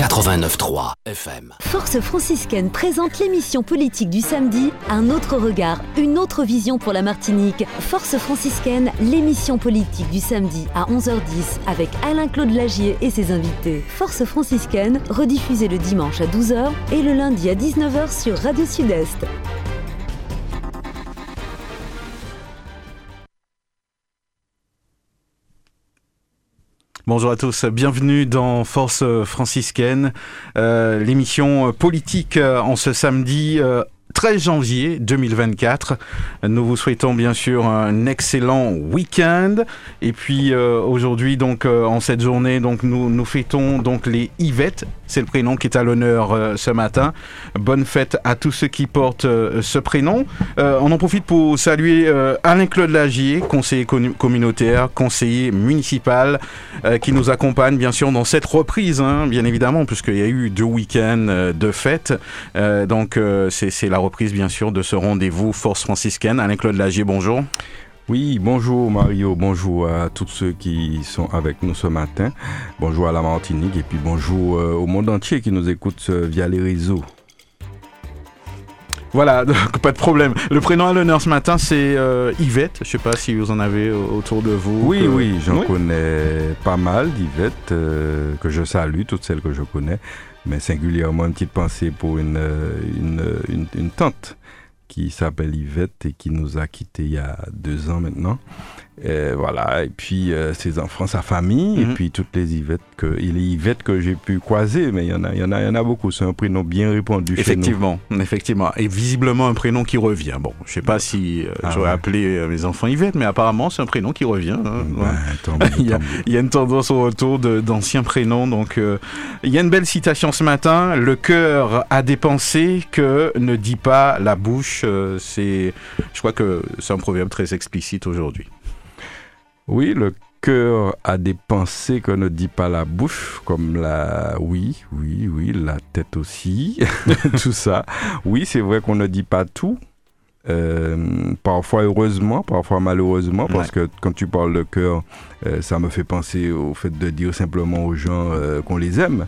89.3 FM. Force franciscaine présente l'émission politique du samedi, un autre regard, une autre vision pour la Martinique. Force franciscaine, l'émission politique du samedi à 11h10 avec Alain-Claude Lagier et ses invités. Force franciscaine, rediffusée le dimanche à 12h et le lundi à 19h sur Radio Sud-Est. Bonjour à tous, bienvenue dans Force franciscaine, euh, l'émission politique euh, en ce samedi euh, 13 janvier 2024. Nous vous souhaitons bien sûr un excellent week-end. Et puis euh, aujourd'hui, donc euh, en cette journée, donc nous fêtons donc les Yvette. C'est le prénom qui est à l'honneur euh, ce matin. Bonne fête à tous ceux qui portent ce prénom. on en profite pour saluer Alain-Claude Lagier, conseiller communautaire, conseiller municipal, qui nous accompagne bien sûr dans cette reprise, hein, bien évidemment, puisqu'il y a eu deux week-ends de fête. donc c'est la reprise bien sûr de ce rendez-vous Force franciscaine. Alain-Claude Lagier, bonjour. Oui, bonjour Mario, bonjour à tous ceux qui sont avec nous ce matin. Bonjour à la Martinique et puis bonjour euh, au monde entier qui nous écoute euh, via les réseaux. Voilà, donc pas de problème. Le prénom à l'honneur ce matin, c'est euh, Yvette. Je sais pas si vous en avez autour de vous. Oui, oui, j'en connais pas mal d'Yvette, que je salue, toutes celles que je connais mais singulièrement une petite pensée pour une, euh, une, une, une tante qui s'appelle Yvette et qui nous a quittés il y a deux ans maintenant. Et voilà, et puis euh, ses enfants, sa famille, et mhm. puis toutes les Yvettes que, il les Yvettes que j'ai pu croiser, mais il y en a, il y en a, il y en a beaucoup. C'est un prénom bien répandu effectivement, chez nous. Effectivement, et visiblement un prénom qui revient. Bon, je sais pas si euh, ah j'aurais appelé euh, mes enfants Yvette, mais apparemment c'est un prénom qui revient. Hein. il, y a, il, y a, une tendance au retour d'anciens prénoms. Donc, il y a une belle citation ce matin. Le cœur a dépensé que ne dit pas la bouche. c'est, je crois que c'est un proverbe très explicite aujourd'hui. Oui, le cœur a des pensées que ne dit pas la bouche, comme la... Oui, oui, oui, la tête aussi, tout ça. Oui, c'est vrai qu'on ne dit pas tout. Euh, parfois heureusement, parfois malheureusement, parce que quand tu parles de cœur, euh, ça me fait penser au fait de dire simplement aux gens euh, qu'on les aime.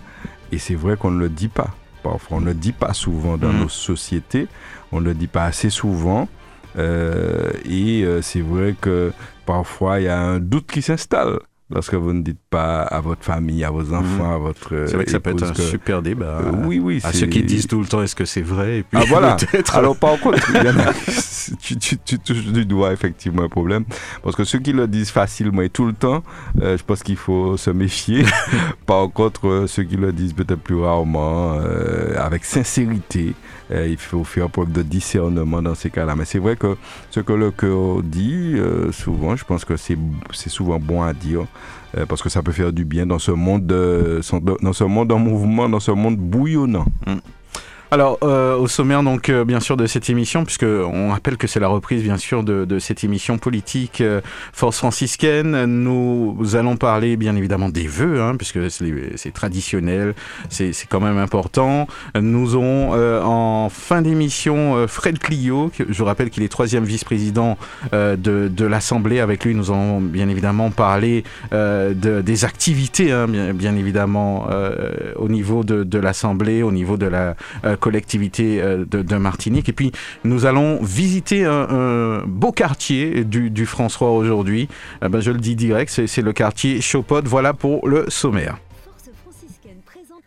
Et c'est vrai qu'on ne le dit pas. Parfois, on ne le dit pas souvent dans mm. nos sociétés. On ne le dit pas assez souvent. et c'est vrai que parfois il y a un doute qui s'installe lorsque vous ne dites pas à votre famille, à vos mhm. enfants, à votre. C'est vrai que ça peut être un super débat. Euh, oui, oui. À ceux qui disent tout le temps, est-ce que c'est vrai et puis, Ah voilà. Alors par contre, tu, tu, tu, touches du doigt effectivement un problème, parce que ceux qui le disent facilement et tout le temps, euh, je pense qu'il faut se méfier. par contre, euh, ceux qui le disent peut-être plus rarement, avec sincérité, il faut faire preuve de discernement dans ces cas-là. Mais c'est vrai que ce que le cœur dit, souvent, je pense que c'est souvent bon à dire. Euh, parce que ça peut faire du bien dans ce monde, dans ce monde en mouvement, dans ce monde bouillonnant. Mm. Alors, euh, au sommaire, donc, euh, bien sûr, de cette émission, puisque on rappelle que c'est la reprise, bien sûr, de, de cette émission politique euh, Force franciscaine, nous allons parler, bien évidemment, des vœux, hein, puisque c'est traditionnel, c'est quand même important. Nous aurons en fin d'émission Fred Clio, je rappelle qu'il est troisième vice-président de, de l'Assemblée. Avec lui, nous allons bien évidemment parler de, des activités, hein, bien, bien, évidemment, au niveau de, de l'Assemblée, au niveau de la collectivité euh, de, Martinique. Et puis, nous allons visiter un, beau quartier du, François aujourd'hui. Eh ben, je le dis direct, c'est le quartier Chopot. Voilà pour le sommaire.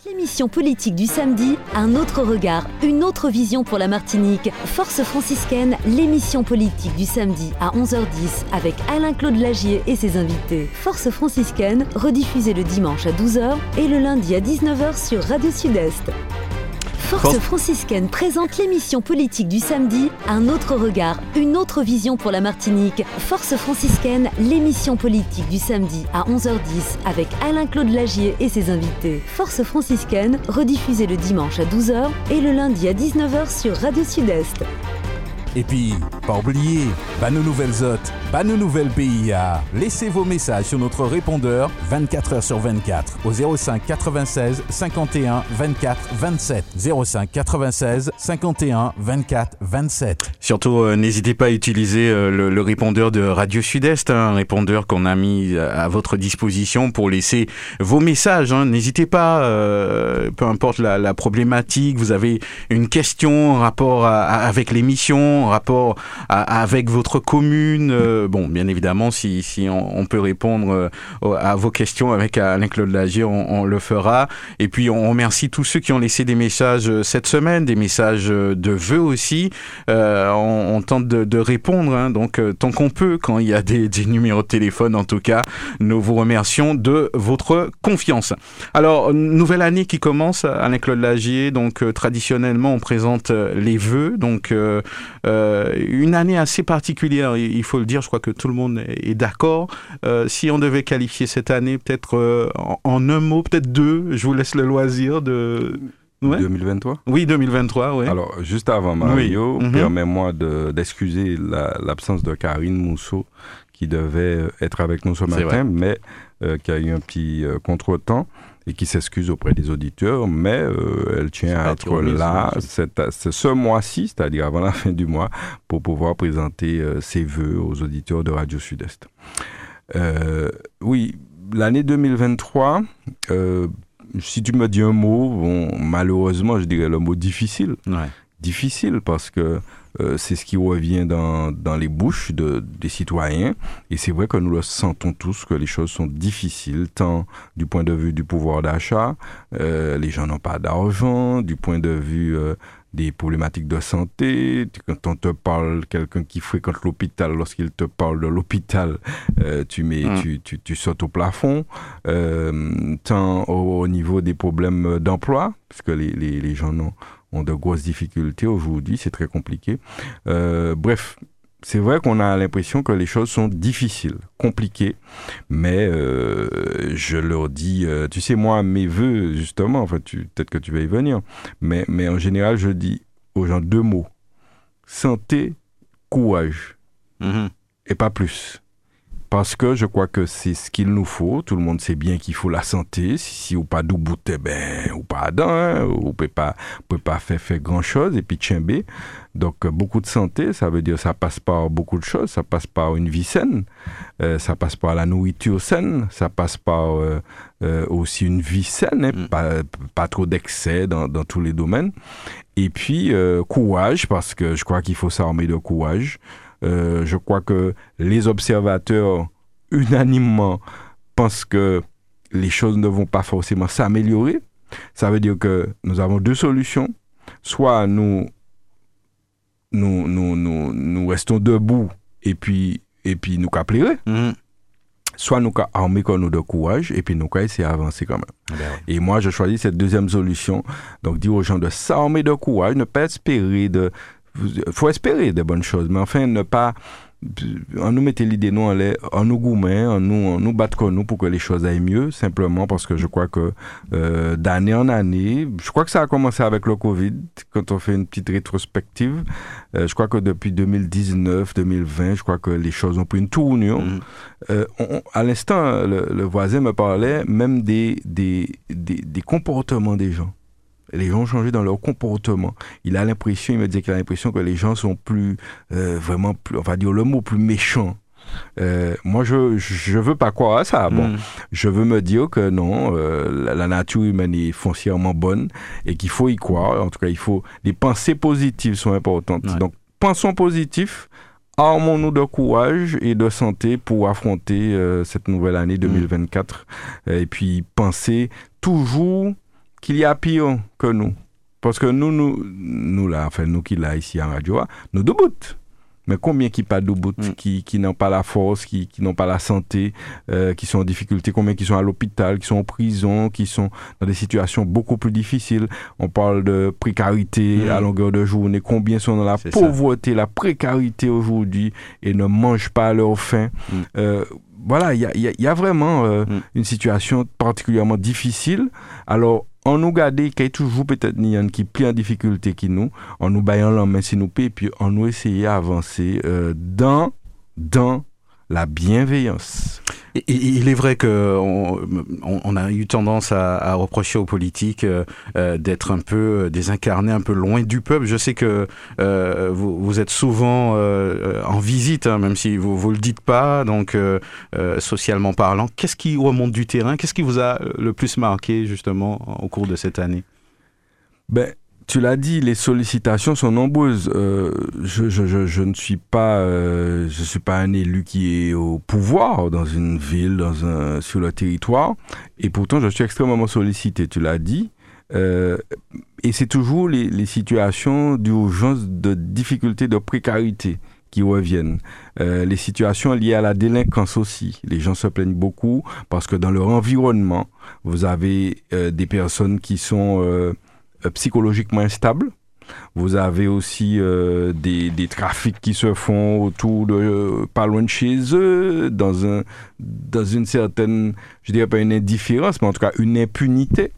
L'émission politique du samedi, un autre regard, une autre vision pour la Martinique. Force franciscaine, l'émission politique du samedi à 11h10 avec Alain-Claude Lagier et ses invités. Force franciscaine, rediffusée le dimanche à 12h et le lundi à 19h sur Radio Sud-Est. Force franciscaine présente l'émission politique du samedi, un autre regard, une autre vision pour la Martinique. Force franciscaine, l'émission politique du samedi à 11h10 avec Alain-Claude Lagier et ses invités. Force franciscaine, rediffusée le dimanche à 12h et le lundi à 19h sur Radio Sud-Est. Et puis, pas oublier, bah nos nouvelles hôtes, bah nos nouvelles PIA. Laissez vos messages sur notre répondeur 24 heures sur 24 au 05 96 51 24 27. 05 96 51 24 27. Surtout, euh, n'hésitez pas à utiliser euh, le, le, répondeur de Radio Sud-Est, hein, un répondeur qu'on a mis à votre disposition pour laisser vos messages. Hein. N'hésitez pas, euh, peu importe la, la, problématique, vous avez une question en rapport à, à, avec l'émission, en rapport avec votre commune. Euh, bon, bien évidemment, si, on, peut répondre euh, à vos questions avec Alain-Claude Lagier, on, le fera. Et puis, on remercie tous ceux qui ont laissé des messages cette semaine, des messages de vœux aussi. Euh, on, tente de, répondre, hein, donc tant qu'on peut, quand il y a des, numéros de téléphone en tout cas. Nous vous remercions de votre confiance. Alors, nouvelle année qui commence, Alain-Claude Lagier, donc euh, traditionnellement on présente les vœux, donc euh, une année assez particulière, il faut le dire, je crois que tout le monde est d'accord. si on devait qualifier cette année peut-être en, en un mot, peut-être deux, je vous laisse le loisir de... Ouais. 2023 Oui, 2023, oui. Alors, juste avant Mario, oui. mm -hmm. permets-moi d'excuser de, l'absence la, de Karine Mousseau, qui devait être avec nous ce matin, mais euh, qui a eu un petit euh, contretemps et qui s'excuse auprès des auditeurs, mais euh, elle tient à être là ce mois-ci, c'est-à-dire avant la fin du mois, pour pouvoir présenter euh, ses voeux aux auditeurs de Radio Sud-Est. Euh, oui, l'année 2023, si tu me dis un mot, bon, malheureusement, je dirais le mot difficile. Ouais. Difficile parce que euh, c'est ce qui revient dans, dans les bouches de, des citoyens. Et c'est vrai que nous le sentons tous, que les choses sont difficiles, tant du point de vue du pouvoir d'achat, euh, les gens n'ont pas d'argent, du point de vue euh, des problématiques de santé. Quand on te parle, quelqu'un qui fréquente l'hôpital, lorsqu'il te parle de l'hôpital, euh, tu, mets, mmh. tu, tu, tu, sautes au plafond. Euh, tant au, au, niveau des problèmes d'emploi, puisque les, les, les gens ont, ont, de grosses difficultés aujourd'hui, c'est très compliqué. Euh, bref, c'est vrai qu'on a l'impression que les choses sont difficiles, compliquées, mais euh, je leur dis, euh, tu sais, moi, mes voeux, justement, enfin, peut-être que tu vas y venir, mais, mais en général, je dis aux gens deux mots santé, courage, mm -hmm. et pas plus. Parce que je crois que c'est ce qu'il nous faut. Tout le monde sait bien qu'il faut la santé. Si, ou pas d'où ben, ou pas dedans, hein, ou peut pas, peut pas faire, faire grand chose, et puis tchimber. Donc, beaucoup de santé, ça veut dire ça passe par beaucoup de choses. Ça passe par une vie saine, euh, ça passe par la nourriture saine, ça passe par euh, euh, aussi une vie saine, hein, mm. pas, pas trop d'excès dans, dans, tous les domaines. Et puis, courage, parce que je crois qu'il faut s'armer de courage. Euh, je crois que les observateurs unanimement pensent que les choses ne vont pas forcément s'améliorer. Ça veut dire que nous avons deux solutions. Soit nous, nous, nous, nous, nous restons debout et puis, et puis nous caplérer. Mm -hmm. Soit nous comme nous de courage et puis nous essayer d'avancer quand même. Ben oui. Et moi, je choisis cette deuxième solution. Donc, dire aux gens de s'armer de courage, ne pas espérer de, faut espérer des bonnes choses, mais enfin, ne pas on nous mettait l'idée nous en, en nous gourmet, en nous, en nous battre comme nous pour que les choses aillent mieux, simplement parce que je crois que euh, d'année en année, je crois que ça a commencé avec le Covid, quand on fait une petite rétrospective, euh, je crois que depuis 2019, 2020, je crois que les choses ont pris une tournure. Mmh. Euh, on, à l'instant, le, le, voisin me parlait même des, des, des, des comportements des gens les gens ont changé dans leur comportement. Il a l'impression, il me dit qu'il a l'impression que les gens sont plus, euh, vraiment, plus, on va dire le mot, plus méchants. Euh, moi, je je veux pas croire à ça. Bon, mm. je veux me dire que non, euh, la, la, nature humaine est foncièrement bonne et qu'il faut y croire. En tout cas, il faut les pensées positives sont importantes. Ouais. Donc, pensons positif. Armons-nous de courage et de santé pour affronter cette nouvelle année 2024. Mm. Et puis, pensez toujours qu'il y a pire que nous. Parce que nous, nous, nous là, enfin, nous qui là ici en radio, nous debout. Mais combien qui pas debout, mm. qui, qui n'ont pas la force, qui, qui n'ont pas la santé, euh, qui sont en difficulté, combien qui sont à l'hôpital, qui sont en prison, qui sont dans des situations beaucoup plus difficiles. On parle de précarité mm. à longueur de journée. Combien sont dans la pauvreté, ça. la précarité aujourd'hui et ne mangent pas à leur faim. Mm. Euh, voilà, il y a, y, y a, vraiment euh, une situation particulièrement difficile. Alors, on nous garde qu'il y a toujours peut-être ni qui plus en difficulté que nous, en nous baillant la main si nous paye, puis on nous essayer d'avancer euh, dans, dans la bienveillance. Il est vrai que on, a eu tendance à, reprocher aux politiques euh, euh, d'être un peu désincarnés, un peu loin du peuple. Je sais que euh, vous, êtes souvent en visite, hein, même si vous vous le dites pas, donc socialement parlant. Qu'est-ce qui remonte du terrain Qu'est-ce qui vous a le plus marqué justement au cours de cette année? Ben, tu l'as dit, les sollicitations sont nombreuses. Euh, je, ne suis pas, euh, je suis pas un élu qui est au pouvoir dans une ville, dans un, sur le territoire, et pourtant je suis extrêmement sollicité. Tu l'as dit. Euh, et c'est toujours les, situations d'urgence, de difficulté, de précarité qui reviennent. Les situations liées à la délinquance aussi. Les gens se plaignent beaucoup parce que dans leur environnement, vous avez des personnes qui sont psychologiquement instable. Vous avez aussi euh, des, des, trafics qui se font autour de euh, pas loin de chez eux, dans, un, dans une certaine, je dirais pas une indifférence, mais en tout cas une impunité.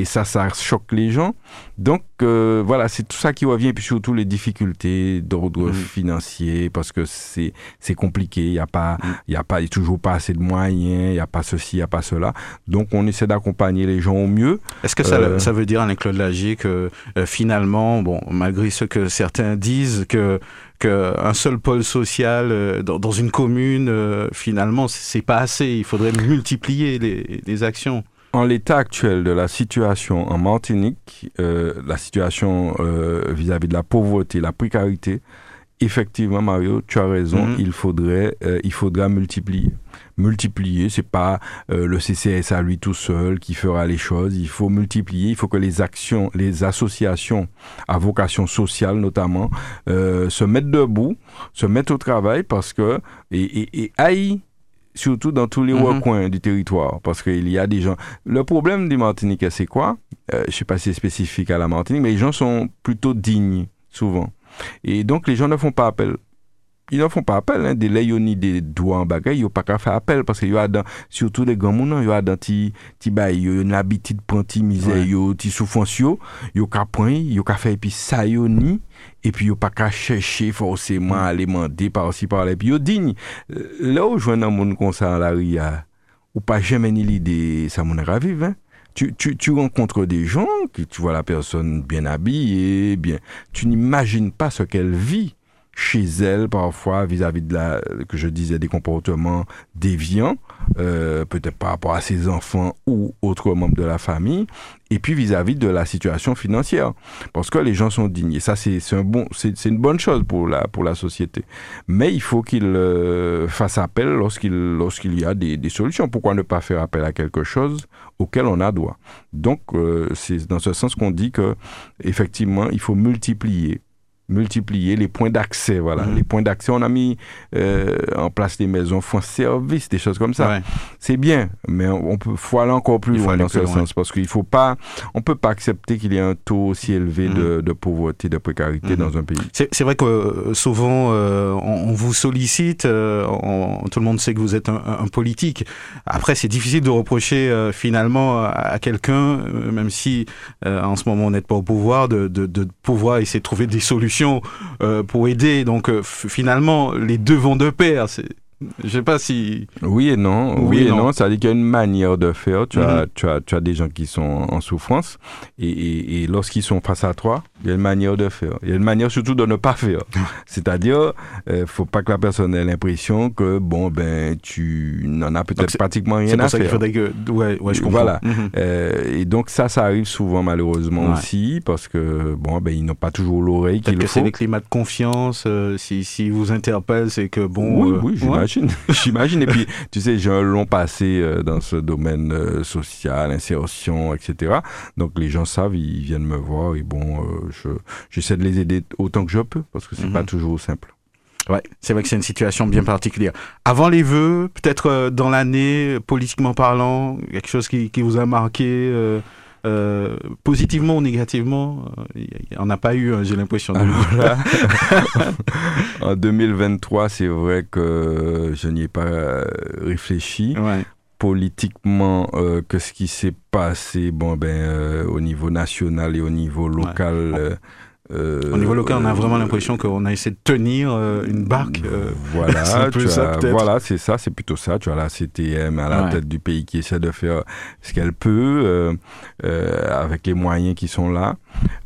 Et ça, ça choque les gens. Donc, euh, voilà, c'est tout ça qui revient. Et puis surtout les difficultés d'ordre mm. financier, parce que c'est, compliqué. Il n'y a pas, y a pas, y a toujours pas assez de moyens. Il n'y a pas ceci, il n'y a pas cela. Donc, on essaie d'accompagner les gens au mieux. Est-ce que ça, euh, ça veut dire, Alain-Claude Lagier, que euh, finalement, bon, malgré ce que certains disent, que qu'un seul pôle social dans, dans, une commune, finalement, c'est pas assez. Il faudrait multiplier les, les actions en l'état actuel de la situation en Martinique, euh, la situation euh, vis-à-vis de la pauvreté, la précarité, effectivement, Mario, tu as raison, mhm. il faudrait, euh, il faudra multiplier. Multiplier, c'est pas le CCS à lui tout seul qui fera les choses. Il faut multiplier. Il faut que les actions, les associations à vocation sociale notamment, se mettent debout, se mettent au travail parce que et, et, et aïe surtout dans tous les mm recoins du territoire, parce qu'il y a des gens. Le problème des Martiniquais, c'est quoi? Euh, Je sais pas si c'est spécifique à la Martinique, mais les gens sont plutôt dignes, souvent. Et donc, les gens ne font pas appel ils ne font pas appel, hein, des léonis des doigts en bagaille, ils n'ont pas qu'à faire appel, parce que dans, surtout les grands mounons, il y a dans ti, ti bail, il y a une habitude prendre ti misère, il y a ti souffrance, il y a qu'à prendre, il y a qu'à faire, et puis ça y ni, et puis il n'y a pas qu'à chercher forcément à aller demander par aussi par là, et puis il y a digne. Euh, là où je vois un monde comme ça à la ria, ou pas jamais ni l'idée, ça m'en ravive, hein. Tu, tu, tu, rencontres des gens, que tu vois la personne bien habillée, bien, tu n'imagines pas ce qu'elle vit chez elle parfois vis-à-vis de la que je disais des comportements déviants euh, peut-être par rapport à ses enfants ou autres membres de la famille et puis vis-à-vis de la situation financière. Parce que les gens sont dignes. Et ça c'est un bon c'est une bonne chose pour la pour la société. Mais il faut qu'il euh, fasse appel lorsqu'il lorsqu'il y a des, des, solutions. Pourquoi ne pas faire appel à quelque chose auquel on a droit? Donc euh, c'est dans ce sens qu'on dit que effectivement il faut multiplier multiplier les points d'accès. Voilà, mhm. les points d'accès. On a mis euh, en place des maisons fonds service, des choses comme ça. C'est bien, mais on, peut faut aller encore plus loin dans ce sens parce qu'il faut pas, on peut pas accepter qu'il y ait un taux aussi élevé de, mhm. de, pauvreté, de précarité mhm. dans un pays. C'est vrai que euh, souvent euh, on, vous sollicite, tout le monde sait que vous êtes un, politique. Après, c'est difficile de reprocher finalement à, quelqu'un, même si en ce moment on n'est pas au pouvoir, de, de, de pouvoir essayer de trouver des solutions euh, pour aider. Donc euh, finalement, les deux vont de pair. Je sais pas si. Oui et non. Oui, et non. Ça veut dire qu'il y a une manière de faire. Tu, as, mhm. tu, as, tu as des gens qui sont en souffrance et, et, lorsqu'ils sont face à toi, il y a une manière de faire. Il y a une manière surtout de ne pas faire. C'est-à-dire, euh, faut pas que la personne ait l'impression que bon ben tu n'en as peut-être pratiquement rien à faire. C'est pour ça qu'il faudrait que. Ouais, ouais, je comprends. Voilà. Mhm. Euh, et donc ça, ça arrive souvent malheureusement aussi parce que bon ben ils n'ont pas toujours l'oreille qu'il faut. que c'est des climats de confiance. Euh, si, si vous interpellent, c'est que bon. Oui, oui, j'imagine. J'imagine. Et puis, tu sais, j'ai un long passé euh, dans ce domaine euh, social, insertion, etc. Donc, les gens savent, ils viennent me voir et bon, euh, j'essaie de les aider autant que je peux parce que c'est n'est pas toujours simple. Ouais, c'est vrai que c'est une situation bien particulière. Avant les vœux, peut-être dans l'année, politiquement parlant, quelque chose qui, qui vous a marqué euh, positivement ou négativement, euh, n'y en a pas eu, hein, j'ai l'impression. en 2023, c'est vrai que je n'y ai pas réfléchi. politiquement euh, que ce qui s'est passé? Bon ben euh, au niveau national et au niveau local euh, euh, Au niveau local, on a vraiment euh, l'impression qu'on a essayé de tenir euh, une barque. c'est un Voilà, peu tu ça, as- voilà, c'est ça, c'est plutôt ça. Tu as la CTM à la Ouais. tête du pays qui essaie de faire ce qu'elle peut euh, euh, avec les moyens qui sont là.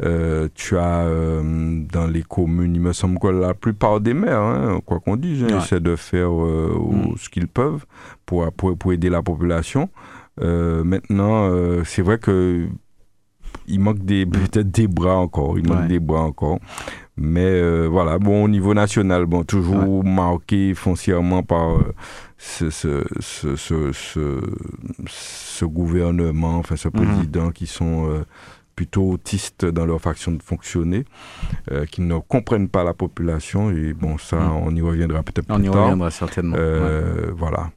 Euh, tu as euh, dans les communes, il me semble que la plupart des maires, hein, quoi qu'on dise, hein, Ouais. essaient de faire Mm. ce qu'ils peuvent pour, pour, pour aider la population. Euh, maintenant, euh, c'est vrai que il manque des peut-être des bras encore, il manque Ouais. des bras encore. Mais euh, voilà, bon, au niveau national, bon, toujours marqué foncièrement par euh, ce, ce, ce, ce, ce, ce gouvernement, enfin ce Mhm. président qui sont euh, plutôt autistes dans leur façon de fonctionner, qui ne comprennent pas la population. Et bon, ça, Mhm. on y reviendra peut-être On plus y tard. reviendra certainement. ouais. Euh, Voilà.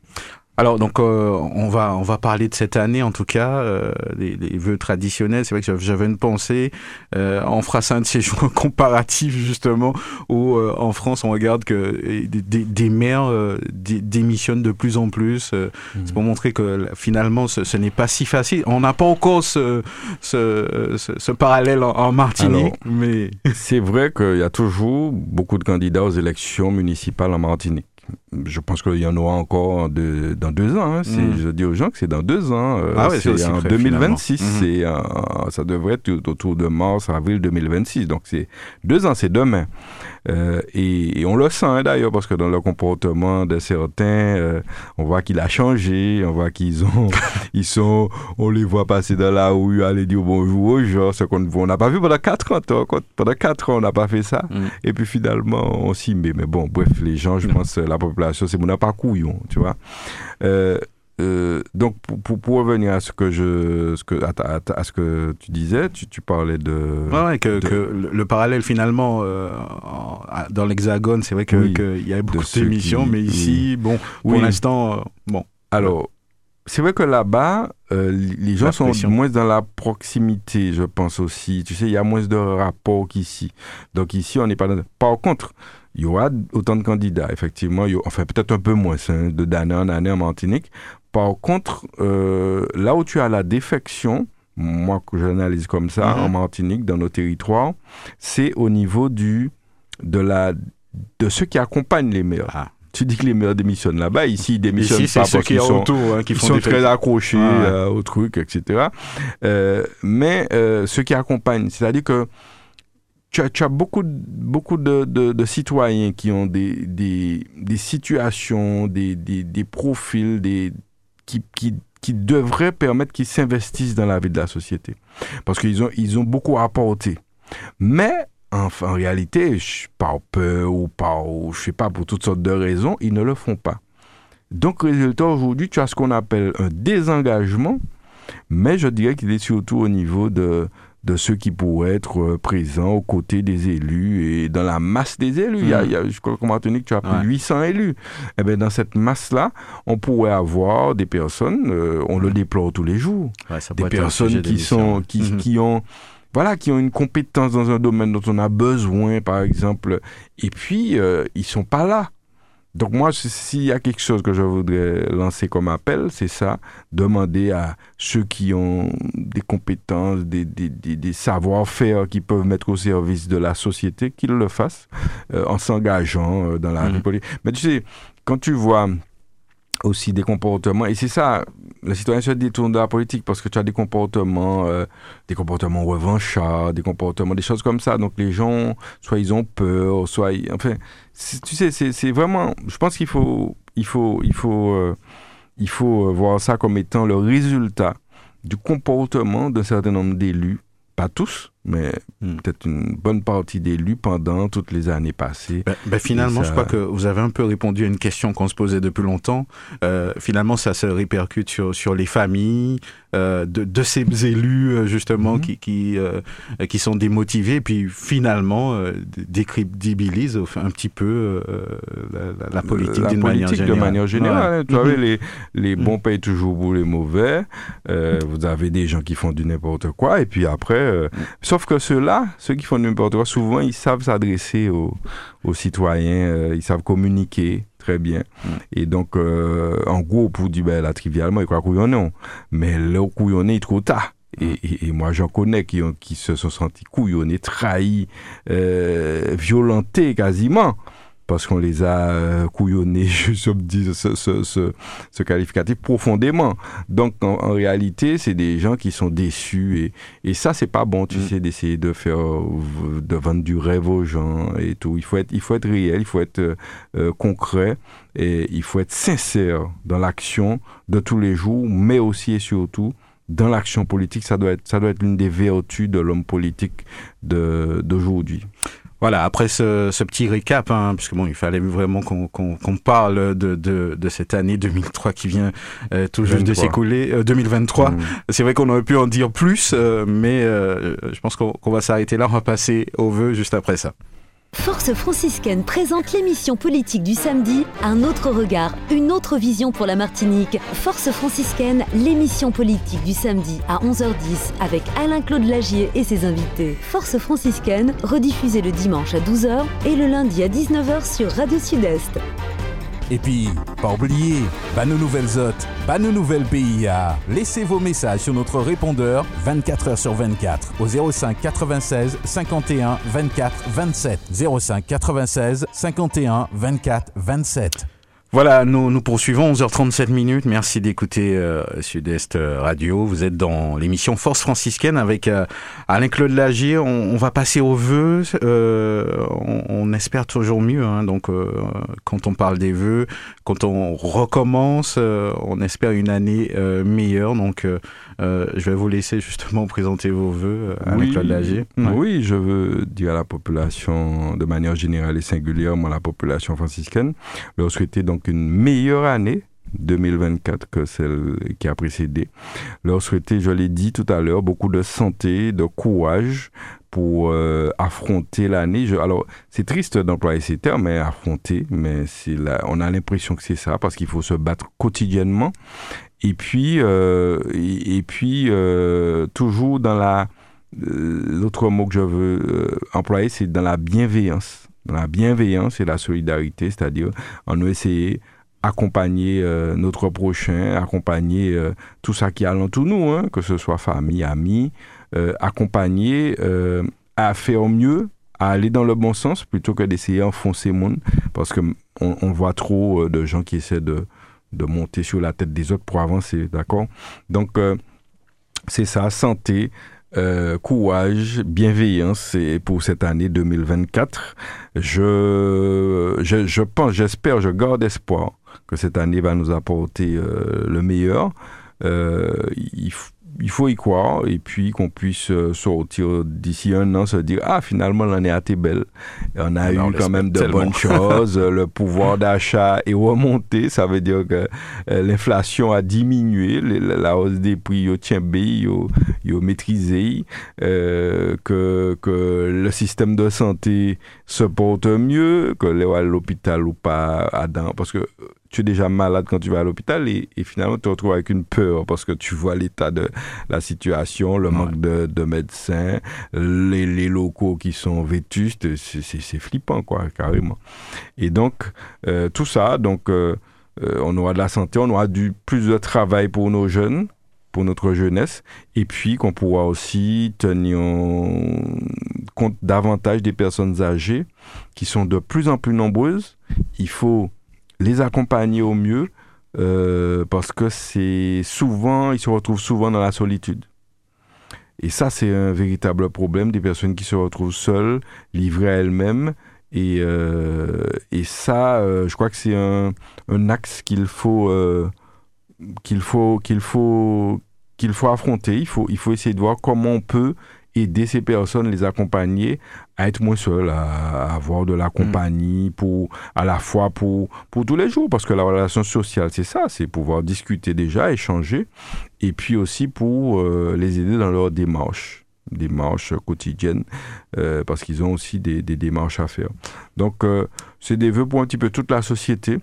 Alors donc euh, on va on va parler de cette année en tout cas euh, les, les vœux traditionnels. C'est vrai que j'avais- une pensée. Euh, on fera ça un de ces jours comparatifs justement où euh, en France on regarde que des, des, des maires euh, dé- démissionnent de plus en plus. euh, C'est pour montrer que finalement ce, ce n'est pas si facile. On n'a pas encore ce ce, ce, ce parallèle en, en Martinique, mais C'est vrai qu'il y a toujours beaucoup de candidats aux élections municipales en Martinique. Je pense qu'il y en aura encore en deux- dans deux ans. hein. C'est- Mm. Je dis aux gens que c'est dans deux ans. euh, Ah ouais, c'est en près, 2026. finalement. c'est, euh, ça devrait être autour de mars, avril 2026. Donc c'est deux ans, c'est demain. Euh, et, et on le sent hein, d'ailleurs parce que dans le comportement de certains, euh, on voit qu'il a changé, on voit qu'ils ont, ils sont, on les voit passer dans la rue, aller dire bonjour aux gens, ce qu'on on n'a pas vu pendant quatre ans. Pendant quatre ans, on n'a pas fait ça. Mm. Et puis finalement, on s'y met. Mais bon, bref, les gens, je pense, la population, c'est mon pas couillon, tu vois. Euh, euh, donc, pour, pour, pour revenir à ce que je, ce que, à, ce que tu disais, tu, tu parlais de. Ouais, ouais, que, de- que le, le parallèle finalement euh, en- dans l'Hexagone, c'est vrai que Oui, qu'il y a beaucoup d'émissions, qui- mais ici, bon, pour Oui. l'instant, euh, bon. Alors, c'est vrai que là-bas, euh, les gens sont moins dans la proximité, je pense aussi. Tu sais, il y a moins de rapports qu'ici. Donc ici, on n'est pas dans... Par contre, il y aura autant de candidats, effectivement. Il y aura- enfin, peut-être un peu moins, hein, de d'année en année en Martinique. Par contre, euh, là où tu as la défection, moi que j'analyse comme ça, Mhm. en Martinique, dans nos territoires, c'est au niveau du, de, la, de ceux qui accompagnent les maires. Ah. Tu dis que les maires démissionnent là-bas, ici ils démissionnent Ici, pas ceux parce qui qu'ils sont autour hein, qui ils sont des très accrochés ouais. euh, au truc, etc. Euh, mais ceux qui accompagnent, c'est-à-dire que tu as, beaucoup, beaucoup de, citoyens qui ont des, situations, des, profils qui, devraient permettre qu'ils s'investissent dans la vie de la société. Parce qu'ils ont, ils ont beaucoup à apporter. Mais en, en réalité, par peur ou par, je sais pas, pour toutes sortes de raisons, ils ne le font pas. Donc, résultat, aujourd'hui, tu as ce qu'on appelle un désengagement, mais je dirais qu'il est surtout au niveau de, de ceux qui pourraient être euh, présents aux côtés des élus et dans la masse des élus. Il y a, il y a- je crois qu'en Martinique, tu as plus Ouais. de 800 élus. Eh bien, dans cette masse-là, on pourrait avoir des personnes, euh, on le déplore tous les jours, Ouais, des personnes qui sont qui, Mhm. qui ont voilà qui ont une compétence dans un domaine dont on a besoin par exemple et puis euh, ils sont pas là donc moi s'il y a quelque chose que je voudrais lancer comme appel c'est ça demander à ceux qui ont des compétences des, des, des, des savoir-faire qui peuvent mettre au service de la société qu'ils le fassent euh, en s'engageant euh, dans la vie politique mais tu sais quand tu vois aussi des comportements. Et c'est ça, le citoyen se détourne de la politique parce que tu as des comportements, euh, des comportements revanchards, des comportements, des choses comme ça. Donc les gens, soit ils ont peur, soit ils, enfin, tu sais, c'est c'est vraiment, je pense qu'il faut, il faut, il faut, euh, il faut euh, voir ça comme étant le résultat du comportement d'un certain nombre d'élus, pas tous, mais Hmm. peut-être une bonne partie d'élus pendant toutes les années passées. Ben, ben, finalement, je crois que vous avez un peu répondu à une question qu'on se posait depuis longtemps. Euh, finalement, ça se répercute sur, sur les familles euh, de, de ces élus, euh, justement, Mhm. qui, qui, euh, qui sont démotivés, puis finalement décrédibilisent un petit peu la, politique d'une manière politique générale. de manière générale. Ouais. hein. Mhm. les, les Mhm. bons payent toujours pour les mauvais. Vous avez des gens qui font du n'importe quoi. Et puis après, sauf que ceux-là, ceux qui font du n'importe quoi, souvent, ils savent s'adresser aux, aux citoyens. euh, ils savent communiquer très bien. Et donc, euh, en gros, pour dire, ben, là, trivialement, il croit couillonner. Mais le couillonner, il est trop tard. Et, et, moi, j'en connais qui, ont, qui se sont sentis couillonnés, trahis, euh, violentés quasiment parce qu'on les a euh, couillonnés, je ce, ce, ce, ce, qualificatif, profondément. Donc, en, en réalité, c'est des gens qui sont déçus. Et, et ça, c'est pas bon, tu mm. sais, d'essayer de faire, de vendre du rêve aux gens et tout. Il faut être, il faut être réel, il faut être euh, euh concret et il faut être sincère dans l'action de tous les jours, mais aussi et surtout dans l'action politique. Ça doit être, ça doit être l'une des vertus de l'homme politique d'aujourd'hui. Voilà, après ce, ce petit récap, hein, puisque bon, il fallait vraiment qu'on qu parle de, de, de, cette année 2003 qui vient euh, tout juste de s'écouler, euh, 2023. Mmh. C'est vrai qu'on aurait pu en dire plus, euh, mais euh, je pense qu'on qu va s'arrêter là. On va passer au vœu juste après ça. Force franciscaine présente l'émission politique du samedi, un autre regard, une autre vision pour la Martinique. Force franciscaine, l'émission politique du samedi à 11h10 avec Alain-Claude Lagier et ses invités. Force franciscaine, rediffusée le dimanche à 12h et le lundi à 19h sur Radio Sud-Est. Et puis, pas oublier, bah nos nouvelles hôtes, bah nos nouvelles PIA. Laissez vos messages sur notre répondeur 24 h sur 24 au 05 96 51 24 27. 05 96 51 24 27. Voilà, nous, nous poursuivons 11h37 minutes. Merci d'écouter euh, Sud-Est Radio. Vous êtes dans l'émission Force franciscaine avec euh, Alain-Claude Lagier. On, on, va passer aux vœux. Euh, on, on, espère toujours mieux. Hein. Donc, euh, quand on parle des vœux, quand on recommence, euh, on espère une année euh, meilleure. Donc, je vais vous laisser justement présenter vos vœux, Alain-Claude oui, Lagier. Ouais. Oui, je veux dire à la population, de manière générale et singulièrement à la population franciscaine, leur souhaiter donc une meilleure année 2024 que celle qui a précédé. Leur souhaiter, je l'ai dit tout à l'heure, beaucoup de santé, de courage pour euh, affronter l'année. Alors, c'est triste d'employer ces termes, mais affronter, mais c'est on a l'impression que c'est ça parce qu'il faut se battre quotidiennement. Et puis, euh, et, puis euh, toujours dans la l'autre mot que je veux employer, c'est dans la bienveillance. Dans la bienveillance et la solidarité, c'est-à-dire en essayer accompagner euh, notre prochain, accompagner euh, tout ça qui est alentour nous, hein, que ce soit famille, amis, euh, accompagner à faire mieux, à aller dans le bon sens plutôt que d'essayer d'enfoncer le monde, parce que on, on voit trop de gens qui essaient de, de monter sur la tête des autres pour avancer, d'accord? Donc c'est ça, santé, euh, courage, bienveillance et pour cette année 2024. Je, je, je pense, j'espère, je garde espoir que cette année va nous apporter euh, le meilleur. Euh, il, il faut y croire et puis qu'on puisse sortir d'ici un an, se dire ah finalement l'année a été belle. On a Alors, eu quand même de tellement. bonnes choses. le pouvoir d'achat est remonté, ça veut dire que euh, l'inflation a diminué, la hausse des prix au tient yo maîtrisé, euh, que que le système de santé se porte mieux, que les à l'hôpital ou pas à parce que tu es déjà malade quand tu vas à l'hôpital et, et, finalement tu te retrouves avec une peur parce que tu vois l'état de la situation, le ouais. manque de, de médecins, les, les, locaux qui sont vétustes, c'est flippant quoi, carrément. Et donc, euh, tout ça, donc euh, euh, on aura de la santé, on aura du plus de travail pour nos jeunes, pour notre jeunesse, et puis qu'on pourra aussi tenir compte davantage des personnes âgées qui sont de plus en plus nombreuses. Il faut les accompagner au mieux euh, parce que c'est souvent, ils se retrouvent souvent dans la solitude. Et ça, c'est un véritable problème des personnes qui se retrouvent seules, livrées à elles-mêmes. Et, euh, et ça, euh, je crois que c'est un, un, axe qu'il faut, qu'il faut, qu'il faut, qu'il faut affronter. Il faut, il faut essayer de voir comment on peut aider ces personnes, les accompagner à être moins seuls, à, avoir de la compagnie, mmh. pour, à la fois pour, pour tous les jours, parce que la relation sociale, c'est ça, c'est pouvoir discuter déjà, échanger, et puis aussi pour euh, les aider dans leur démarche démarches quotidiennes euh, parce qu'ils ont aussi des, des, démarches à faire. Donc, euh, c'est des vœux pour un petit peu toute la société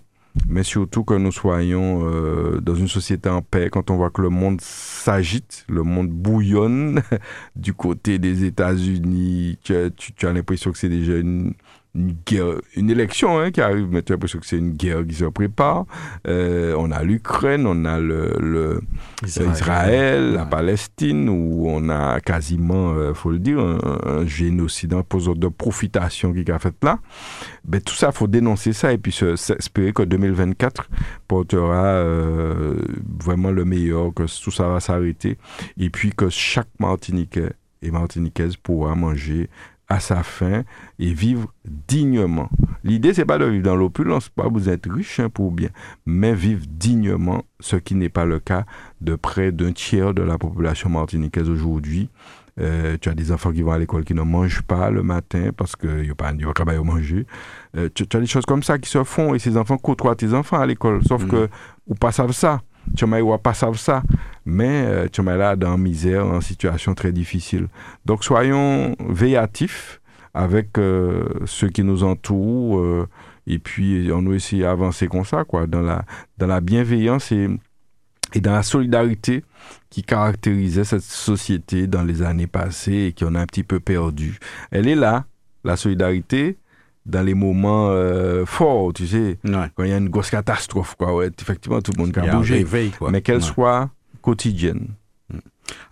mais surtout que nous soyons euh, dans une société en paix, quand on voit que le monde s'agite, le monde bouillonne du côté des États-Unis, tu, tu, as l'impression que c'est déjà une, une guerre, une élection hein, qui arrive, mais tu as l'impression que c'est une guerre qui se prépare. Euh, on a l'Ukraine, on a le, le Israël, la Palestine, où on a quasiment, il faut le dire, un, génocide, un poseau de profitation qui a fait là. Ben, tout ça, il faut dénoncer ça et puis espérer que 2024 portera vraiment le meilleur, que tout ça va s'arrêter et puis que chaque Martiniquais et Martiniquaise pourra manger à sa faim et vivre dignement. L'idée, c'est pas de vivre dans l'opulence, pas vous êtes riche hein, pour bien, mais vivre dignement, ce qui n'est pas le cas de près d'un tiers de la population martiniquaise aujourd'hui. Euh, tu as des enfants qui vont à l'école qui ne mangent pas le matin parce qu'il n'y a pas de travail à manger. Euh, tu, as des choses comme ça qui se font et ces enfants côtoient tes enfants à l'école, sauf mmh. que ou pas savent ça tu ne pas savent ça, mais euh, tu es là dans misère, en situation très difficile. Donc soyons véatifs avec euh, ceux qui nous entourent euh, et puis on nous essayer d'avancer comme ça, quoi, dans la, dans la bienveillance et, et dans la solidarité qui caractérisait cette société dans les années passées et qu'on a un petit peu perdu. Elle est là, la solidarité, dans les moments euh, forts, tu sais, quand il y a une grosse catastrophe, quoi, ouais, effectivement, tout le monde a bougé, mais qu'elle soit quotidienne. Mm.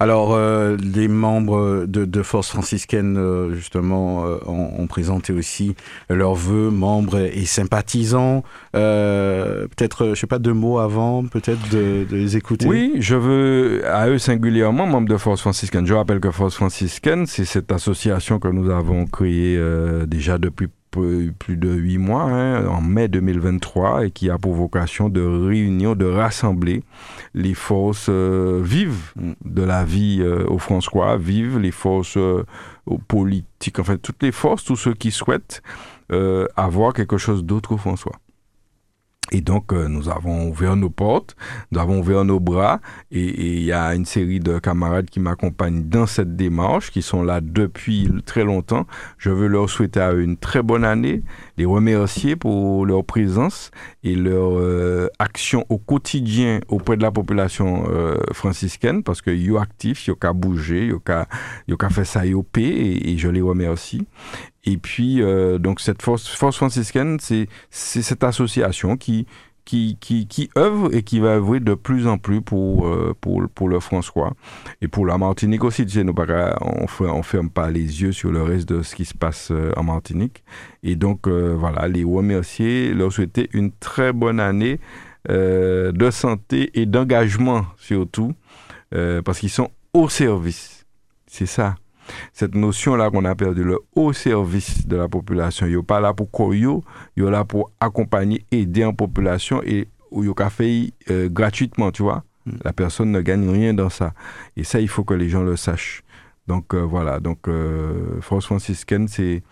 Alors, euh, les membres de, de Force franciscaine, euh, justement, euh, ont, ont, présenté aussi leurs vœux, membres et sympathisants. peut-être, je sais pas, deux mots avant, peut-être de, de, les écouter. Oui, je veux, à eux singulièrement, membres de Force franciscaine. Je rappelle que Force franciscaine, c'est cette association que nous avons créée déjà depuis plus de huit mois, hein, en mai 2023, et qui a pour vocation de réunir, de rassembler les forces euh, vives mm. de la vie euh, au François, vives, les forces euh, politiques, enfin toutes les forces, tous ceux qui souhaitent avoir quelque chose d'autre au François. Et donc, euh, nous avons ouvert nos portes, nous avons ouvert nos bras, et il y a une série de camarades qui m'accompagnent dans cette démarche, qui sont là depuis très longtemps. Je veux leur souhaiter une très bonne année, les remercier pour leur présence et leur euh, action au quotidien auprès de la population euh, franciscaine, parce que yo actif, yo qu'à bouger, yo qu'à yo fait ça yo et, et je les remercie. Et puis, euh, donc, cette force, force franciscaine, c'est cette association qui, qui, qui, qui, œuvre et qui va œuvrer de plus en plus pour, euh, pour, pour le François et pour la Martinique aussi. Tu sais, nous, on ne ferme pas les yeux sur le reste de ce qui se passe euh, en Martinique. Et donc, voilà, les remercier, leur souhaiter une très bonne année de santé et d'engagement surtout, parce qu'ils sont au service. C'est ça cette notion-là qu'on a perdu, le haut service de la population. Ils pas là pour courir, ils là pour accompagner, aider en population et ils fait euh, gratuitement, tu vois. Hmm. La personne ne gagne rien dans ça. Et ça, il faut que les gens le sachent. Donc euh, voilà, donc euh, Force franciscaine, c'est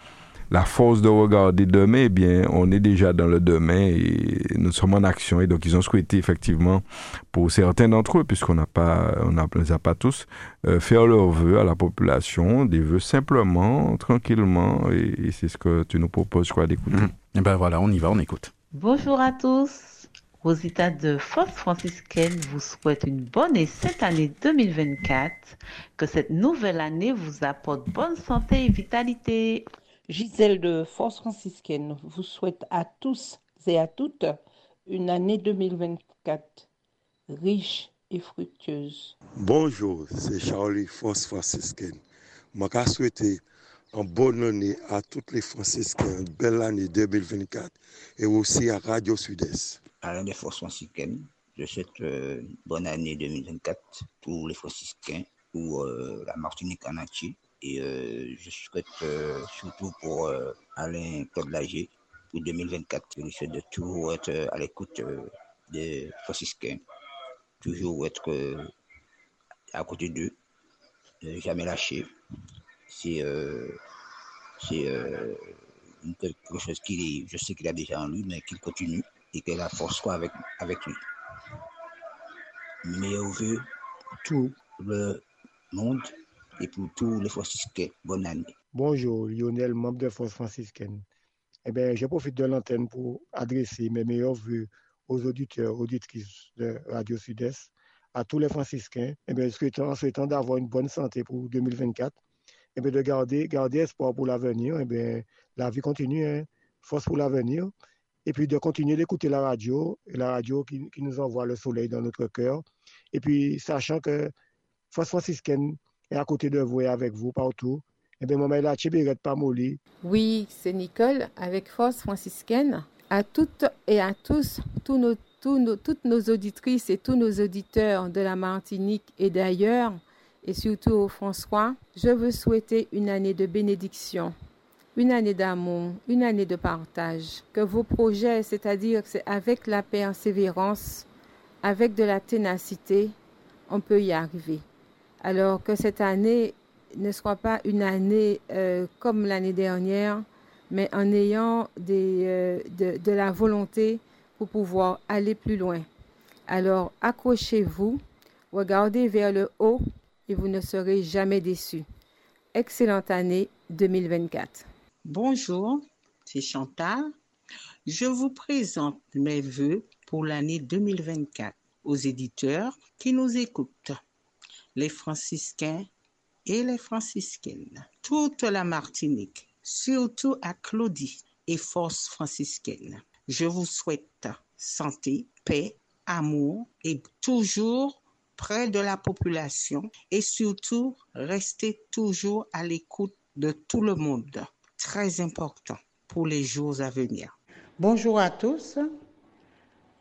la force de regarder demain, eh bien, on est déjà dans le demain et nous sommes en action. Et donc, ils ont souhaité effectivement, pour certains d'entre eux, puisqu'on n'a pas, on ne les a pas tous, euh, faire leurs vœux à la population, des vœux simplement, tranquillement. Et, c'est ce que tu nous proposes, je crois, d'écouter. Et mmh. eh ben voilà, on y va, on écoute. Bonjour à tous. Rosita de Force franciscaine vous souhaite une bonne et sainte année 2024. Que cette nouvelle année vous apporte bonne santé et vitalité. Gisèle de Force franciscaine vous souhaite à tous et à toutes une année 2024 riche et fructueuse. Bonjour, c'est Charlie Force franciscaine. Je souhaiter une bonne année à toutes les franciscains, une belle année 2024 et aussi à Radio Sud-Est. Alain de Force franciscaine, je souhaite une euh, bonne année 2024 pour les franciscains, pour euh, la Martinique en entier et euh, je souhaite euh, surtout pour euh, Alain Claude Lager pour 2024. Je souhaite de toujours être à l'écoute des franciscains, toujours être à côté d'eux, jamais lâcher. C'est quelque chose qu'il je sais qu'il a déjà en lui, mais qu'il continue et que la force soit avec, avec lui. Mais au vu tout le monde et pour tous les franciscains, bonne année. Bonjour, Lionel, membre de Force franciscaine. Eh bien, je profite de l'antenne pour adresser mes meilleurs voeux aux auditeurs, auditrices de Radio Sud-Est, à tous les franciscains, eh bien, souhaitant, souhaitant d'avoir une bonne santé pour 2024 et bien de garder, garder espoir pour l'avenir. Et bien, la vie continue, hein. force pour l'avenir. Et puis de continuer d'écouter la radio, la radio qui, qui, nous envoie le soleil dans notre cœur. Et puis, sachant que Force franciscaine est à côté de vous et avec vous partout. Et bien, maman, là, pas. Oui, c'est Nicole avec Force franciscaine. À toutes et à tous, toutes nos auditrices et tous nos auditeurs de la Martinique et d'ailleurs, et surtout au François, je veux souhaiter une année de bénédiction, une année d'amour, une année de partage. Que vos projets, c'est-à-dire c'est avec la persévérance, avec de la ténacité, on peut y arriver. Alors que cette année ne soit pas une année euh, comme l'année dernière, mais en ayant euh, de, de la volonté pour pouvoir aller plus loin. Alors accrochez-vous, regardez vers le haut et vous ne serez jamais déçus. Excellente année 2024. Bonjour, c'est Chantal. Je vous présente mes voeux pour l'année 2024 aux éditeurs qui nous écoutent, les franciscains et les franciscaines, toute la Martinique, surtout à Claudie et Force franciscaine. Je vous souhaite santé, paix, amour et toujours près de la population et surtout rester toujours à l'écoute de tout le monde. Très important pour les jours à venir. Bonjour à tous.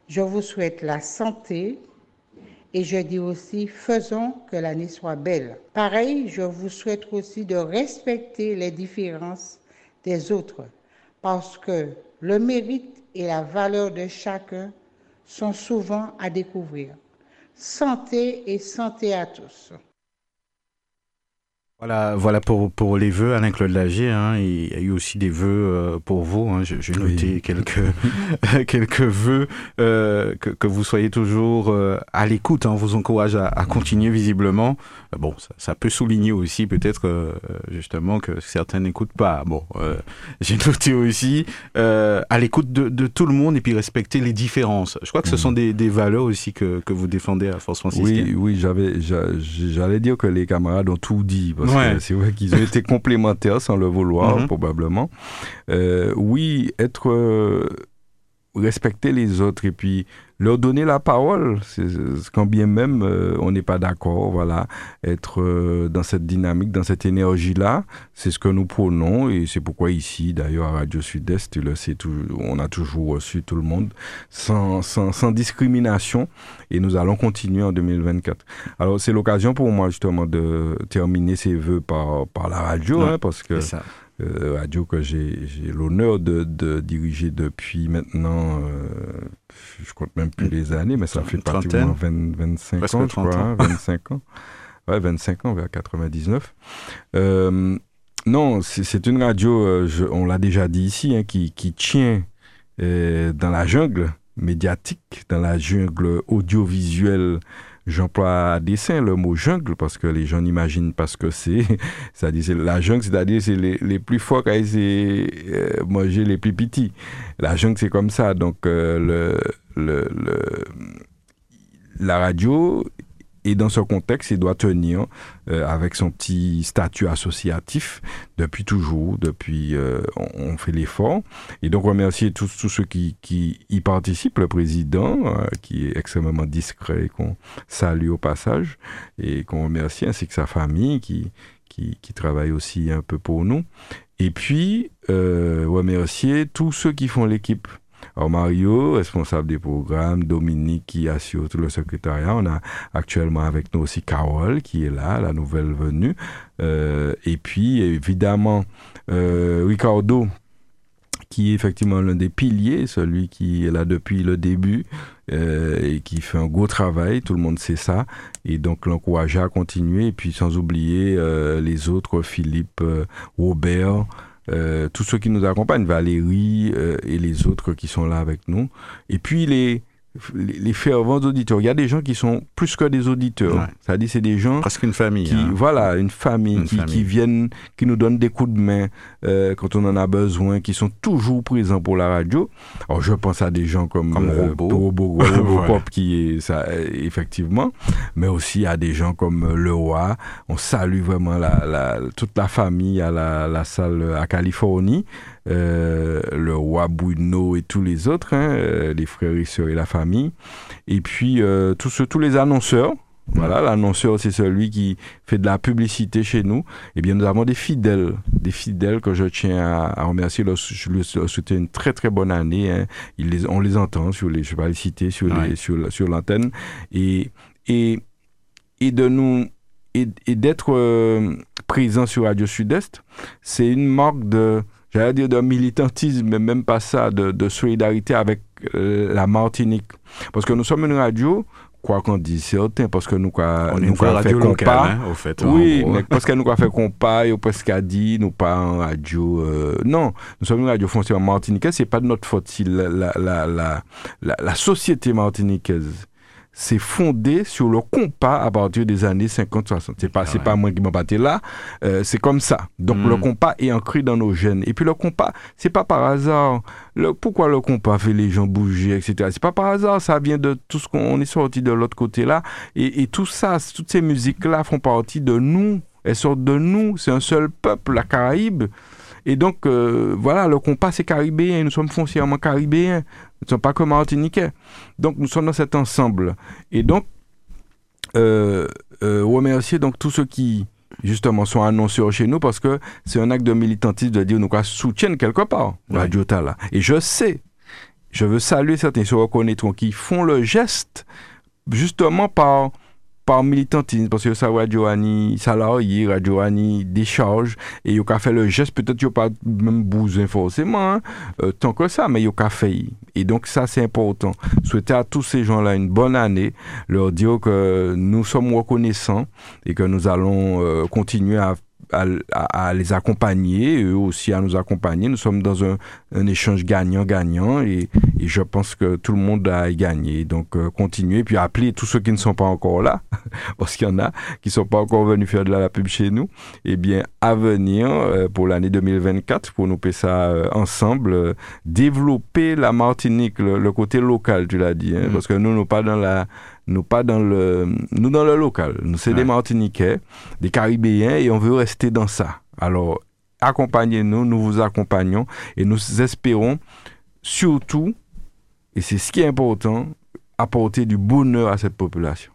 Je vous souhaite la santé et je dis aussi faisons que l'année soit belle. Pareil, je vous souhaite aussi de respecter les différences des autres parce que le mérite et la valeur de chacun sont souvent à découvrir. Santé et santé à tous. Voilà, voilà pour, pour les vœux, Alain-Claude Lagier. Hein, il y a eu aussi des vœux euh, pour vous. Hein, J'ai noté oui. quelques, quelques vœux euh, que, que, vous soyez toujours euh, à l'écoute. Hein, on vous encourage à, à continuer visiblement. Bon, ça, ça, peut souligner aussi peut-être euh, justement que certains n'écoutent pas. Bon, euh, j'ai noté aussi à l'écoute de, de, tout le monde et puis respecter les différences. Je crois que ce mmh. sont des, des, valeurs aussi que, que vous défendez à Force franciscaine. Oui, oui j'avais, j'allais dire que les camarades ont tout dit. Parce ouais. que c'est vrai qu'ils ont été complémentaires sans le vouloir, mm -hmm. probablement. Euh, oui, être euh, respecter les autres et puis leur donner la parole, quand bien même euh, on n'est pas d'accord, voilà, être euh, dans cette dynamique, dans cette énergie-là, c'est ce que nous prônons et c'est pourquoi ici, d'ailleurs, à Radio Sud-Est, on a toujours reçu tout le monde sans, sans, sans, discrimination et nous allons continuer en 2024. Alors c'est l'occasion pour moi justement de terminer ces vœux par, par la radio, ouais, hein, parce que radio que j'ai l'honneur de, de, diriger depuis maintenant, euh, je compte même plus les années, mais ça fait pratiquement 20, 25 Presque ans, je crois, hein, 25 ans. Ouais, 25 ans, vers 99. Euh, non, c'est une radio, euh, je, on l'a déjà dit ici, hein, qui, qui tient euh, dans la jungle médiatique, dans la jungle audiovisuelle J'emploie à dessein le mot jungle parce que les gens n'imaginent pas ce que c'est. C'est-à-dire, la jungle, c'est-à-dire, c'est les, les, plus forts qui euh, manger les plus petits. La jungle, c'est comme ça. Donc, euh, le, le, le, la radio et dans ce contexte, il doit tenir euh, avec son petit statut associatif depuis toujours, depuis euh, on, fait l'effort. Et donc remercier tous, tous ceux qui, y participent, le président euh, qui est extrêmement discret, qu'on salue au passage et qu'on remercie, ainsi que sa famille qui, qui, travaille aussi un peu pour nous. Et puis remercier tous ceux qui font l'équipe alors Mario, responsable des programmes, Dominique qui assure tout le secrétariat. On a actuellement avec nous aussi Carole qui est là, la nouvelle venue. Euh, et puis évidemment euh, Ricardo qui est effectivement l'un des piliers, celui qui est là depuis le début euh, et qui fait un gros travail, tout le monde sait ça, et donc l'encourager à continuer, et puis sans oublier les autres, Philippe, Robert, tous ceux qui nous accompagnent, Valérie euh, et les autres qui sont là avec nous. Et puis les les, fervents auditeurs. Il y a des gens qui sont plus que des auditeurs. Ouais. C'est-à-dire, c'est des gens Presque une famille. qui, hein. voilà, une famille, Une qui, famille. qui viennent, qui nous donnent des coups de main euh, quand on en a besoin, qui sont toujours présents pour la radio. Alors, je pense à des gens comme, Comme euh, Robot. Robo- Voilà. Robocop, qui est ça, euh, effectivement, mais aussi à des gens comme euh, Le Roi. On salue vraiment la, la, toute la famille à la, la salle à Californie. Euh, le roi Bruno et tous les autres, hein, euh, les frères et sœurs et la famille. Et puis euh, tous, tous les annonceurs. Voilà, l'annonceur, c'est celui qui fait de la publicité chez nous. Eh bien, nous avons des fidèles, des fidèles que je tiens à, à remercier. Leur- Je leur souhaite une très très bonne année. hein. Ils les, on les entend sur les, je vais pas les citer sur Ouais. les, sur, la- sur l'antenne et et et de nous et, et d'être euh, présent sur Radio Sud-Est, c'est une marque de, j'allais dire de militantisme, mais même pas ça, de, de solidarité avec euh, la Martinique. Parce que nous sommes une radio, quoi qu'on dise certains, parce que nous, quoi, On nous quoi fait radio locale, compas. hein, au fait. Oui, gros. mais parce qu'elle nous a fait compas, et presque a dit, nous pas en radio. euh, non, nous sommes une radio foncière martiniquaise, c'est pas de notre faute si la, la, la, la, la, la société martiniquaise s'est fondée sur le compas à partir des années 50-60. C'est pas, c'est pas moi qui m'en battais là, euh, c'est comme ça. Donc le compas est ancré dans nos gènes. Et puis le compas, c'est pas par hasard. Le, pourquoi le compas fait les gens bouger, etc. C'est pas par hasard, ça vient de tout ce qu'on on est sorti de l'autre côté là. Et, et tout ça, toutes ces musiques-là font partie de nous. Elles sortent de nous. C'est un seul peuple, la Caraïbe. Et donc, euh, voilà, le compas, c'est caribéen. Nous sommes foncièrement caribéens. Nous ne sommes pas comme martiniquais. Donc, nous sommes dans cet ensemble. Et donc, euh, euh, remercier donc tous ceux qui, justement, sont annonceurs chez nous parce que c'est un acte de militantisme de dire nous quoi soutiennent quelque part Ouais. Radio Tala. Et je sais, je veux saluer certains, ils se reconnaîtront, qui font le geste justement par par militantisme parce que ça Radio Annie salarié Radio Annie décharge et il a fait le geste peut-être il pas même besoin forcément hein, euh, tant que ça mais il a fait. Et donc ça c'est important. Souhaiter à tous ces gens-là une bonne année leur dire que nous sommes reconnaissants et que nous allons euh, continuer à à, à- les accompagner, eux aussi à nous accompagner. Nous sommes dans un, un échange gagnant-gagnant et, et je pense que tout le monde a gagné. Donc, euh, continuez. Puis, appelez tous ceux qui ne sont pas encore là, parce qu'il y en a qui ne sont pas encore venus faire de la, pub chez nous. Eh bien, à venir euh, pour l'année 2024, pour nous faire ça euh, ensemble, euh, développer la Martinique, le, le côté local, tu l'as dit, hein, Mm. parce que nous, nous pas dans la nous pas dans le nous dans le local. Nous c'est des. Martiniquais des Caribéens et on veut rester dans ça. Alors accompagnez-nous nous vous accompagnons et nous espérons surtout et c'est ce qui est important apporter du bonheur à cette population.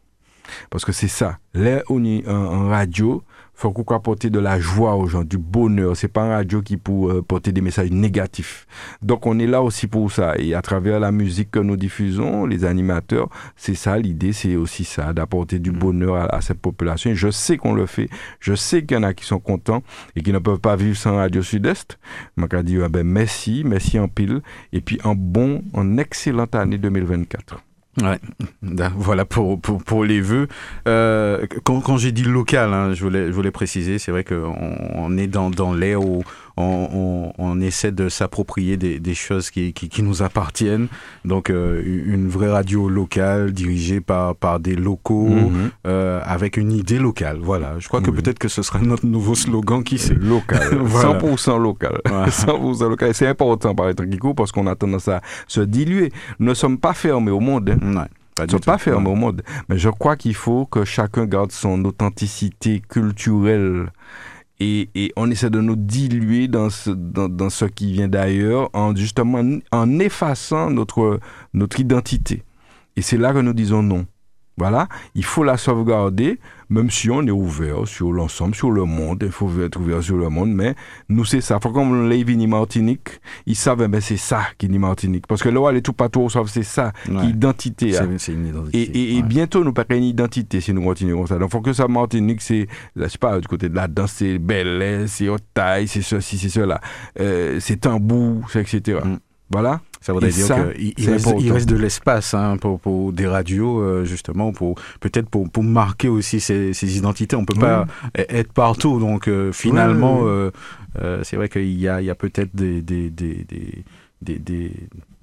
Parce que c'est ça. Là on est en, en radio faut qu'on apporter de la joie aux gens, du bonheur. C'est pas un radio qui pour euh, porter des messages négatifs. Donc on est là aussi pour ça. Et à travers la musique que nous diffusons, les animateurs, c'est ça l'idée, c'est aussi ça, d'apporter du bonheur à, à cette population. Et je sais qu'on le fait. Je sais qu'il y en a qui sont contents et qui ne peuvent pas vivre sans Radio Sud-Est. Donc à dire, ben merci, merci en pile. Et puis en bon, en excellente année 2024. Ouais, voilà pour, pour, pour les vœux. Euh, quand quand j'ai dit local, hein, je, voulais, je voulais préciser, c'est vrai qu'on on est dans, dans l'air où on, on, on essaie de s'approprier des, des choses qui, qui, qui nous appartiennent. Donc euh, une vraie radio locale dirigée par, par des locaux, Mhm. euh, avec une idée locale. Voilà, je crois que Oui. peut-être que ce sera notre nouveau slogan, qui sait. Local, Voilà. 100% local. Ouais. 100% local. Et C'est important par être Kiko parce qu'on a tendance à se diluer. Nous ne sommes pas fermés au monde. hein. Ouais, pas ne fermés au monde. Mais je crois qu'il faut que chacun garde son authenticité culturelle. Et, on essaie de nous diluer dans ce, dans, dans ce qui vient d'ailleurs en justement en effaçant notre, notre identité. Et c'est là que nous disons non. Voilà, il faut la sauvegarder, même si on est ouvert sur l'ensemble, sur le monde, il faut être ouvert sur le monde, mais nous c'est ça. Faut comme les vini Martinique, ils savent, ben c'est ça qui est Martinique. Parce que là, elle est tout partout, sauf c'est ça, Ouais. identité. hein. C'est une identité. Et, et, et ouais. bientôt, nous pas une identité si nous continuons comme ça. Donc, faut que ça, Martinique, c'est, je sais pas, du côté de la danse, c'est belle, c'est haute taille, c'est ceci, c'est cela. Euh, c'est tambour, c'est etc. Mm. Voilà. Ça voudrait Et dire qu'il reste, de l'espace hein, pour, pour des radios, euh, justement, pour peut-être pour, pour marquer aussi ces, ces identités. On peut pas e- être partout, donc euh, finalement, euh, c'est vrai qu'il y a, a peut-être des, des, des, des, des, des,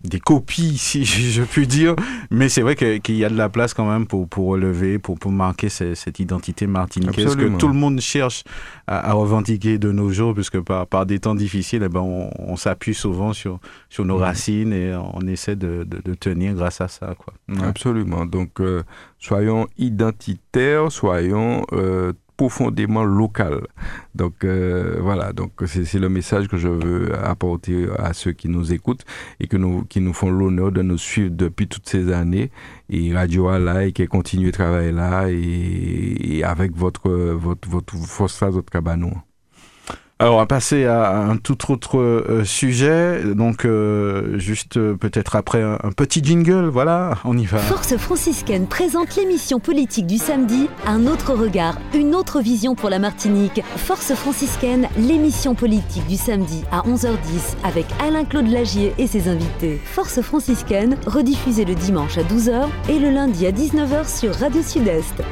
des copies, si je puis dire, mais c'est vrai qu'il y a de la place quand même pour, pour relever, pour, pour marquer ce- cette identité martiniquaise Absolument. que tout le monde cherche à, à revendiquer de nos jours, puisque par, par des temps difficiles, eh ben, on, on s'appuie souvent sur, sur nos racines et on essaie de, de, de tenir grâce à ça. Quoi. Ouais. Absolument. Donc, euh, soyons identitaires, soyons euh, profondément local. Donc euh, voilà, donc c'est le message que je veux apporter à ceux qui nous écoutent et que nous, qui nous font l'honneur de nous suivre depuis toutes ces années. Et Radio A là et qui continue de travailler là et, et avec votre votre votre force votre cabanon. Alors, on va passer à un tout autre euh, sujet. Donc, euh, juste euh, peut-être après un, un petit jingle. Voilà, on y va. Force franciscaine présente l'émission politique du samedi, un autre regard, une autre vision pour la Martinique. Force franciscaine, l'émission politique du samedi à 11h10 avec Alain-Claude Lagier et ses invités. Force franciscaine, rediffusée le dimanche à 12h et le lundi à 19h sur Radio Sud-Est.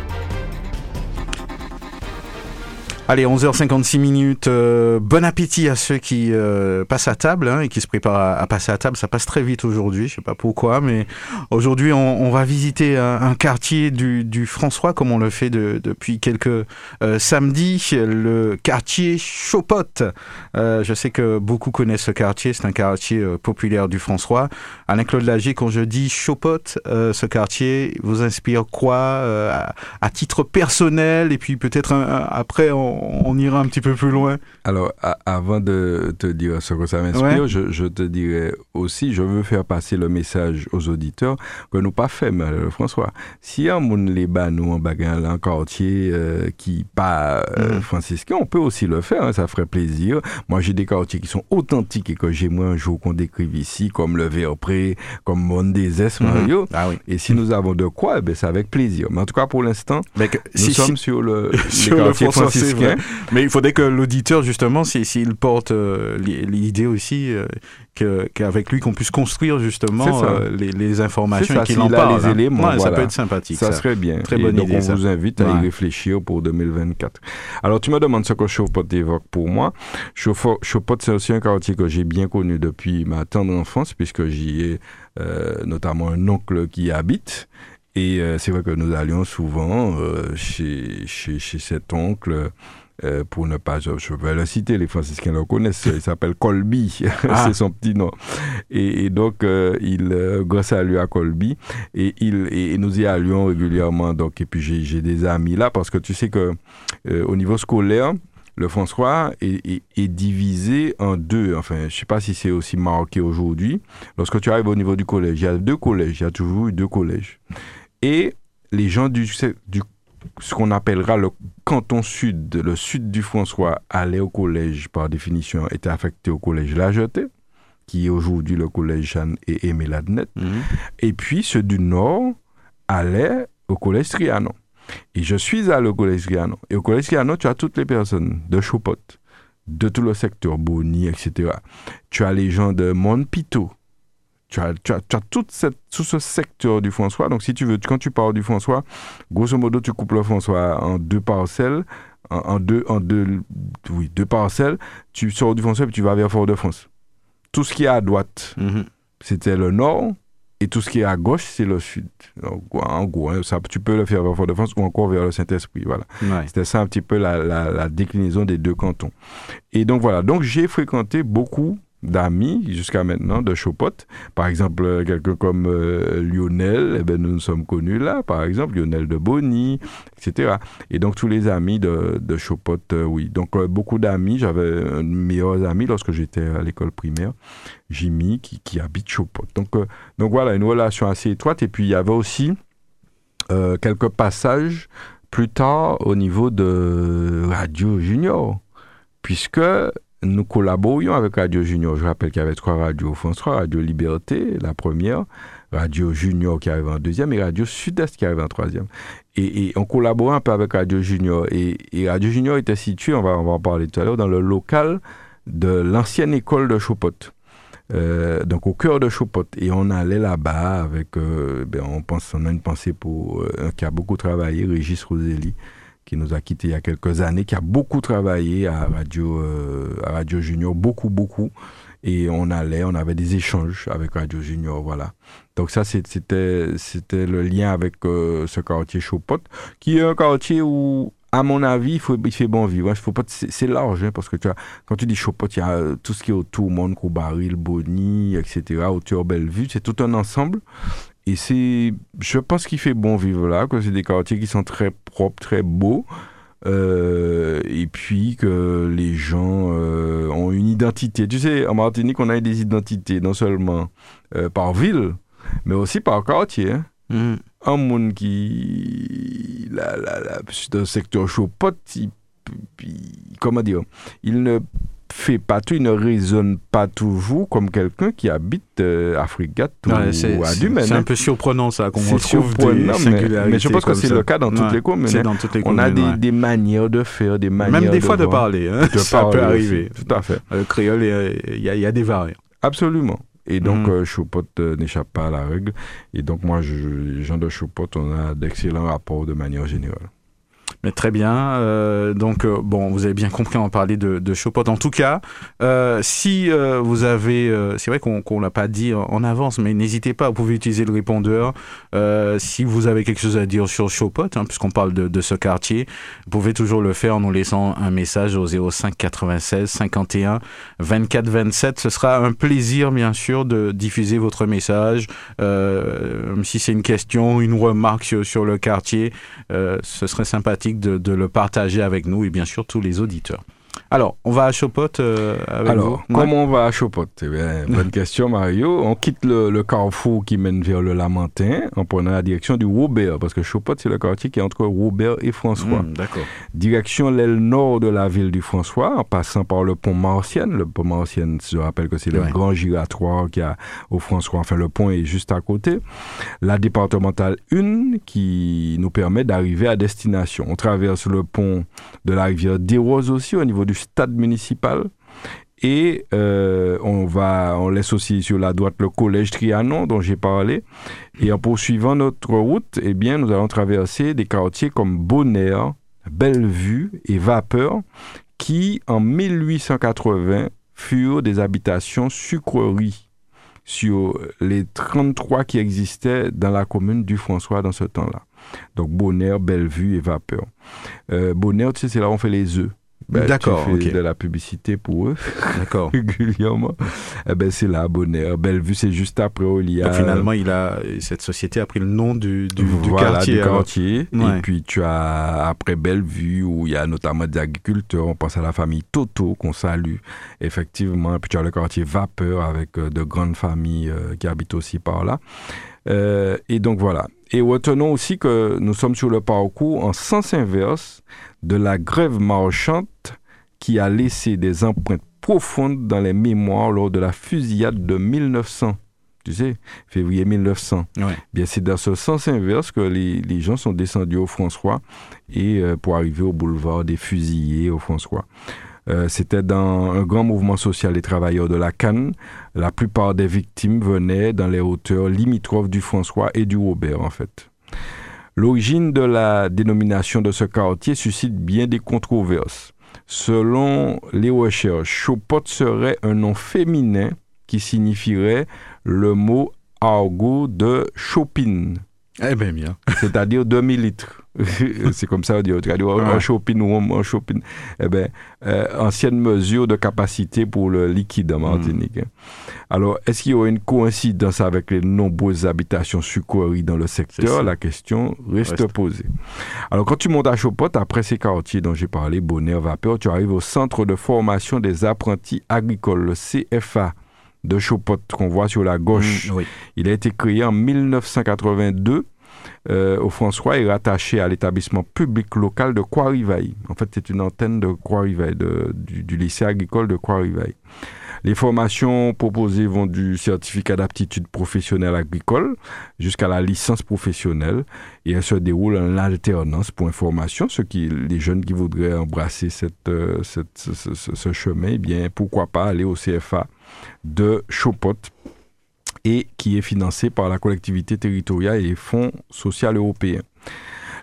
Allez, 11h56 minutes. euh, bon appétit à ceux qui euh, passent à table hein, et qui se préparent à, passer à table. Ça passe très vite aujourd'hui, je sais pas pourquoi, mais aujourd'hui on, on va visiter un, un quartier du, du François comme on le fait de- depuis quelques euh, samedis, le quartier Chopotte. Euh, je sais que beaucoup connaissent ce quartier, c'est un quartier euh, populaire du François. Alain-Claude Lagier, quand je dis Chopotte, euh, ce quartier vous inspire quoi à, à titre personnel et puis peut-être après on, on ira un petit peu plus loin. Alors, a- avant de te dire ce que ça m'inspire, Ouais. je, je te dirais aussi, je veux faire passer le message aux auditeurs que nous pas fait mal, euh, François. Si un moun les bas nous en bagan un quartier euh, qui pas euh, Mhm. franciscain, on peut aussi le faire, hein, ça ferait plaisir. Moi, j'ai des quartiers qui sont authentiques et que j'aimerais un jour qu'on décrive ici, comme le Verpré, comme Monde des Est. Mario. Ah oui. Et si nous avons de quoi, eh ben, c'est avec plaisir. Mais en tout cas, pour l'instant, nous si- sommes si- sur le, sur les le quartiers c'est franciscains. Mais il faudrait que l'auditeur, justement, si- s'il porte euh, l'i- l'idée aussi, euh, qu'avec lui, qu'on puisse construire justement euh, les, les informations ça, et qu'il en a parle. les hein. éléments, Ouais, Ça peut être sympathique. Ça, Ça, serait bien. Très Et bonne donc idée. on ça. vous invite à y réfléchir pour 2024. Alors tu me demandes ce que Chopot évoque pour moi. Chopot, c'est aussi un quartier que j'ai bien connu depuis ma tendre enfance puisque j'y ai euh, notamment un oncle qui y habite. Et euh, c'est vrai que nous allions souvent euh, chez, chez, chez cet oncle. Euh, pour ne pas, je, je vais le citer, les franciscains le connaissent, il s'appelle Colby, Ah. c'est son petit nom. Et, et donc, euh, il, euh, grâce à lui à Colby, et, il, et, et nous y allions régulièrement. Donc, et puis j'ai des amis là, parce que tu sais que euh, au niveau scolaire, le François est, est- est divisé en deux. Enfin, je sais pas si c'est aussi marqué aujourd'hui. Lorsque tu arrives au niveau du collège, il y a deux collèges. Il y a toujours eu deux collèges. Et les gens du, du ce qu'on appellera le canton sud, le sud du François, allaient au collège, par définition, étaient affectés au collège La Jetée, qui est aujourd'hui le collège Jeanne et Aimé Ladnet. Mhm. Et puis ceux du nord allaient au collège Trianon. Et je suis allé au collège Trianon. Et au collège Trianon, tu as toutes les personnes de Chopot, de tout le secteur Boni, etc. Tu as les gens de Montpito. Tu as, tu as, tu as toute cette, tout ce secteur du François. Donc, si tu veux, quand tu pars du François, grosso modo, tu coupes le François en deux parcelles, en, en deux, en deux, oui, deux parcelles. Tu sors du François et tu vas vers Fort-de-France. Tout ce qui est à droite, Mhm. c'était le nord. Et tout ce qui est à gauche, c'est le sud. Donc, en gros, hein, ça, tu peux le faire vers Fort-de-France ou encore vers le Saint-Esprit. Voilà. Ouais. C'était ça un petit peu la, la, la déclinaison des deux cantons. Et donc voilà, donc j'ai fréquenté beaucoup d'amis jusqu'à maintenant de Chopot. Par exemple, euh, quelqu'un comme euh, Lionel, eh ben, nous nous sommes connus là, par exemple, Lionel de Bonny, etc. Et donc tous les amis de, de euh, oui. Donc beaucoup d'amis, j'avais un de mes meilleurs amis lorsque j'étais à l'école primaire, Jimmy, qui, qui habite Chopot. Donc, donc voilà, une relation assez étroite. Et puis il y avait aussi quelques passages plus tard au niveau de Radio Junior, puisque nous collaborions avec Radio Junior. Je rappelle qu'il y avait trois radios François, Radio Liberté, la première, Radio Junior qui arrive en deuxième et Radio Sud-Est qui arrive en troisième. Et, on collaborait un peu avec Radio Junior. Et, Radio Junior était situé, on va, en parler tout à l'heure, dans le local de l'ancienne école de Chopot. Euh, donc au cœur de Chopot et on allait là-bas avec euh, ben, on pense on a une pensée pour euh, qui a beaucoup travaillé Régis Roselli qui nous a quittés il y a quelques années, qui a beaucoup travaillé à Radio, euh, à Radio Junior, beaucoup, beaucoup. Et on allait, on avait des échanges avec Radio Junior, voilà. Donc ça, c'était, le lien avec euh, ce quartier Chopot, qui est un quartier où à mon avis, il, fait bon vivre. pas, c'est large, hein, parce que quand tu dis Chopot, il y a euh, tout ce qui est autour, Monaco, Baril, Bonny, etc., Hauteur Bellevue, c'est tout un ensemble. Et c'est, je pense qu'il fait bon vivre là, que c'est des quartiers qui sont très propres, très beaux. Euh, et puis que les gens euh, ont une identité. Tu sais, en Martinique, on a des identités, non seulement euh, par ville, mais aussi par quartier. Hein. Mm. Un monde qui, la, la, la, dans le secteur chaud, comment dire, il ne fait pas tout, il ne résonne pas toujours comme quelqu'un qui habite euh, Afrique ou, à Dumaine. C'est un peu surprenant ça, qu'on retrouve des mais, mais, je pense que c'est le cas dans toutes les communes. Hein. Dans toutes les on a des, des, manières de faire, des manières Même des fois de, parler, hein. ça peut arriver. Tout à fait. Le créole, il y, a, y, a des variantes. Absolument. Et donc, mm. euh, Choupot euh, n'échappe pas à la règle. Et donc, moi, je, les gens de Choupot, on a d'excellents rapports de manière générale. Mais très bien. Euh, donc, euh, bon, vous avez bien compris, on parler de, de. En tout cas, euh, si euh, vous avez, euh, c'est vrai qu'on ne l'a pas dit en avance, mais n'hésitez pas, vous pouvez utiliser le répondeur. si vous avez quelque chose à dire sur Chopot, hein, puisqu'on parle de, ce quartier, vous pouvez toujours le faire en nous laissant un message au 05 96 51 24 27. Ce sera un plaisir, bien sûr, de diffuser votre message. même si c'est une question, une remarque sur le quartier, ce serait sympathique de, le partager avec nous et bien sûr tous les auditeurs. Alors, on va à Chopot euh, avec Alors, comment on va à Chopot eh bien, Bonne question, Mario. On quitte le, carrefour qui mène vers le Lamentin en prenant la direction du Robert, parce que Chopot, c'est le quartier qui est entre Robert et François. Hmm, d'accord. Direction l'aile nord de la ville du François, en passant par le pont Martienne. Le pont Martienne, je rappelle que c'est le grand giratoire qui a au François. Enfin, le pont est juste à côté. La départementale 1 qui nous permet d'arriver à destination. On traverse le pont de la rivière des Roses aussi au niveau du stade municipal. Et euh, on, va, on laisse aussi sur la droite le collège Trianon dont j'ai parlé. Et en poursuivant notre route, eh bien, nous allons traverser des quartiers comme Bonaire, Bellevue et Vapeur, qui en 1880 furent des habitations sucreries sur les 33 qui existaient dans la commune du François dans ce temps-là. Donc Bonaire, Bellevue et Vapeur. Euh, tu sais, c'est là où on fait les œufs. Ben, D'accord. Tu fais de la publicité pour eux. D'accord. régulièrement. Eh ben, c'est là, Bonheur. Bellevue, c'est juste après où il y a. finalement, il a, cette société a pris le nom du, du, voilà, quartier. Du quartier. Et puis, tu as, après Bellevue, où il y a notamment des agriculteurs. On pense à la famille Toto, qu'on salue. Effectivement. Et puis, tu as le quartier Vapeur, avec euh, de grandes familles euh, qui habitent aussi par là. Euh, et donc, voilà. Et retenons aussi que nous sommes sur le parcours en sens inverse de la grève marchande qui a laissé des empreintes profondes dans les mémoires lors de la fusillade de 1900. Tu sais, février 1900. Bien, c'est dans ce sens inverse que les, les, gens sont descendus au François et euh, pour arriver au boulevard des fusillés au François. Euh, c'était dans un grand mouvement social des travailleurs de la Cannes. La plupart des victimes venaient dans les hauteurs limitrophes du François et du Robert, en fait. L'origine de la dénomination de ce quartier suscite bien des controverses. Selon les recherches, Chopot serait un nom féminin qui signifierait le mot argot de Chopin. Eh bien, bien. C'est-à-dire demi-litre. C'est comme ça, on dit, un shopping ou un shopping. Eh bien, euh, ancienne mesure de capacité pour le liquide en Martinique. Hein. Alors, est-ce qu'il y aura une coïncidence avec les nombreuses habitations sucreries dans le secteur? La question reste, posée. Alors, quand tu montes à Chopot, après ces quartiers dont j'ai parlé, Bonheur, Vapeur, tu arrives au centre de formation des apprentis agricoles, le CFA de Chopot, qu'on voit sur la gauche. Mmh, Il a été créé en 1982 euh, au François est rattaché à l'établissement public local de Croix-Rivaille. En fait, c'est une antenne de Croix-Rivaille, du, lycée agricole de Croix-Rivaille. Les formations proposées vont du certificat d'aptitude professionnelle agricole jusqu'à la licence professionnelle et elles se déroulent en alternance pour information. Ceux qui, les jeunes qui voudraient embrasser cette, euh, ce, chemin, eh bien, pourquoi pas aller au CFA de Chopot et qui est financé par la collectivité territoriale et les fonds sociaux européens.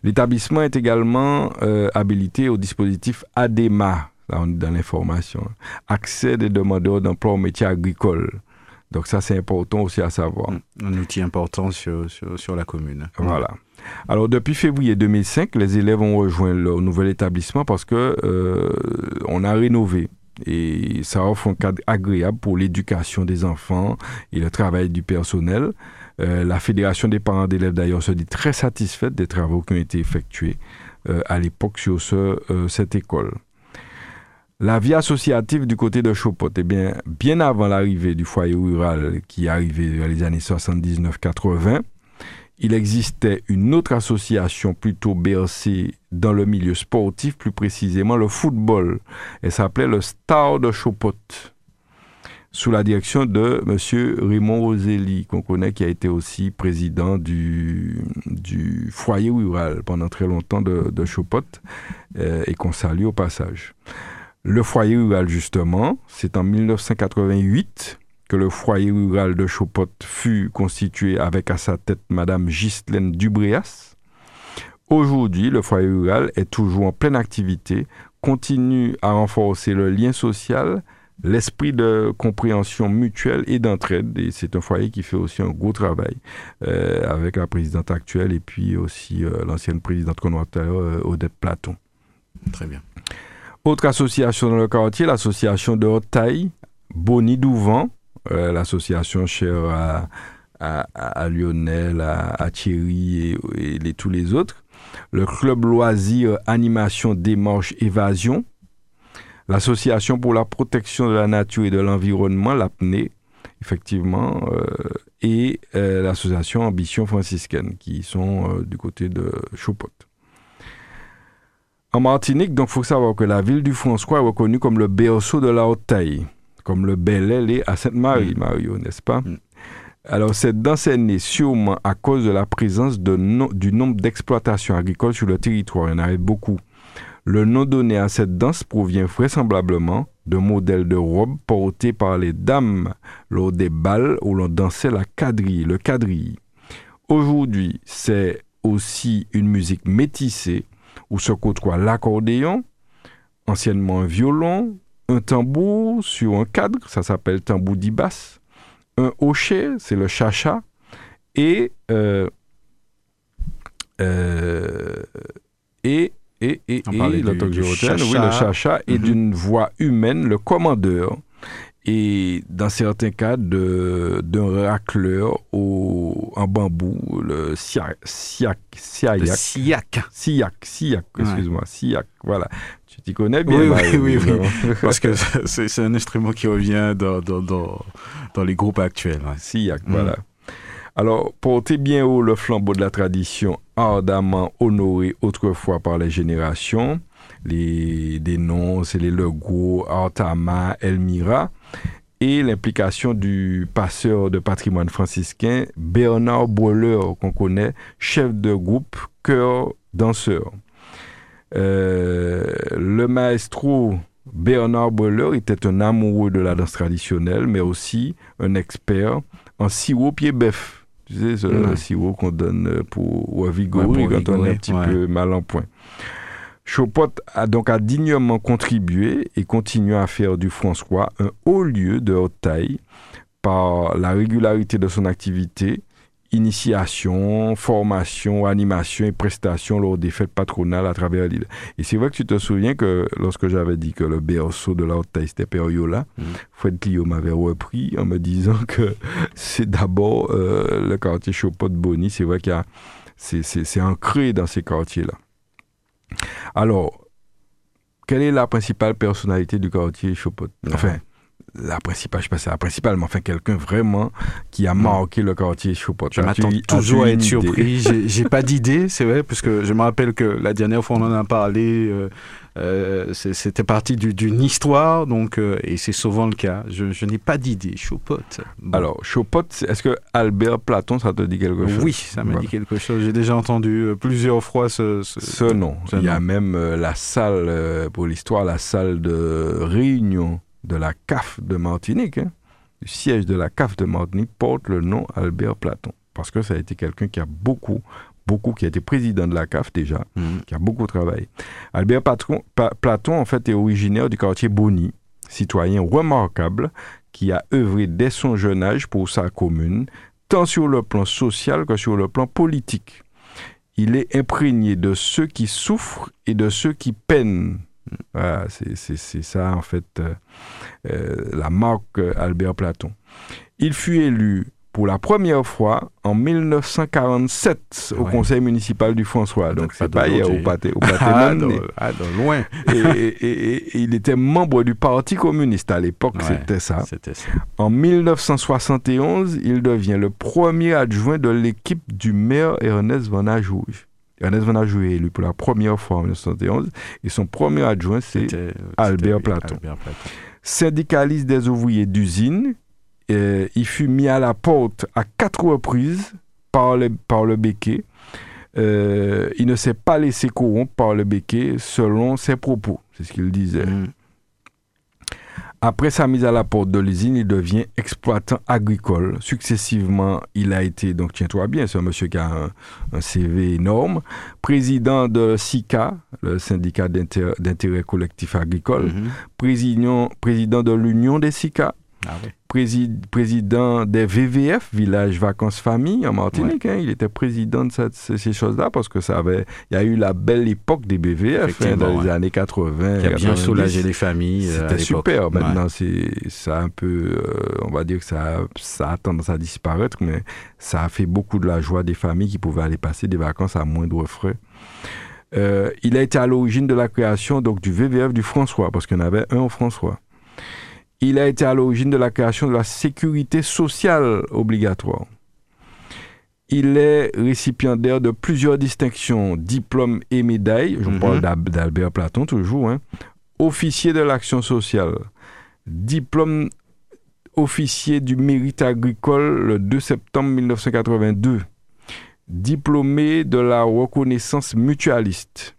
L'établissement est également euh, habilité au dispositif ADEMA, là on est dans l'information, accès des demandeurs d'emploi au métier agricole. Donc ça c'est important aussi à savoir. Un outil important sur, sur, sur la commune. Voilà. Alors depuis février 2005, les élèves ont rejoint leur nouvel établissement parce que euh, on a rénové et ça offre un cadre agréable pour l'éducation des enfants et le travail du personnel. Euh, la Fédération des parents d'élèves d'ailleurs se dit très satisfaite des travaux qui ont été effectués euh, à l'époque sur ce, euh, cette école. La vie associative du côté de Chopot, eh bien, bien avant l'arrivée du foyer rural qui est arrivé dans les années 79-80, il existait une autre association plutôt bercée dans le milieu sportif, plus précisément le football. Elle s'appelait le Star de Chopot, sous la direction de M. Raymond Roselli, qu'on connaît, qui a été aussi président du, foyer rural pendant très longtemps de, de Chopot, euh, et qu'on salue au passage. Le foyer rural, justement, c'est en 1988 que le foyer rural de Chopot fut constitué avec à sa tête Madame Ghislaine Dubréas. Aujourd'hui, le foyer rural est toujours en pleine activité, continue à renforcer le lien social, l'esprit de compréhension mutuelle et d'entraide. Et c'est un foyer qui fait aussi un gros travail euh, avec la présidente actuelle et puis aussi euh, l'ancienne présidente qu'on euh, Odette Platon. Très bien. Autre association dans le quartier, l'association de haute taille, Bonnie Douvent, euh, l'association chère à, Lionel, à, Thierry et, tous les autres. Le club loisir animation démarche évasion. L'association pour la protection de la nature et de l'environnement, l'APNE, effectivement, euh, et euh, l'association Ambition franciscaine, qui sont du côté de Chopot. En Martinique, donc, il faut savoir que la ville du François est reconnue comme le berceau de la haute taille comme le bel est à Sainte-Marie, mm. Mario, n'est-ce pas? Mm. Alors, cette danse est née sûrement à cause de la présence de no du nombre d'exploitations agricoles sur le territoire. Il y en avait beaucoup. Le nom donné à cette danse provient vraisemblablement de modèles de robes portés par les dames lors des balles où l'on dansait la quadrille, le quadrille. Aujourd'hui, c'est aussi une musique métissée où se côtoie l'accordéon, anciennement un violon, un tambour sur un cadre, ça s'appelle tambour d'ibas, un hochet, c'est le chacha, et, euh, euh, et, et, et, et le oui, le chacha, est mm -hmm. d'une voix humaine, le commandeur, et dans certains cas d'un racleur au, en bambou, le siak, siak, siak, siak, siak, siak, excuse-moi, siak, voilà. Tu t'y connais bien Oui, oui, oui, oui. parce que c'est un instrument qui revient dans, dans, dans, dans les groupes actuels. Ouais. Siak, mm. voilà. Alors, porter bien haut le flambeau de la tradition ardemment honorée autrefois par les générations, les dénonces et les logos Artama, Elmira, et l'implication du passeur de patrimoine franciscain Bernard Boiler, qu'on connaît, chef de groupe chœur danseur. Euh, le maestro Bernard Boiler était un amoureux de la danse traditionnelle, mais aussi un expert en sirop pied bœuf. Tu sais, ce mmh. sirop qu'on donne pour, ouais, quand on est un petit ouais. peu mal en point. Chopot a donc a dignement contribué et continue à faire du François un haut lieu de haute taille par la régularité de son activité, initiation, formation, animation et prestations lors des fêtes patronales à travers l'île. Et c'est vrai que tu te souviens que lorsque j'avais dit que le berceau de la haute taille c'était Periola, mmh. Fred Clio m'avait repris en me disant que c'est d'abord euh, le quartier Chopot Bonny. C'est vrai qu'il y a c'est ancré dans ces quartiers-là. Alors, quelle est la principale personnalité du quartier Chopot Enfin, la principale, je sais pas c'est la principale, mais enfin quelqu'un vraiment qui a marqué le quartier Chopot. Je m'attends toujours à être surpris? J'ai pas d'idée, c'est vrai, parce que je me rappelle que la dernière fois on en a parlé, euh, euh, c'était parti d'une histoire, donc euh, et c'est souvent le cas. Je, je n'ai pas d'idée. Chopot. Bon. Alors Chopot, est-ce que Albert Platon, ça te dit quelque chose? Oui, ça voilà. dit quelque chose. J'ai déjà entendu euh, plusieurs fois ce, ce, ce nom. Ce Il y a même la salle pour l'histoire, la salle de réunion de la CAF de Martinique. Hein. Le siège de la CAF de Martinique porte le nom Albert Platon parce que ça a été quelqu'un qui a beaucoup beaucoup, qui a été président de la CAF déjà, qui a beaucoup travaillé. Albert Patron- Pa- Platon, en fait, est originaire du quartier Bonny, citoyen remarquable qui a œuvré dès son jeune âge pour sa commune, tant sur le plan social que sur le plan politique. Il est imprégné de ceux qui souffrent et de ceux qui peinent. Voilà, c'est- c'est c'est ça, en fait, euh, euh, la marque euh, Albert Platon. Il fut élu pour la première fois en 1947 au conseil municipal du François. Donc, c'est pas hier au pâté, au pâté Ah, ah, dans loin. Et, et- et- et il était membre du Parti communiste à l'époque, Ouais, c'était ça. Ça. En 1971, il devient le premier adjoint de l'équipe du maire Ernest Van Ajouy. Ernest Van Ajouy est élu pour la première fois en 1971 et son premier adjoint, c'est C'était- Albert c'était- Platon. Albert Platon. Syndicaliste des ouvriers d'usine, euh, il fut mis à la porte à quatre reprises par le, par le béquet. Euh, il ne s'est pas laissé corrompre par le béquet selon ses propos. C'est ce qu'il disait. Mm. Après sa mise à la porte de l'usine, il devient exploitant agricole. Successivement, il a été, donc tiens-toi bien, c'est un monsieur qui a un, un CV énorme, président de SICA, le syndicat d'intérêt collectif agricole, Mhm. président, président de l'Union des SICA, Ah président des VVF, Village Vacances Famille en Martinique. hein. il était président de cette- ces, choses-là parce que ça avait, il y a eu la belle époque des BVF hein, dans les années 80. Qui a bien 90. soulagé les familles. euh, C'était super. Ouais. Maintenant, c'est ça a un peu, euh, on va dire que ça, ça a tendance à disparaître, mais ça a fait beaucoup de la joie des familles qui pouvaient aller passer des vacances à moindre frais. Euh, il a été à l'origine de la création donc du VVF du François, parce qu'il y en avait un au François. Il a été à l'origine de la création de la sécurité sociale obligatoire. Il est récipiendaire de plusieurs distinctions, diplômes et médailles. Je Mhm. parle d'Al- d'Albert Platon toujours. hein. Officier de l'action sociale. Diplôme officier du mérite agricole le 2 septembre 1982. Diplômé de la reconnaissance mutualiste.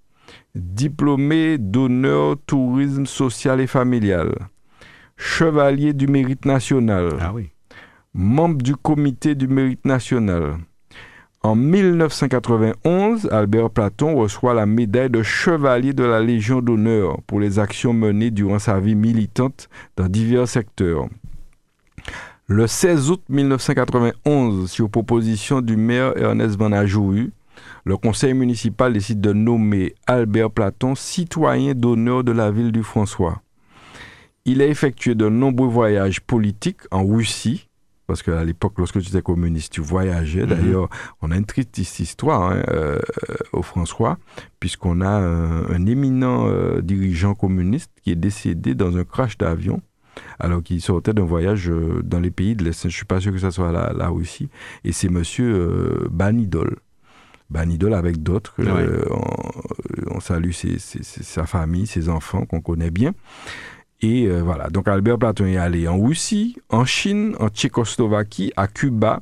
Diplômé d'honneur tourisme social et familial. Chevalier du mérite national Ah oui. membre du comité du mérite national. En 1991, Albert Platon reçoit la médaille de chevalier de la Légion d'honneur pour les actions menées durant sa vie militante dans divers secteurs. Le 16 août 1991, sur proposition du maire Ernest Van Ajouhu, le conseil municipal décide de nommer Albert Platon citoyen d'honneur de la ville du François. Il a effectué de nombreux voyages politiques en Russie, parce qu'à l'époque, lorsque tu étais communiste, tu voyageais. Mhm. D'ailleurs, on a une triste histoire hein, euh, au François, puisqu'on a un, un éminent euh, dirigeant communiste qui est décédé dans un crash d'avion, alors qu'il sortait d'un voyage euh, dans les pays de l'Est. Je ne suis pas sûr que ce soit la, la Russie. Et c'est monsieur Banidol. Banidol avec d'autres. on, on salue ses- ses- ses- sa famille, ses enfants qu'on connaît bien. Et euh, voilà, donc Albert Platon est allé en Russie, en Chine, en Tchécoslovaquie, à Cuba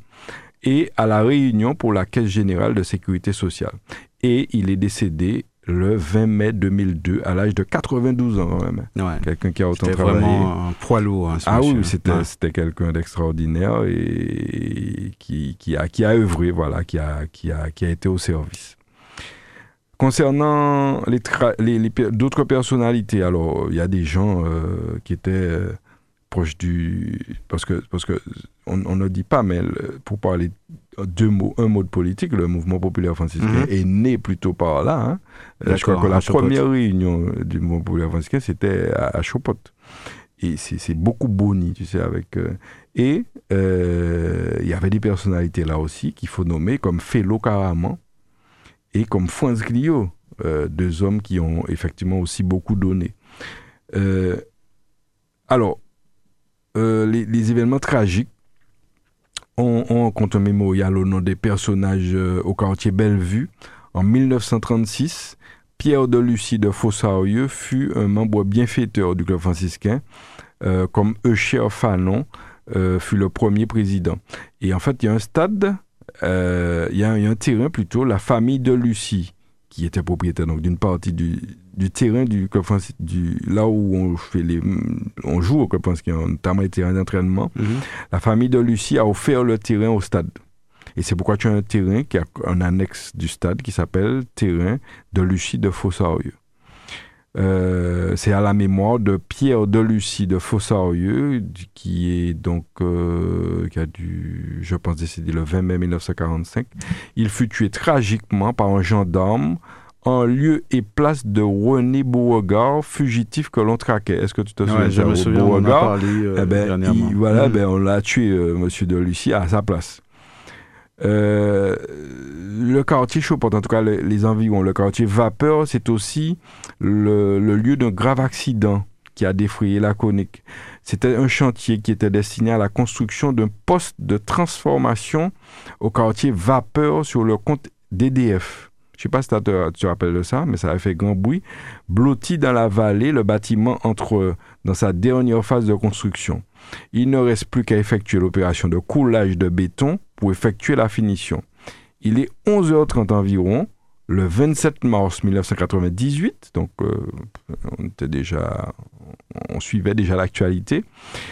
et à La Réunion pour la Caisse générale de sécurité sociale. Et il est décédé le 20 mai 2002 à l'âge de 92 ans quand même. Ouais. Quelqu'un qui a autant C'était travaillé. vraiment un poids lourd. hein, ce Ah monsieur. oui, c'était Ouais. quelqu'un d'extraordinaire et qui, qui, a, qui a œuvré, voilà, qui a, qui, a, qui a été au service. Concernant les d'autres personnalités, alors il y a des gens euh, qui étaient euh, proches du... Parce que, parce que on, on ne dit pas, mais le- pour parler deux mots, un mot de politique, le mouvement populaire franciscain Mhm. est né plutôt par là. hein. Euh, Je crois que la première réunion du mouvement populaire franciscain, c'était à, à Chopot. Et c'est beaucoup boni, tu sais, avec... euh, et euh, il y avait des personnalités là aussi qu'il faut nommer, comme Félo Caraman et comme Franz Clio, euh, deux hommes qui ont effectivement aussi beaucoup donné. Euh, alors, euh, les, événements tragiques, on, on compte un mémorial au nom des personnages euh, au quartier Bellevue. En 1936, Pierre de Lucie de Fossarieux fut un membre bienfaiteur du club franciscain, comme Eucher Fanon fut le premier président. Et en fait, il y a un stade, euh, il y, a il y a un terrain plutôt, la famille de Lucie, qui était propriétaire donc d'une partie du, du terrain du club franciscain, du, là où on, fait les, on joue au club notamment les terrains d'entraînement. Mhm. La famille de Lucie a offert le terrain au stade. Et c'est pourquoi tu as un terrain qui a un annexe du stade qui s'appelle terrain de Lucie de Fossarieux. Euh, c'est à la mémoire de Pierre de Lucie de Fossarieux, qui est donc, euh, qui a dû, je pense, décéder le 20 mai 1945. Il fut tué tragiquement par un gendarme en lieu et place de René Beauregard, fugitif que l'on traquait. Est-ce que tu te souviens Ouais, je de souviens, on a Beauregard? parlé, euh, Eh ben, il- voilà, Mm. ben, on l'a tué, euh, monsieur de Lucie, à sa place. Euh, le quartier Chopot, en tout cas les, environs, le quartier Vapeur, c'est aussi le, lieu d'un grave accident qui a défrayé la conique. C'était un chantier qui était destiné à la construction d'un poste de transformation au quartier Vapeur sur le compte d'EDF. Je sais pas si tu te rappelles de ça, mais ça a fait grand bruit. Blotti dans la vallée, le bâtiment entre dans sa dernière phase de construction. Il ne reste plus qu'à effectuer l'opération de coulage de béton pour effectuer la finition. Il est 11h30 environ, le 27 mars 1998, donc euh, on était déjà, on suivait déjà l'actualité.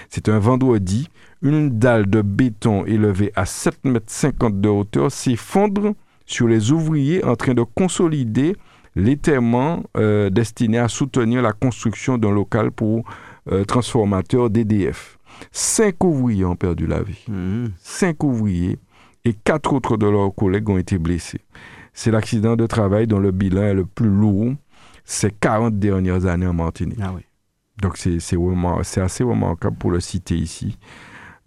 C'est un vendredi. Une dalle de béton élevée à 7,50 m de hauteur s'effondre sur les ouvriers en train de consolider l'étaiement euh, destiné à soutenir la construction d'un local pour euh, transformateur d'EDF. Cinq ouvriers ont perdu la vie. Cinq ouvriers et quatre autres de leurs collègues ont été blessés. C'est l'accident de travail dont le bilan est le plus lourd ces 40 dernières années en Martinique. Donc c'est assez remarquable pour le citer ici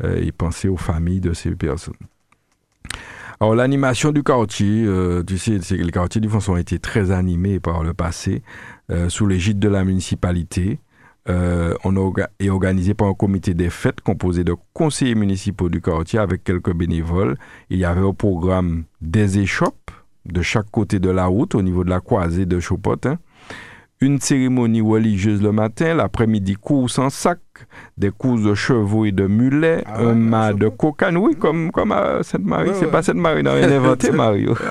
euh, et penser aux familles de ces personnes. Alors l'animation du quartier, euh, tu sais, c'est que les quartiers du Fonds ont été très animés par le passé, euh, sous l'égide de la municipalité. Euh, on orga- est organisé par un comité des fêtes composé de conseillers municipaux du quartier avec quelques bénévoles. Il y avait au programme des échoppes de chaque côté de la route au niveau de la croisée de Chopot. hein. Une cérémonie religieuse le matin, l'après-midi course en sac, des courses de chevaux et de mulets, un mât de cocagne, oui, comme, comme à Sainte-Marie. Ouais, c'est ouais. pas Sainte-Marie, n'a rien inventé, Mario.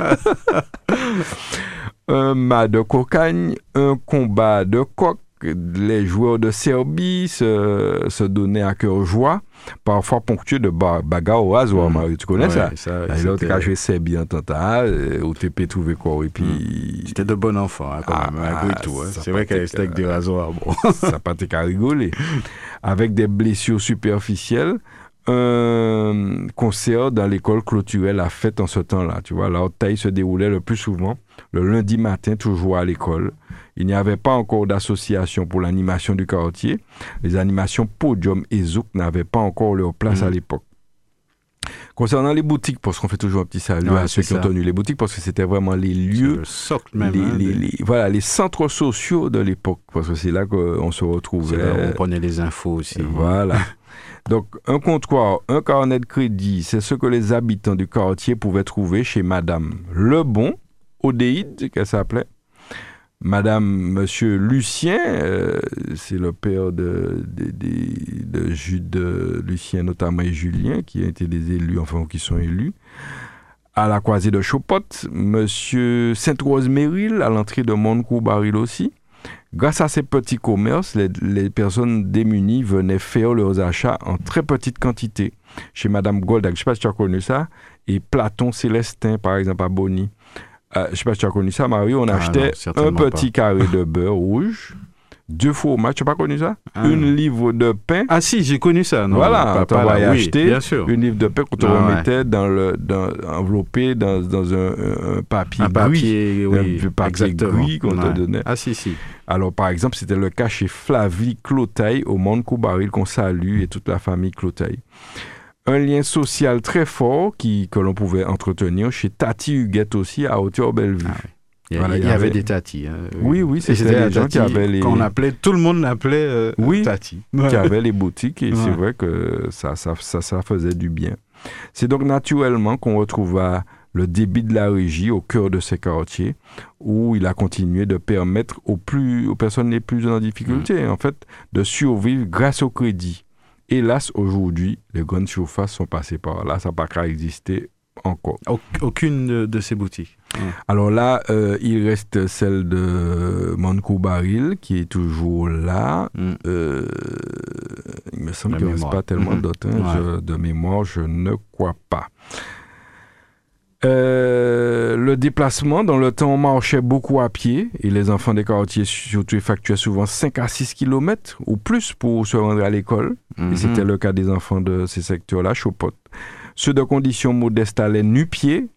un mât de cocagne, un combat de coq, les joueurs de Serbie se, se donnaient à cœur joie, parfois ponctués de ba- bagarres au rasoir, Mario. Tu connais Ouais, ça, ça, L'autre a joué Serbie en euh, au TP trouvé quoi, et puis... C'était de bon enfant, hein, quand même, malgré tout. hein. C'est vrai qu'elle été c'était avec des rasoirs. Bon. ça pas été qu'à rigoler. Avec des blessures superficielles, un concert dans l'école clôturait la fête en ce temps-là. Tu vois, la haute taille se déroulait le plus souvent le lundi matin, toujours à l'école. Il n'y avait pas encore d'association pour l'animation du quartier. Les animations Podium et Zouk n'avaient pas encore leur place à l'époque. Concernant les boutiques, parce qu'on fait toujours un petit salut Ouais, à ceux qui ont tenu les boutiques, parce que c'était vraiment les lieux, socle même, les, hein, les- voilà, les centres sociaux de l'époque, parce que c'est là qu'on se retrouvait. C'est là on prenait les infos aussi. Voilà. Donc, un comptoir, un carnet de crédit, c'est ce que les habitants du quartier pouvaient trouver chez Madame Lebon, Odéide, qu'elle s'appelait. Madame, Monsieur Lucien, euh, c'est le père de, de, de, de Jude, de Lucien notamment et Julien, qui ont été des élus, enfin, qui sont élus. À la croisée de Chopot, Monsieur Sainte-Rose-Méril, à l'entrée de Montcourt-Baril aussi. Grâce à ces petits commerces, les, les personnes démunies venaient faire leurs achats en très petite quantité. Chez Madame Goldag, je ne sais pas si tu as connu ça, et Platon Célestin, par exemple, à Bonny. Euh, je ne sais pas si tu as connu ça, Mario. On Ah achetait non, un petit pas. carré de beurre rouge, deux fromages, tu n'as pas connu ça? Ah Une livre de pain? Ah si, j'ai connu ça. Non, voilà, là, t'envoyait oui, acheter bien sûr. une livre de pain qu'on te Ah ouais. remettait dans le, dans, enveloppé dans, dans un, papier Un papier, gris. oui, un papier gris qu'on te Ouais. donnait. Ah si, si. Alors, par exemple, c'était le cas chez Flavie Clotaille au Monde Coubaril qu'on salue et toute la famille Clotaille. Un lien social très fort qui, que l'on pouvait entretenir chez Tati Huguette aussi à Hauteur-Bellevue. Il y, a- Voilà, il y avait des tatis. hein, Oui, oui, c'était les gens qui avaient les... qu'on appelait, tout le monde l'appelait euh, Oui, tati. qui avaient les boutiques et c'est vrai que ça, ça, ça, ça faisait du bien. C'est donc naturellement qu'on retrouva le débit de la régie au cœur de ces quartiers où il a continué de permettre aux, plus, aux personnes les plus en difficulté, Mm. en fait, de survivre grâce au crédit. Hélas, aujourd'hui, les grandes surfaces sont passées par là, ça n'a pas qu'à exister encore. Aucune de ces boutiques. Alors là, euh, il reste celle de Monco Baril qui est toujours là. Euh, il me semble qu'il ne reste pas tellement Mhm. d'autres. hein. Ouais. De mémoire, je ne crois pas. Euh, le déplacement, dans le temps, on marchait beaucoup à pied et les enfants des quartiers, surtout, effectuaient souvent 5 à 6 km ou plus pour se rendre à l'école. Mhm. Et c'était le cas des enfants de ces secteurs-là, Chopote. Ceux de conditions modestes allaient nu-pieds,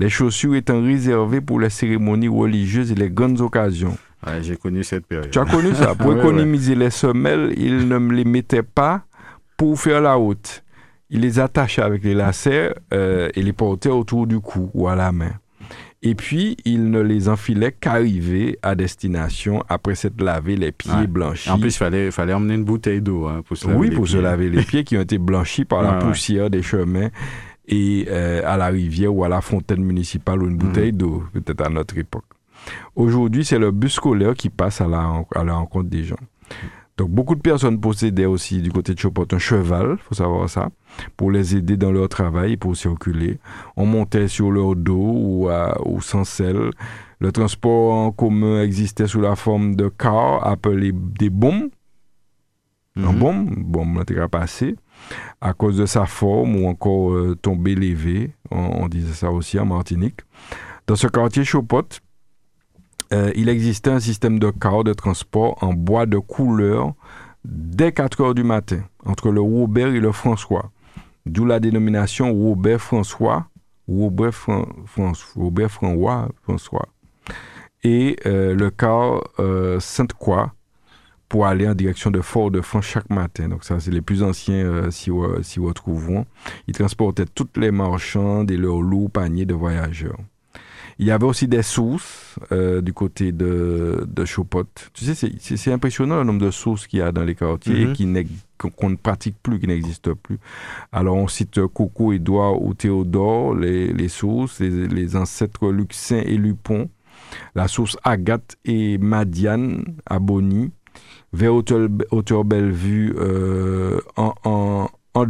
les chaussures étant réservées pour les cérémonies religieuses et les grandes occasions. Ouais, J'ai connu cette période. Tu as connu ça? Pour Ouais, ouais. économiser les semelles, ils ne me les mettaient pas pour faire la route. Ils les attachaient avec les lacets euh, et les portaient autour du cou ou à la main. Et puis, ils ne les enfilaient qu'arrivés à destination après s'être lavé les pieds Ouais. blanchis. En plus, il fallait, fallait emmener une bouteille d'eau hein, pour se laver oui, les pour se laver les pieds qui ont été blanchis par la poussière des chemins et euh, à la rivière ou à la fontaine municipale ou une Mhm. bouteille d'eau, peut-être à notre époque. Aujourd'hui, c'est le bus scolaire qui passe à la, à la rencontre des gens. Donc, beaucoup de personnes possédaient aussi du côté de Chopot un cheval, faut savoir ça, pour les aider dans leur travail pour circuler. On montait sur leur dos ou, à- ou sans selle. Le transport en commun existait sous la forme de cars appelés des bombes. Un Mhm. bombe, bombe là, t'es passé à cause de sa forme ou encore euh, tombé lévé. On, disait ça aussi en Martinique. Dans ce quartier Chopot, euh, il existait un système de cars de transport en bois de couleur dès 4 heures du matin, entre le Robert et le François. D'où la dénomination Robert François, Robert, Fran- François, Robert François, François. Et euh, le car euh, Sainte-Croix pour aller en direction de Fort-de-France chaque matin. Donc ça, c'est les plus anciens euh, s'y re- s'y retrouveront. Ils transportaient toutes les marchandes et leurs lourds paniers de voyageurs. Il y avait aussi des sources euh, du côté de, de Chopot. Tu sais, c'est- impressionnant le nombre de sources qu'il y a dans les quartiers et n'ex- qu'on qu'on ne pratique plus, qui n'existent plus. Alors on cite euh, Coco, Édouard ou Théodore, les, les sources, les, les ancêtres Luxin et Lupon, la source Agathe et Madiane à Bonny, vers Hauteur, Hauteur Bellevue euh, en, en, en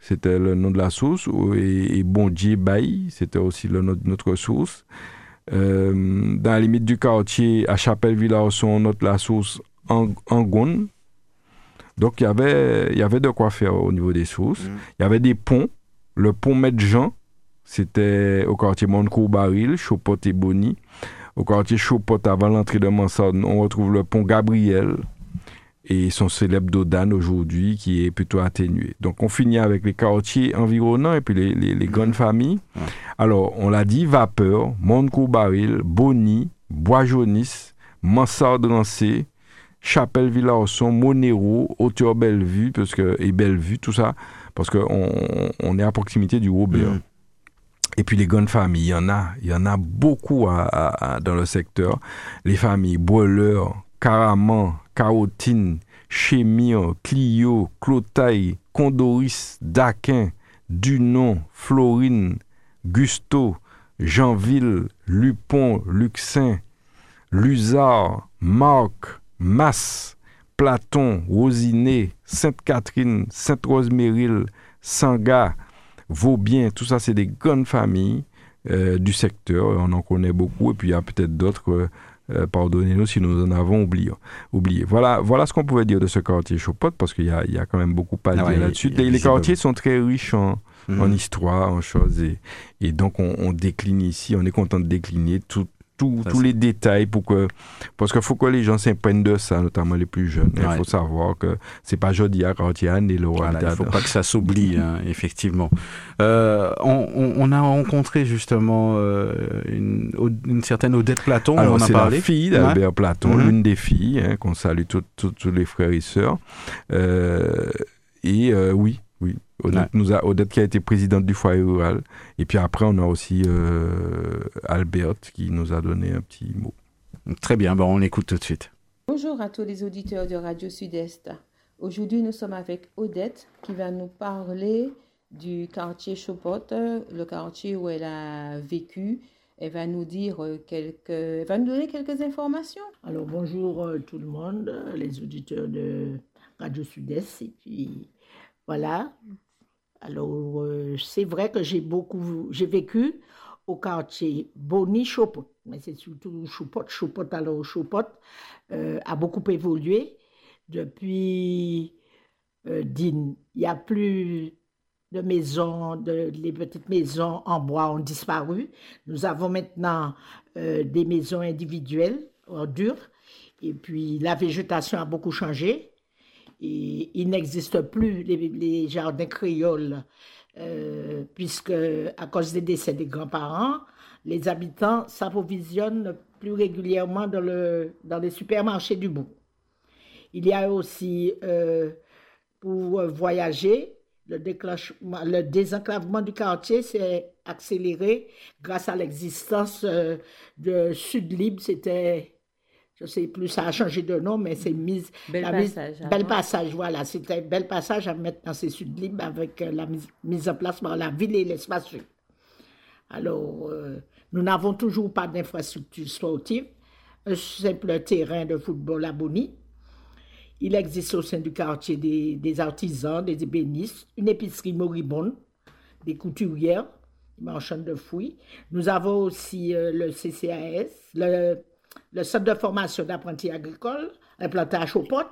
c'était le nom de la source, ou- et, et Bondier Bailly, c'était aussi le nom de notre source. Euh, dans la limite du quartier, à Chapelle-Villarson, on note la source Ang- Angon. Donc il y avait, il y avait de quoi faire au niveau des sources. Il y avait des ponts. Le pont Maître Jean, c'était au quartier Montcourt-Baril, Chopot et Bonny. Au quartier Chopot, avant l'entrée de Mansard, on retrouve le pont Gabriel et son célèbre Dodane aujourd'hui qui est plutôt atténué. Donc on finit avec les quartiers environnants et puis les, les- les grandes familles. Alors on l'a dit, Vapeur, Montcourt-Baril, Bonny, Bois-Jaunis, Mansard-Rancé, Chapelle-Villarson, Monero, Hauteur-Bellevue parce que, et Bellevue, tout ça, parce qu'on on est à proximité du Robert. Et puis les grandes familles, il y en a, il y en a beaucoup dans le secteur. Les familles Boiler, Caraman, Carotine, Chémire, Clio, Clotaille, Condoris, Daquin, Dunon, Florine, Gusto, Jeanville, Lupon, Luxin, Luzard, Marc, Masse, Platon, Rosiné, Sainte-Catherine, Sainte-Roseméril, Sanga, Vaubien, tout ça, c'est des grandes familles euh, du secteur. On en connaît beaucoup. Et puis, il y a peut-être d'autres, euh, euh, pardonnez-nous si nous en avons oublié. oublié. Voilà, voilà ce qu'on pouvait dire de ce quartier Chopot, parce qu'il y a, il y a quand même beaucoup à Ah dire ouais, là-dessus. Les, quartiers sont très riches en, Mhm. en histoire, en choses. Et, et donc, on, on décline ici, on est content de décliner tout- tout- tous les détails pour que parce qu'il faut que les gens s'imprègnent de ça, notamment les plus jeunes. Il Ouais. faut savoir que c'est pas à quartier et le Voilà, il ne faut pas que ça s'oublie, hein, effectivement. Euh, on, a rencontré justement euh, une, une certaine Odette Platon, Alors, on en a parlé. la fille d'Albert Ouais. Platon, Mhm. l'une des filles, hein, qu'on salue tous les frères et sœurs. Euh, et euh, oui. Odette, Ouais. nous a, Odette qui a été présidente du foyer rural. Et puis après, on a aussi euh, Albert qui nous a donné un petit mot. Très bien, bon, on l'écoute tout de suite. Bonjour à tous les auditeurs de Radio Sud-Est. Aujourd'hui, nous sommes avec Odette qui va nous parler du quartier Chopot, le quartier où elle a vécu. Elle va nous dire euh, quelques, elle va nous donner quelques informations. Alors bonjour euh, tout le monde, les auditeurs de Radio Sud-Est. Et puis voilà. Alors euh, c'est vrai que j'ai beaucoup, j'ai vécu au quartier Bonny Chopot, mais c'est surtout Chopot. Chopot alors Chopot euh, a beaucoup évolué depuis euh. Il n'y a plus de maisons, les petites maisons en bois ont disparu. Nous avons maintenant euh, des maisons individuelles en dur. Et puis la végétation a beaucoup changé. Il n'existe plus les, les jardins créoles, euh, puisque à cause des décès des grands-parents, les habitants s'approvisionnent plus régulièrement dans, le, dans les supermarchés du bout. Il y a aussi, euh, pour voyager, le, déclenchement, le désenclavement du quartier s'est accéléré grâce à l'existence euh, de Sud Libre. C'était, je sais plus, ça a changé de nom, mais c'est mise. Bel la mise- Passage, Bel. Passage, voilà. C'était Bel Passage à mettre dans ces Sud Libre avec euh, la mise, mise en place par la ville et l'espace Sud. Alors, euh, nous n'avons toujours pas d'infrastructure sportive, un simple terrain de football à Bonny. Il existe au sein du quartier des, des artisans, des ébénistes, une épicerie moribonde, des couturières, des marchandes de fruits. Nous avons aussi euh, le CCAS, le, le Centre de formation d'apprentis agricoles, implanté à Chopot,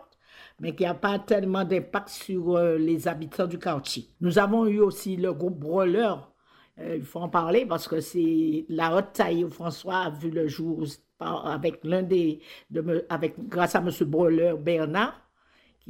mais qui n'a pas tellement d'impact sur euh, les habitants du quartier. Nous avons eu aussi le groupe Brûleur, euh, il faut en parler parce que c'est la haute taille François a vu le jour avec l'un des, avec, grâce à M. Brûleur Bernard,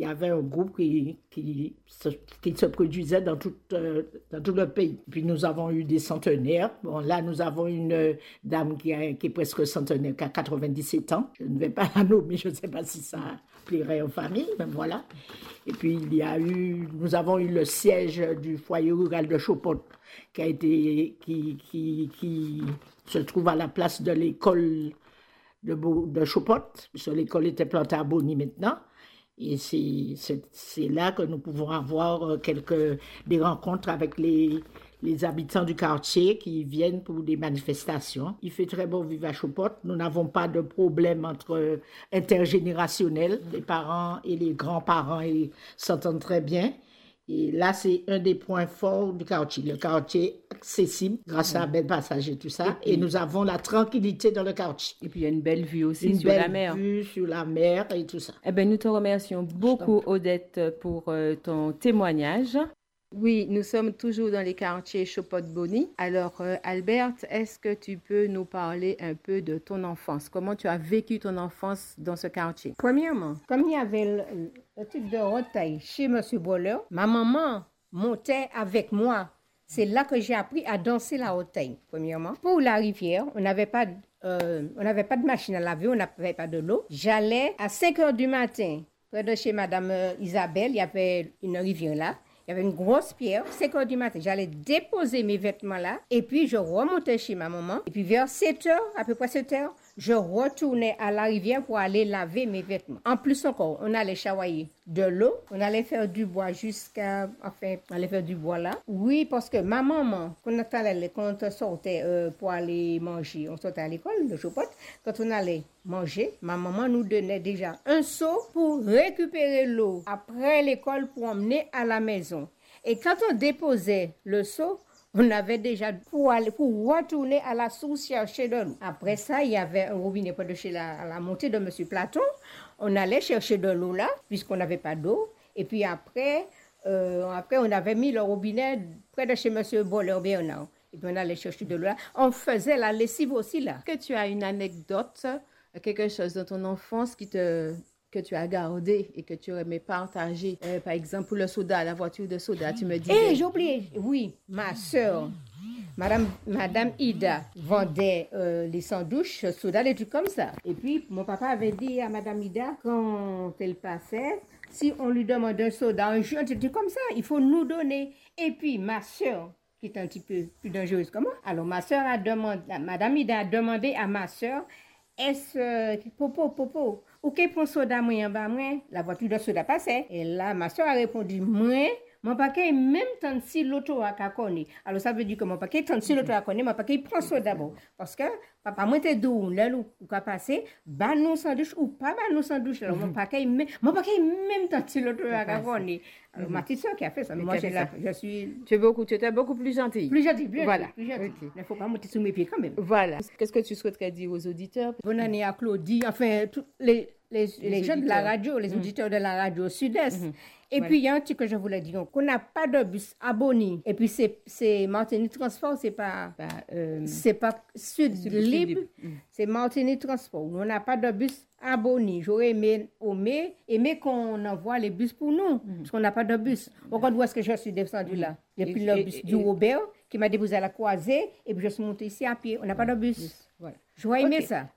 qui avait un groupe qui, qui, se, produisait dans tout, euh, dans tout le pays. Puis nous avons eu des centenaires. Bon, là, nous avons une euh, dame qui, a- qui est presque centenaire, qui a 97 ans. Je ne vais pas la nommer, je ne sais pas si ça plairait aux familles, mais voilà. Et puis, il y a eu, nous avons eu le siège du foyer rural de Chopot, qui a qui, qui, qui se trouve à la place de l'école de, de Chopot, l'école était plantée à Bonny maintenant. Et c'est- là que nous pouvons avoir euh, quelques des rencontres avec les, habitants du quartier qui viennent pour des manifestations. Il fait très beau vivre à Chopot. Nous n'avons pas de problème entre euh, intergénérationnel. Les parents et les grands-parents s'entendent très bien. Et là, c'est un des points forts du quartier. Le quartier est accessible grâce à un bel passage et tout ça. Et nous avons la tranquillité dans le quartier. Et puis il y a une belle vue aussi Une sur la belle mer. vue sur la mer et tout ça. Eh ben, nous te remercions beaucoup, Odette, pour euh, ton témoignage. Oui, nous sommes toujours dans les quartiers Chopot-Bonny. Alors, euh, Albert, est-ce que tu peux nous parler un peu de ton enfance? Comment tu as vécu ton enfance dans ce quartier? Premièrement, comme il y avait le, de retail chez M. Boller, ma maman montait avec moi. C'est là que j'ai appris à danser la retail, premièrement. Pour la rivière, on n'avait pas, de- euh, on n'avait pas de machine à laver, on n'avait pas de l'eau. J'allais à 5 heures du matin, près de chez Madame euh, Isabelle, il y avait une rivière là. Il y avait une grosse pierre, 5 heures du matin. J'allais déposer mes vêtements là et puis je remontais chez ma maman. Et puis vers 7 heures, à peu près 7 heures, je retournais à la rivière pour aller laver mes vêtements. En plus encore, on allait chavoyer de l'eau, on allait faire du bois jusqu'à, enfin, on allait faire du bois là. Oui, parce que ma maman, quand on, allait, quand on sortait euh, pour aller manger, on sortait à l'école de Chopot, quand on allait manger, ma maman nous donnait déjà un seau pour récupérer l'eau après l'école pour emmener à la maison. Et quand on déposait le seau, on avait déjà pour retourner à la source chercher de l'eau. Après ça, il y avait un robinet près de chez la, montée de Monsieur Platon. On allait chercher de l'eau là, puisqu'on n'avait pas d'eau. Et puis après, euh, après, on avait mis le robinet près de chez Monsieur Boller Bernard. Et puis on allait chercher de l'eau là. On faisait la lessive aussi là. Est-ce que tu as une anecdote, euh, quelque chose dans ton enfance qui te que tu as gardé et que tu aurais aimé partager. Euh, par exemple, le soda, la voiture de soda, tu me disais. Eh, j'ai oublié. Oui, ma soeur, Madame, Madame Ida, vendait euh, les sandwichs, soda, des trucs comme ça. Et puis, mon papa avait dit à Madame Ida, quand elle passait, si on lui demande un soda, un jus, un truc comme ça, il faut nous donner. Et puis, ma soeur, qui est un petit peu plus dangereuse que moi, alors ma soeur a demandé, Madame Ida a demandé à ma soeur, est-ce, euh, popo, popo, Ou ke pon soda mwen yon ba mwen? La vwatu do soda pase. E la, ma so a repondi mwen. Mon paquet même tant si l'auto a connu. Alors ça veut dire que mon paquet tant si l'auto a connu, mon paquet il prend ça d'abord. Parce que papa moi t'es doux, là ou qu'a passé, bah nous sandwich ou pas bah nous sandwich. Alors mon paquet il même mon paquet même tant si l'auto a connu. Alors ma petite soeur qui a fait ça, mais moi j'ai là, je suis Tu es beaucoup, tu étais beaucoup plus gentille. plus gentille, plus Voilà. plus gentille. Il ne faut pas monter sous mes pieds quand même. Voilà. Qu'est-ce que tu souhaiterais dire aux auditeurs? Bonne année à Claudie, enfin, les, les, les, gens de la radio, les Mhm. auditeurs de la radio Sud-Est. Et puis, il y a un truc que je voulais dire, qu'on n'a pas de bus à Bonny. Et puis, c'est, Martinique Transport, c'est pas, euh, c'est pas Sud, Sud Libre, Libre. Mm. c'est Martinique Transport. On n'a pas de bus à Bonny. J'aurais aimé, aimé, aimé qu'on envoie les bus pour nous, parce qu'on n'a pas de bus. Regarde où est-ce que je suis descendu là? J'ai Et- pris le et- bus et- du Robert, qui m'a déposé à la croisée, et puis je suis montée ici à pied. On n'a pas de bus. Voilà. J'aurais aimé ça.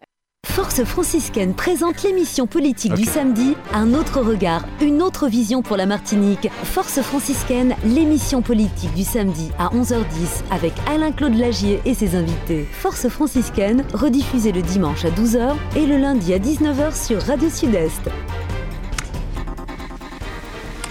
Force franciscaine présente l'émission politique du samedi, un autre regard, une autre vision pour la Martinique. Force franciscaine, l'émission politique du samedi à 11h10 avec Alain-Claude Lagier et ses invités. Force franciscaine, rediffusée le dimanche à 12h et le lundi à 19h sur Radio Sud-Est.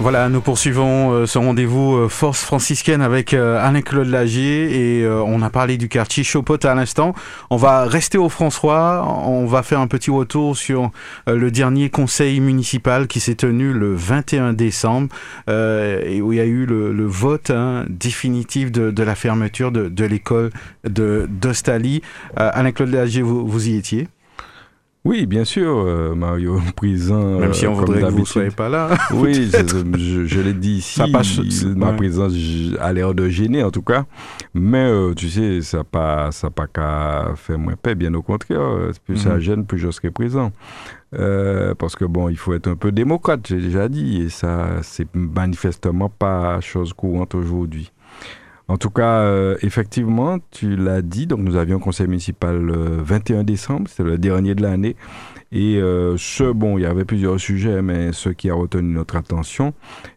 Voilà, nous poursuivons euh, ce rendez-vous euh, Force franciscaine avec euh, Alain-Claude Lagier et on a parlé du quartier Chopot à l'instant. On va rester au François, on va faire un petit retour sur le dernier conseil municipal qui s'est tenu le 21 décembre et où il y a eu le, vote hein, définitif de, la fermeture de, l'école de Alain-Claude Lagier, vous y étiez? Oui, bien sûr, euh, Mario, présent. Même si euh, on comme voudrait que vous ne soyez pas là. Oui, je, l'ai dit ici. Ça passe- ma ouais. présence a l'air de gêner, en tout cas. Mais euh, tu sais, ça n'a pas, ça pas qu'à faire moins paix, bien au contraire. Euh, Plus ça Mhm. gêne, plus je serai présent. Euh, parce que bon, il faut être un peu démocrate, j'ai déjà dit, et ça, c'est manifestement pas chose courante aujourd'hui. En tout cas, euh, effectivement, tu l'as dit, donc nous avions conseil municipal le 21 décembre, c'était le dernier de l'année. Et euh, ce, bon, il y avait plusieurs sujets, mais ce qui a retenu notre attention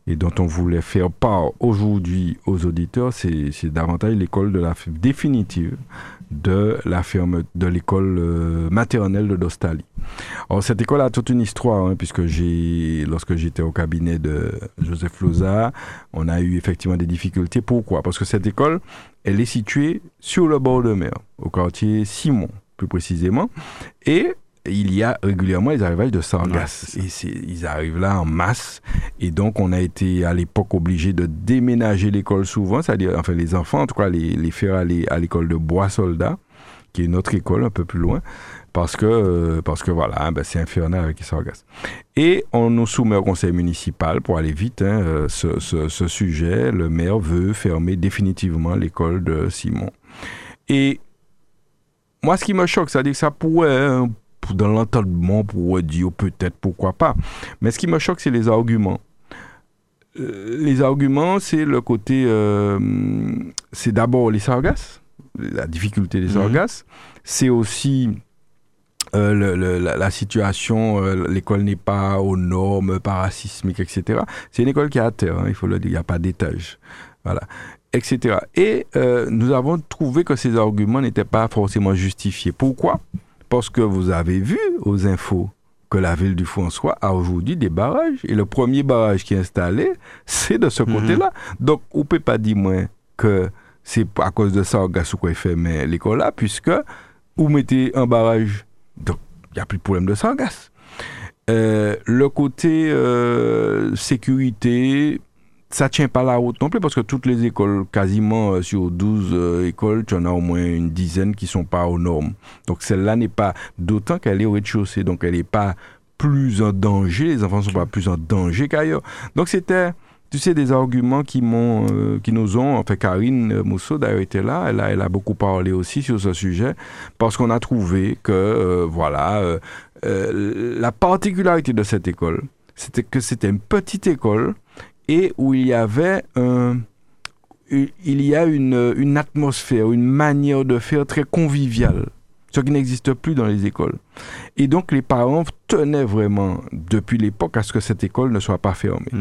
et dont on voulait faire part aujourd'hui aux auditeurs, c'est c'est davantage l'école de la définitive de la ferme de l'école euh, maternelle de Dostali. Alors cette école a toute une histoire, hein, puisque j'ai, lorsque j'étais au cabinet de Joseph Loza, on a eu effectivement des difficultés. Pourquoi? Parce que cette école, elle est située sur le bord de mer, au quartier Simon, plus précisément, et il y a régulièrement les arrivages de sargasses. et ils arrivent là en masse. Et donc, on a été à l'époque obligé de déménager l'école souvent, c'est-à-dire, enfin, les enfants, en tout cas, les, les faire aller à l'école de Bois-Soldat, qui est une autre école un peu plus loin, parce que, euh, parce que voilà, ben, c'est infernal avec les sargasses. Et on nous soumet au conseil municipal, pour aller vite, hein, euh, ce, ce, ce sujet. Le maire veut fermer définitivement l'école de Simon. Et moi, ce qui me choque, c'est-à-dire que ça pourrait, hein, dans l'entendement, pourrait dire peut-être pourquoi pas. Mais ce qui me choque, c'est les arguments. Euh, les arguments, c'est le côté. euh, c'est d'abord les sargasses, la difficulté des Mhm. sargasses. C'est aussi. euh, le- le- la, la situation, euh, l'école n'est pas aux normes parasismiques, etc. C'est une école qui est à terre, hein, il faut le dire, il n'y a pas d'étage. Voilà etc. Et euh, nous avons trouvé que ces arguments n'étaient pas forcément justifiés. Pourquoi? Parce que vous avez vu aux infos que la ville du François a aujourd'hui des barrages. Et le premier barrage qui est installé, c'est de ce côté-là. Donc, on ne peut pas dire moins que c'est à cause de ça il fait mais l'école là, puisque vous mettez un barrage. Donc, il n'y a plus de problème de sargasse. Euh, le côté euh, sécurité, ça tient pas la route non plus parce que toutes les écoles, quasiment euh, sur 12 euh, écoles, tu en as au moins une dizaine qui sont pas aux normes. Donc celle-là n'est pas, d'autant qu'elle est au rez-de-chaussée, donc elle n'est pas plus en danger, les enfants sont pas plus en danger qu'ailleurs. Donc c'était, tu sais, des arguments qui m'ont, euh, qui nous ont, enfin Karine euh, Mousseau d'ailleurs était là, elle a, elle a beaucoup parlé aussi sur ce sujet parce qu'on a trouvé que, euh, voilà, euh, la particularité de cette école, c'était que c'était une petite école et où il y avait un, il y a une, une atmosphère, une manière de faire très conviviale, ce qui n'existe plus dans les écoles. Et donc les parents tenaient vraiment, depuis l'époque, à ce que cette école ne soit pas fermée.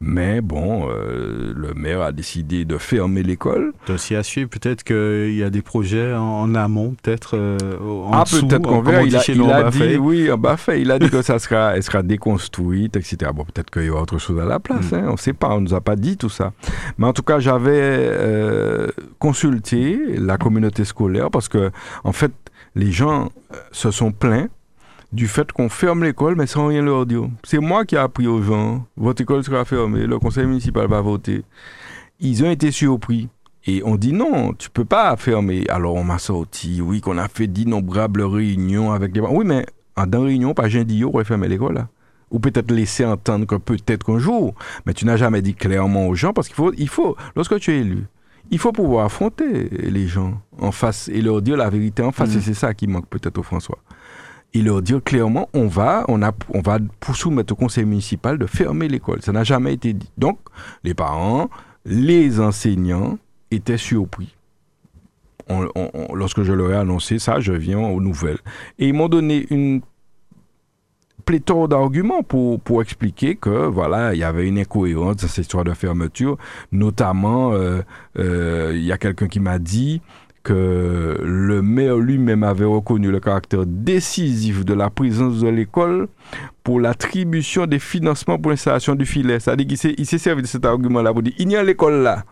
Mais bon, euh, le maire a décidé de fermer l'école. Aussi à suivre, peut-être qu'il y a des projets en, en amont, peut-être euh, en ah, peut-être qu'on verra. Il a, il a dit, oui, en Bafay, il a dit que ça sera, elle sera déconstruite, etc. Bon, peut-être qu'il y aura autre chose à la place. Mm. hein, on ne sait pas, on nous a pas dit tout ça. Mais en tout cas, j'avais euh, consulté la communauté scolaire parce que, en fait, les gens euh, se sont plaints du fait qu'on ferme l'école, mais sans rien leur dire. C'est moi qui ai appris aux gens, votre école sera fermée, le conseil municipal va voter. Ils ont été surpris. Et on dit non, tu peux pas fermer. Alors on m'a sorti, oui, qu'on a fait d'innombrables réunions avec les... Oui, mais en dans réunion, pas j'ai dit, on fermé l'école ou peut-être laisser entendre que peut-être qu'un jour, mais tu n'as jamais dit clairement aux gens, parce qu'il faut, il faut, lorsque tu es élu, il faut pouvoir affronter les gens en face et leur dire la vérité en face. Mm. Et c'est ça qui manque peut-être au François. Et leur dire clairement, on va, on a, on va soumettre au conseil municipal de fermer l'école. Ça n'a jamais été dit. Donc, les parents, les enseignants étaient surpris. On- on- on- lorsque je leur ai annoncé ça, je viens aux nouvelles. Et ils m'ont donné une pléthore d'arguments pour, pour expliquer que voilà il y avait une incohérence dans cette histoire de fermeture notamment euh, euh, il y a quelqu'un qui m'a dit que le maire lui-même avait reconnu le caractère décisif de la présence de l'école pour l'attribution des financements pour l'installation du filet. C'est-à-dire qu'il s'est, servi de cet argument-là pour dire il y a l'école là.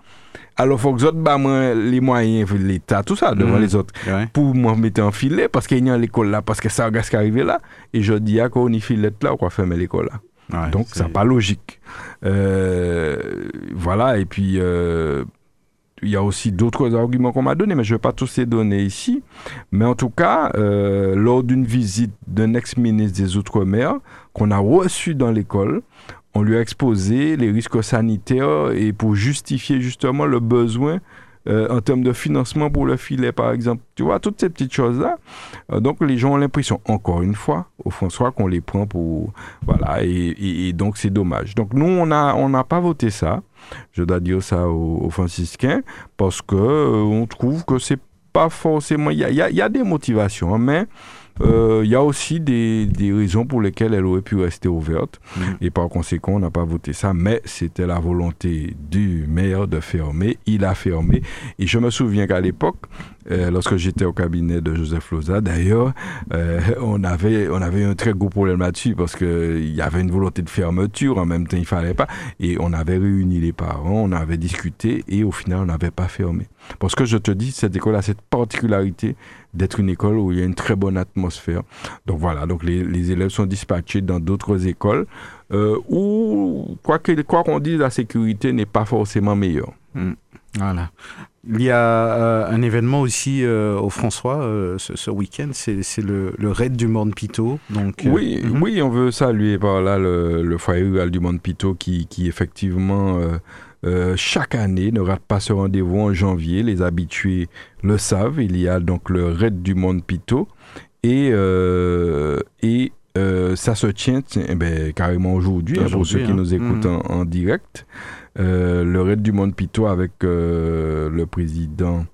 Alors, faut que les autres bah, les moyens, l'État, tout ça, devant Mhm. les autres, pour me mettre en filet, parce qu'il y a l'école là, parce que ça regarde ce qui est arrivé là. Et je dis, à quoi on y filet là, on va fermer l'école là. Donc, c'est pas logique. Euh, voilà, et puis, euh, il y a aussi d'autres arguments qu'on m'a donnés, mais je ne vais pas tous les donner ici. Mais en tout cas, euh, lors d'une visite d'un ex-ministre des Outre-mer qu'on a reçu dans l'école, on lui a exposé les risques sanitaires et pour justifier justement le besoin euh, en termes de financement pour le filet, par exemple. Tu vois, toutes ces petites choses-là. Euh, donc, les gens ont l'impression, encore une fois, au François, qu'on les prend pour... Voilà, et, et- et donc c'est dommage. Donc, nous, on n'a on n'a pas voté ça. Je dois dire ça aux, aux franciscains, parce que euh, on trouve que c'est pas forcément... Il y a, y a- y a des motivations, hein, mais... euh, Il y a aussi des, des raisons pour lesquelles elle aurait pu rester ouverte. Et par conséquent, on n'a pas voté ça. Mais c'était la volonté du maire de fermer. Il a fermé. Et je me souviens qu'à l'époque, euh, lorsque j'étais au cabinet de Joseph Loza, d'ailleurs, euh, on, avait, on avait un très gros problème là-dessus parce qu'il y avait une volonté de fermeture. En même temps, il fallait pas. Et on avait réuni les parents, on avait discuté et au final, on n'avait pas fermé. Parce que je te dis, cette école a cette particularité d'être une école où il y a une très bonne atmosphère. Donc voilà, donc les, les élèves sont dispatchés dans d'autres écoles euh, où, quoi que- quoi qu'on dise, la sécurité n'est pas forcément meilleure. Mm. Voilà. Il y a euh, un événement aussi euh, au François euh, ce, ce week-end, c'est le, le raid du Morne Pito. Donc, Oui, mhm. oui, on veut saluer par là le, le foyer rural du Monde Pito qui, qui effectivement, euh, chaque année, ne rate pas ce rendez-vous en janvier. Les habitués le savent. Il y a donc le raid du Monde Pito et, euh, et euh, ça se tient eh ben, carrément aujourd'hui, hein, pour ceux qui hein. nous écoutent Mhm. en, en direct. Le raid du Monde Pito avec le président.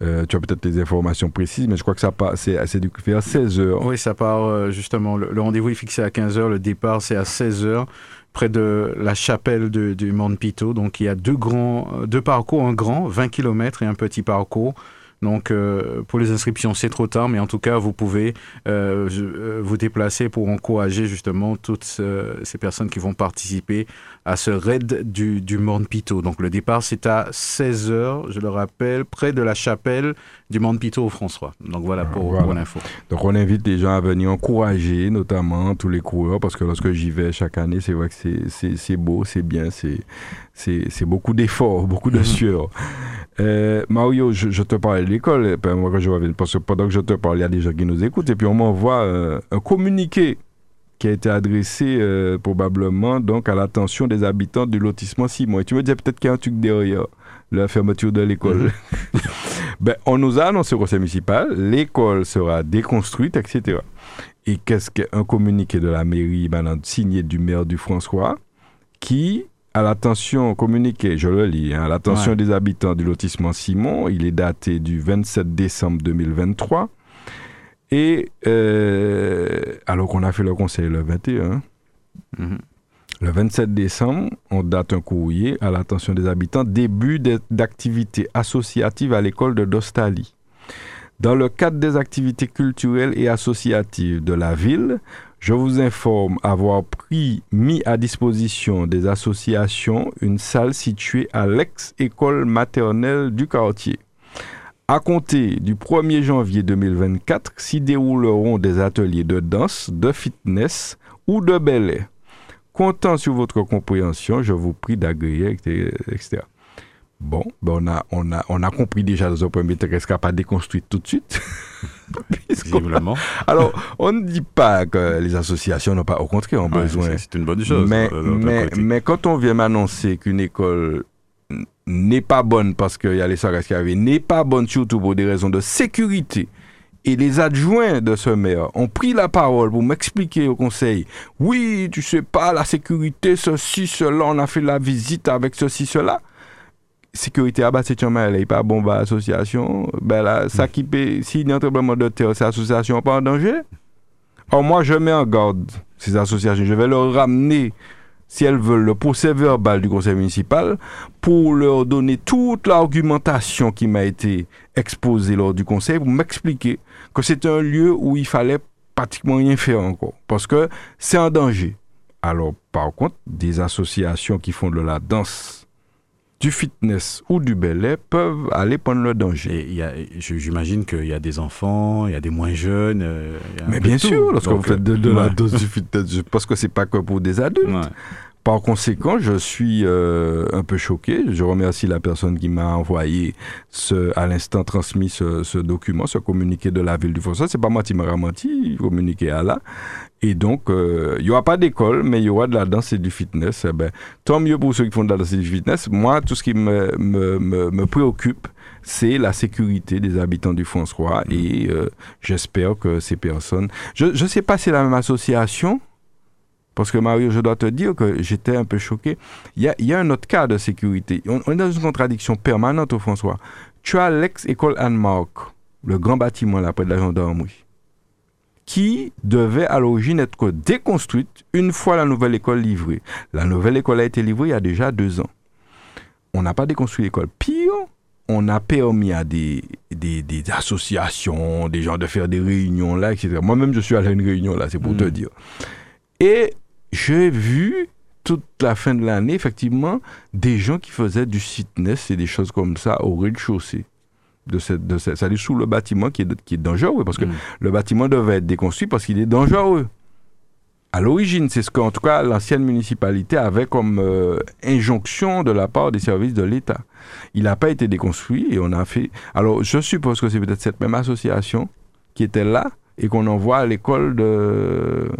Euh, tu as peut-être les informations précises, mais je crois que ça part, c'est c'est du vers 16 heures. Oui, ça part euh, justement. Le, le rendez-vous est fixé à 15h, le départ c'est à 16h, près de la chapelle de- du Morne Pito. Donc il y a deux, grands, euh, deux parcours, un grand, 20 km et un petit parcours. Donc euh, pour les inscriptions, c'est trop tard, mais en tout cas, vous pouvez euh, vous déplacer pour encourager justement toutes ces personnes qui vont participer à ce raid du, du Morne Pito. Donc le départ, c'est à 16h, je le rappelle, près de la chapelle du Morne Pito au François. Donc voilà pour, Voilà. pour l'info. Donc on invite les gens à venir encourager, notamment tous les coureurs, parce que lorsque j'y vais chaque année, c'est vrai que c'est- beau, c'est bien, c'est c'est c'est beaucoup d'efforts, beaucoup de Mhm. sueur. Euh, Mario, je, je te parlais de l'école, reviens, parce que pendant que je te parle, il y a des gens qui nous écoutent, et puis on m'envoie euh, un communiqué qui a été adressé euh, probablement donc à l'attention des habitants du lotissement Simon. Et tu me disais peut-être qu'il y a un truc derrière la fermeture de l'école. ben, on nous a annoncé au conseil municipal, l'école sera déconstruite, etc. Et qu'est-ce qu'un communiqué de la mairie maintenant, signé du maire du François qui, à l'attention communiqué, je le lis, hein, à l'attention Ouais. des habitants du lotissement Simon, il est daté du 27 décembre 2023. Et euh, alors qu'on a fait le conseil le 21, Mhm. le 27 décembre, on date un courrier à l'attention des habitants, début d'activités associatives à l'école de Dostali. Dans le cadre des activités culturelles et associatives de la ville, je vous informe avoir pris, mis à disposition des associations une salle située à l'ex-école maternelle du quartier. À compter du 1er janvier 2024, s'y dérouleront des ateliers de danse, de fitness ou de ballet. Comptant sur votre compréhension, je vous prie d'agréer, etc. Bon, ben on, a, on, a, on a compris déjà dans un premier temps ne sera pas déconstruite tout de suite. Visiblement. Alors, on ne dit pas que les associations n'ont pas, au contraire, ont Ouais, besoin. c'est- une bonne chose, Mais, euh, mais, mais quand on vient m'annoncer qu'une école n'est pas bonne parce qu'il y a les sargasses qui arrivent, n'est pas bonne surtout pour des raisons de sécurité, et les adjoints de ce maire ont pris la parole pour m'expliquer au conseil, oui, tu sais pas, la sécurité, ceci, cela, on a fait la visite avec ceci, cela. Sécurité à bas, c'est un mal, il pas bon, bah, association, ben là, ça qui peut, s'il y a un tremblement de terre, cette association n'est pas en danger. Or, moi, je mets en garde ces associations. Je vais leur ramener, si elles veulent, le procès verbal du conseil municipal pour leur donner toute l'argumentation qui m'a été exposée lors du conseil pour m'expliquer que c'est un lieu où il fallait pratiquement rien faire encore. Parce que c'est en danger. Alors, par contre, des associations qui font de la danse, du fitness ou du ballet peuvent aller prendre le danger. Y a- J'imagine qu'il y a des enfants, il y a des moins jeunes. euh, il y a un Mais bien tout. sûr, lorsque Donc, vous faites de, de la dose du fitness, pense que c'est pas que pour des adultes. Par conséquent, je suis euh, un peu choqué. Je remercie la personne qui m'a envoyé ce, à l'instant transmis ce, ce document, ce communiqué de la ville du François. C'est pas moi qui m'a menti, communiqué à là. Et donc, euh, il y aura pas d'école, mais il y aura de la danse et du fitness. Eh ben, tant mieux pour ceux qui font de la danse et du fitness. Moi, tout ce qui me, me, me, me préoccupe, c'est la sécurité des habitants du François. Et euh, j'espère que ces personnes... Je ne sais pas si c'est la même association, parce que Mario, je dois te dire que j'étais un peu choqué. Il y a, y a un autre cas de sécurité. On, on est dans une contradiction permanente au François. Tu as l'ex-école Anne-Marc, le grand bâtiment là près de la gendarmerie, qui devait à l'origine être déconstruite une fois la nouvelle école livrée. La nouvelle école a été livrée il y a déjà deux ans. On n'a pas déconstruit l'école. Pire, on a permis à des, des, des associations, des gens de faire des réunions là, etc. Moi-même, je suis allé à une réunion là, c'est pour te dire. Et j'ai vu toute la fin de l'année, effectivement, des gens qui faisaient du fitness et des choses comme ça au rez-de-chaussée. De cette, de cette, sous le bâtiment qui est, qui est dangereux, parce que le bâtiment devait être déconstruit parce qu'il est dangereux. À l'origine, c'est ce qu'en tout cas l'ancienne municipalité avait comme euh, injonction de la part des services de l'État. Il n'a pas été déconstruit et on a fait. Alors, je suppose que c'est peut-être cette même association qui était là et qu'on envoie à l'école de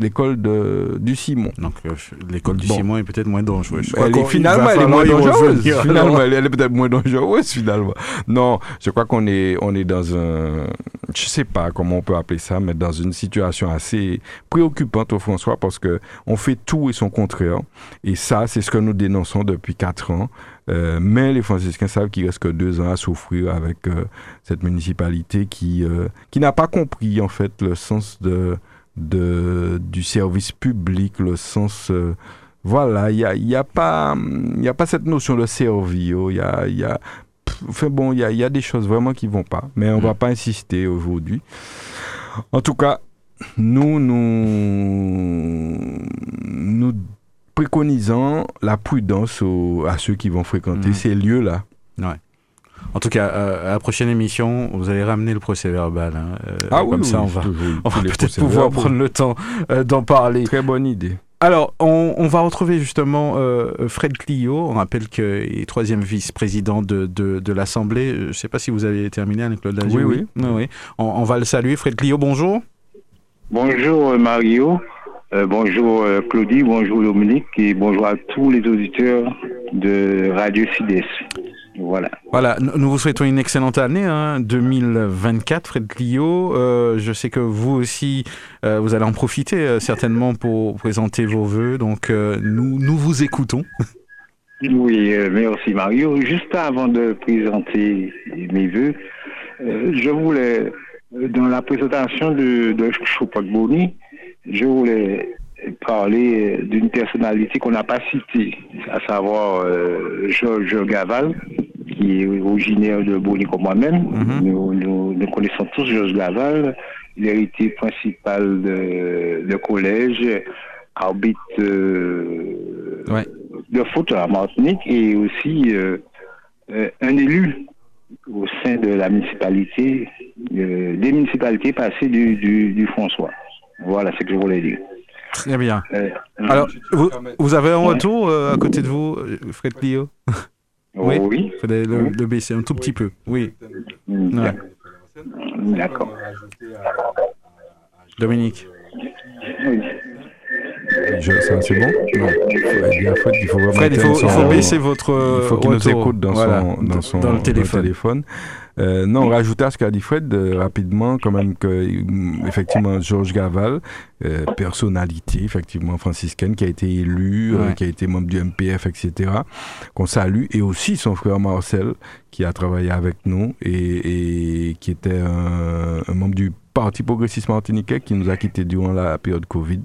l'école de du Simon. Donc euh, l'école du Bon. Simon est peut-être moins dangereuse. Elle est, finalement, elle est moins dangereuse. Finalement, elle est peut-être moins dangereuse, finalement. Non, je crois qu'on est, on est dans un, je sais pas comment on peut appeler ça, mais dans une situation assez préoccupante au François parce que on fait tout et son contraire. Et ça, c'est ce que nous dénonçons depuis quatre ans. Euh, mais les franciscains savent qu'il reste que deux ans à souffrir avec euh, cette municipalité qui, euh, qui n'a pas compris, en fait, le sens de, de, du service public, le sens... euh, voilà, il n'y a, y a, pas, y a pas cette notion de servir. Il y a, il y a, pff, enfin bon, il y a, il y a des choses vraiment qui vont pas. Mais on va pas insister aujourd'hui. En tout cas, nous, nous, nous préconisons la prudence aux- à ceux qui vont fréquenter Mhm. ces lieux-là. Ouais. En tout cas, euh, à la prochaine émission, vous allez ramener le procès verbal. hein. Euh, Ah comme oui, ça, on va, on peut-être pouvoir prendre le temps euh, d'en parler. Très bonne idée. Alors, on, on va retrouver justement euh, Fred Clio. On rappelle qu'il est troisième vice-président de, de, de l'Assemblée. Je ne sais pas si vous avez terminé avec Claude Lagier. Oui, oui. oui. On, on va le saluer. Fred Clio, bonjour. Bonjour Mario, Euh, bonjour Claudie, bonjour Dominique et bonjour à tous les auditeurs de Radio Sud-Est. Voilà. Voilà, nous vous souhaitons une excellente année, hein, 2024, Fred Clio. Euh, je sais que vous aussi, euh, vous allez en profiter euh, certainement pour présenter vos voeux. Donc, nous, nous vous écoutons. Oui, merci Mario. Juste avant de présenter mes voeux, je voulais, dans la présentation de, de Boni, je voulais parler d'une personnalité qu'on n'a pas citée, à savoir euh, Georges Gaval, qui est originaire de Boni comme moi-même. nous, nous- nous connaissons tous Georges Gaval, l'héritier principal de, de collège, arbitre euh, de foot à Martinique et aussi euh, euh, un élu au sein de la municipalité, euh, des municipalités passées du, du, du François. Voilà ce que je voulais dire. Très bien. Euh, Alors, vous, vous avez un retour euh, à côté de vous, euh, Fred Clio? Oui. Il faudrait le, le baisser un tout petit peu. Oui. Ouais. D'accord. Dominique. C'est bon Non. Il faut vraiment Fred, il faut, il baisser votre. Il faut qu'il nous écoute dans, Voilà, son, dans, son, dans le téléphone. téléphone. Euh, non, rajouter à ce qu'a dit Fred euh, rapidement, quand même que hum, effectivement Georges Gaval, euh, personnalité effectivement franciscaine, qui a été élu, Ouais. qui a été membre du MPF, etc. Qu'on salue, et aussi son frère Marcel, qui a travaillé avec nous et, et qui était un, un membre du Parti progressiste martiniquais qui nous a quittés durant la période Covid.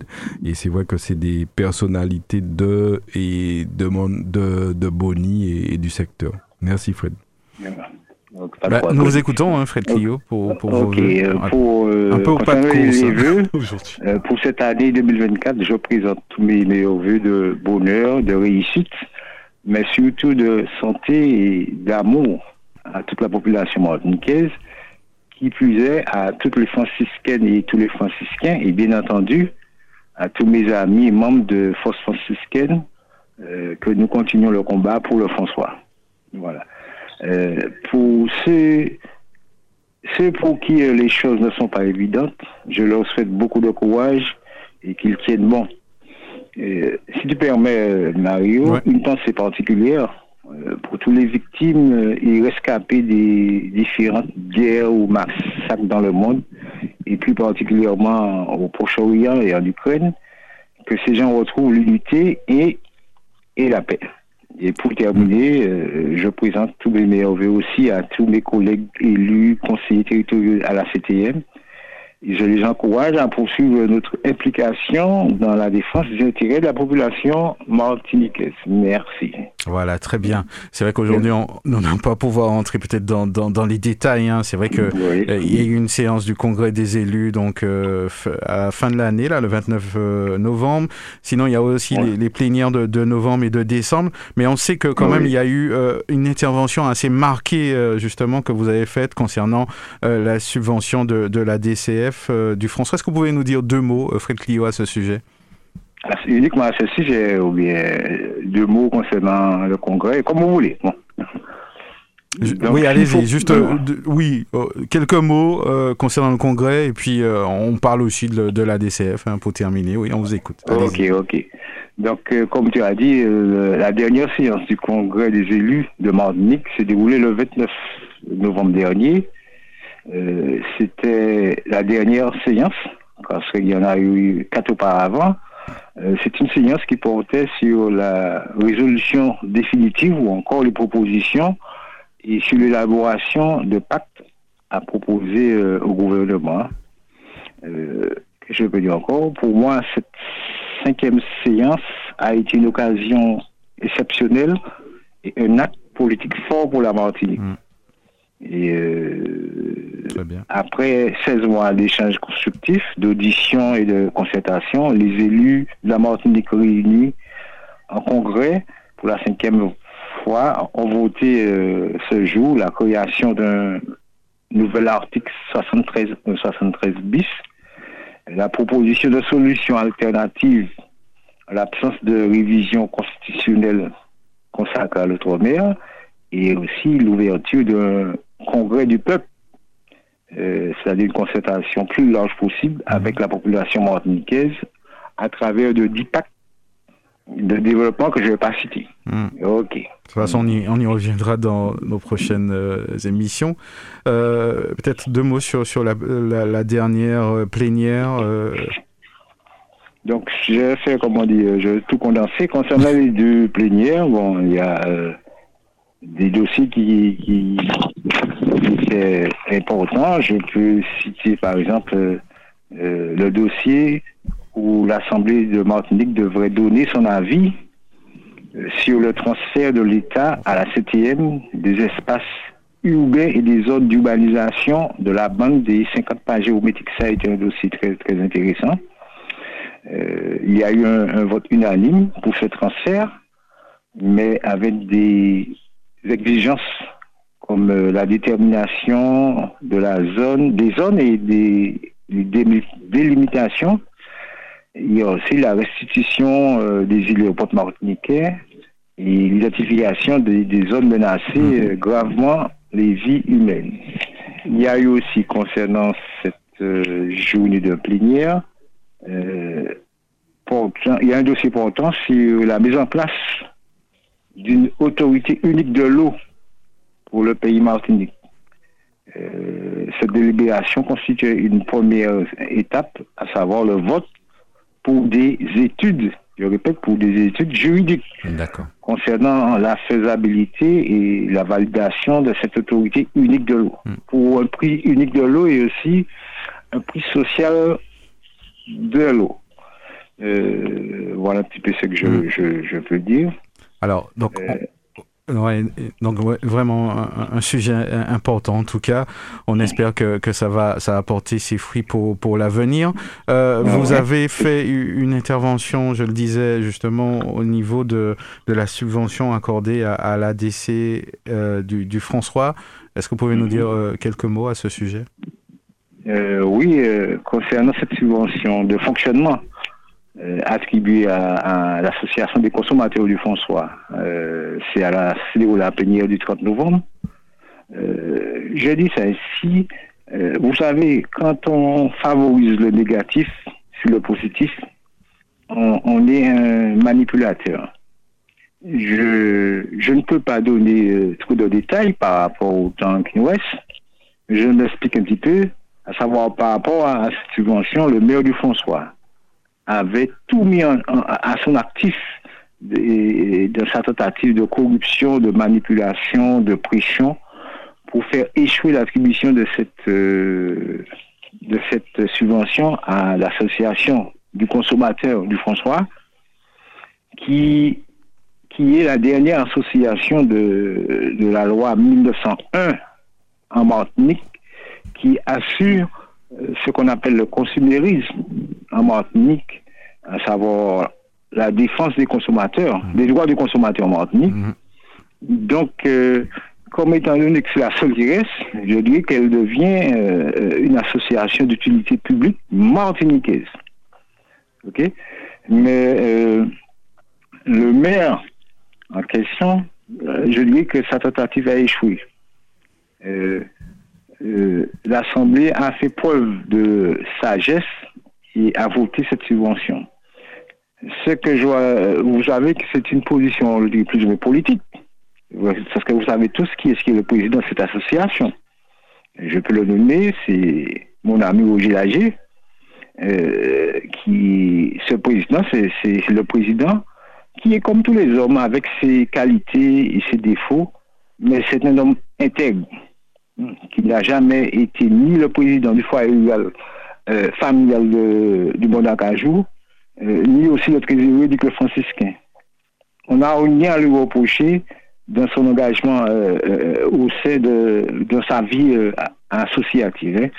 Et c'est vrai que c'est des personnalités de et de, mon- de, de Bonny et, et du secteur. Merci Fred. Donc, Bah, nous vous écoutons, hein, Fred Clio, pour, pour vos Ok, vœux. euh, pour, euh, un peu au pas de course hein, vœux, euh, pour cette année 2024, je présente tous mes meilleurs vœux de bonheur, de réussite, mais surtout de santé et d'amour à toute la population martiniquaise, qui plus est à toutes les franciscaines et tous les franciscains, et bien entendu à tous mes amis et membres de Force franciscaine, euh, que nous continuons le combat pour le François. Voilà. Euh, pour ceux ceux pour qui euh, les choses ne sont pas évidentes, je leur souhaite beaucoup de courage et qu'ils tiennent bon. Euh, si tu permets, Mario, une pensée particulière pour tous les victimes euh, et rescapés des différentes guerres ou massacres dans le monde, et plus particulièrement au Proche-Orient et en Ukraine, que ces gens retrouvent l'unité et, et la paix. Et pour terminer, euh, je présente tous mes meilleurs vœux aussi à tous mes collègues élus, conseillers territoriaux à la CTM. Je les encourage à poursuivre notre implication dans la défense des intérêts de la population martiniquaise. Merci. Voilà, très bien. C'est vrai qu'aujourd'hui, on n'a pas pouvoir entrer peut-être dans, dans, dans les détails. hein. C'est vrai que euh, il y a eu une séance du Congrès des élus donc euh, à la fin de l'année, là, le 29 euh, novembre. Sinon, il y a aussi les, les plénières de, de novembre et de décembre. Mais on sait que quand Oui. même, il y a eu euh, une intervention assez marquée euh, justement que vous avez faite concernant euh, la subvention de, de la DCF euh, du François. Est-ce que vous pouvez nous dire deux mots, Fred Clio, à ce sujet? Uniquement à ceci, j'ai ou bien euh, deux mots concernant le Congrès, comme vous voulez. Bon. Donc, oui, allez-y. faut- Juste, euh, de- oui, euh, quelques mots euh, concernant le congrès et puis on parle aussi de, de la DCF hein, pour terminer. Oui, on vous écoute. Ok, ok. Donc, comme tu as dit, la dernière séance du Congrès des élus de Martinique s'est déroulée le 29 novembre dernier. C'était la dernière séance, parce qu'il y en a eu quatre auparavant. Euh, C'est une séance qui portait sur la résolution définitive ou encore les propositions et sur l'élaboration de pactes à proposer euh, au gouvernement. Euh, je peux dire encore, pour moi, cette cinquième séance a été une occasion exceptionnelle et un acte politique fort pour la Martinique. Et euh, après 16 mois d'échanges constructifs, d'auditions et de concertation, les élus de la Martinique réunis en congrès pour la cinquième fois ont voté euh, ce jour la création d'un nouvel article 73, euh, 73 bis, la proposition de solutions alternatives à l'absence de révision constitutionnelle consacrée à l'outre-mer et aussi l'ouverture d'un congrès du peuple, euh, c'est-à-dire une concertation plus large possible avec la population martiniquaise à travers de 10 pactes de développement que je ne vais pas citer. Hmm. Ok. De toute façon, on y, on y reviendra dans nos prochaines euh, émissions. Euh, Peut-être deux mots sur, sur la, la, la dernière plénière. euh, Donc, je vais faire, comment dire, je vais tout condenser. Concernant les deux plénières, bon, il y a des dossiers qui, qui, qui étaient importants. Je peux citer, par exemple, euh, euh, le dossier où l'Assemblée de Martinique devrait donner son avis euh, sur le transfert de l'État à la CTM des espaces urbains et des zones d'urbanisation de la bande des 50 pas géométriques. Ça a été un dossier très, très intéressant. Euh, il y a eu un vote unanime pour ce transfert, mais avec des exigences comme euh, la détermination de la zone, des zones et des, délimitations. Il y a aussi la restitution euh, des îles au port martiniquais et l'identification des, des zones menacées euh, gravement les vies humaines. il y a eu aussi concernant cette euh, journée de plénière, il y a un dossier portant sur la mise en place d'une autorité unique de l'eau pour le pays Martinique. Euh, cette délibération constitue une première étape, à savoir le vote pour des études, je répète, pour des études juridiques concernant la faisabilité et la validation de cette autorité unique de l'eau. Pour un prix unique de l'eau et aussi un prix social de l'eau. Euh, voilà un petit peu ce que je, je, je peux dire. Alors, donc, on- ouais, donc ouais, vraiment un, un sujet important en tout cas. On espère que, que ça va ça va porter ses fruits pour, pour l'avenir. Euh, vous ouais. avez fait une intervention, je le disais justement, au niveau de, de la subvention accordée à, à l'ADC euh, du, du François. Est-ce que vous pouvez nous dire euh, quelques mots à ce sujet? Euh, oui, euh, concernant cette subvention de fonctionnement euh, attribuée à, à l'association des consommateurs du François, euh, c'est à la CDO la plénière du 30 novembre. Euh, je dis ça ici, euh, vous savez, quand on favorise le négatif sur le positif, on, on est un manipulateur. Je, je ne peux pas donner euh, trop de détails par rapport au temps qui nous. Je m'explique un petit peu, à savoir par rapport à cette subvention, le maire du François avait tout mis à son actif de, de sa tentative de corruption, de manipulation, de pression pour faire échouer l'attribution de cette euh, de cette subvention à l'association du consommateur du François, qui qui est la dernière association de, de la loi 1901 en Martinique qui assure euh, ce qu'on appelle le consumérisme en Martinique, à savoir la défense des consommateurs, des droits des consommateurs en Martinique. Donc, euh, comme étant donné que c'est la seule qui reste, je dirais qu'elle devient euh, une association d'utilité publique martiniquaise. OK? Mais euh, le maire en question, je dirais que sa tentative a échoué. L'Assemblée a fait preuve de sagesse et voté cette subvention. Ce que je vois, vous savez que c'est une position plus ou moins politique. Parce que vous savez tous qui est, qui est le président de cette association. Je peux le nommer, c'est mon ami Roger Lager, euh, qui, ce président, c'est c'est le président qui est comme tous les hommes, avec ses qualités et ses défauts, mais c'est un homme intègre, hein, qui n'a jamais été ni le président du foyer rural, euh, familial de- du monde Acajou, euh, ni aussi le trésorier du club franciscain. On n'a rien à lui reprocher dans son engagement euh, euh, au sein de, sa vie associative. hein.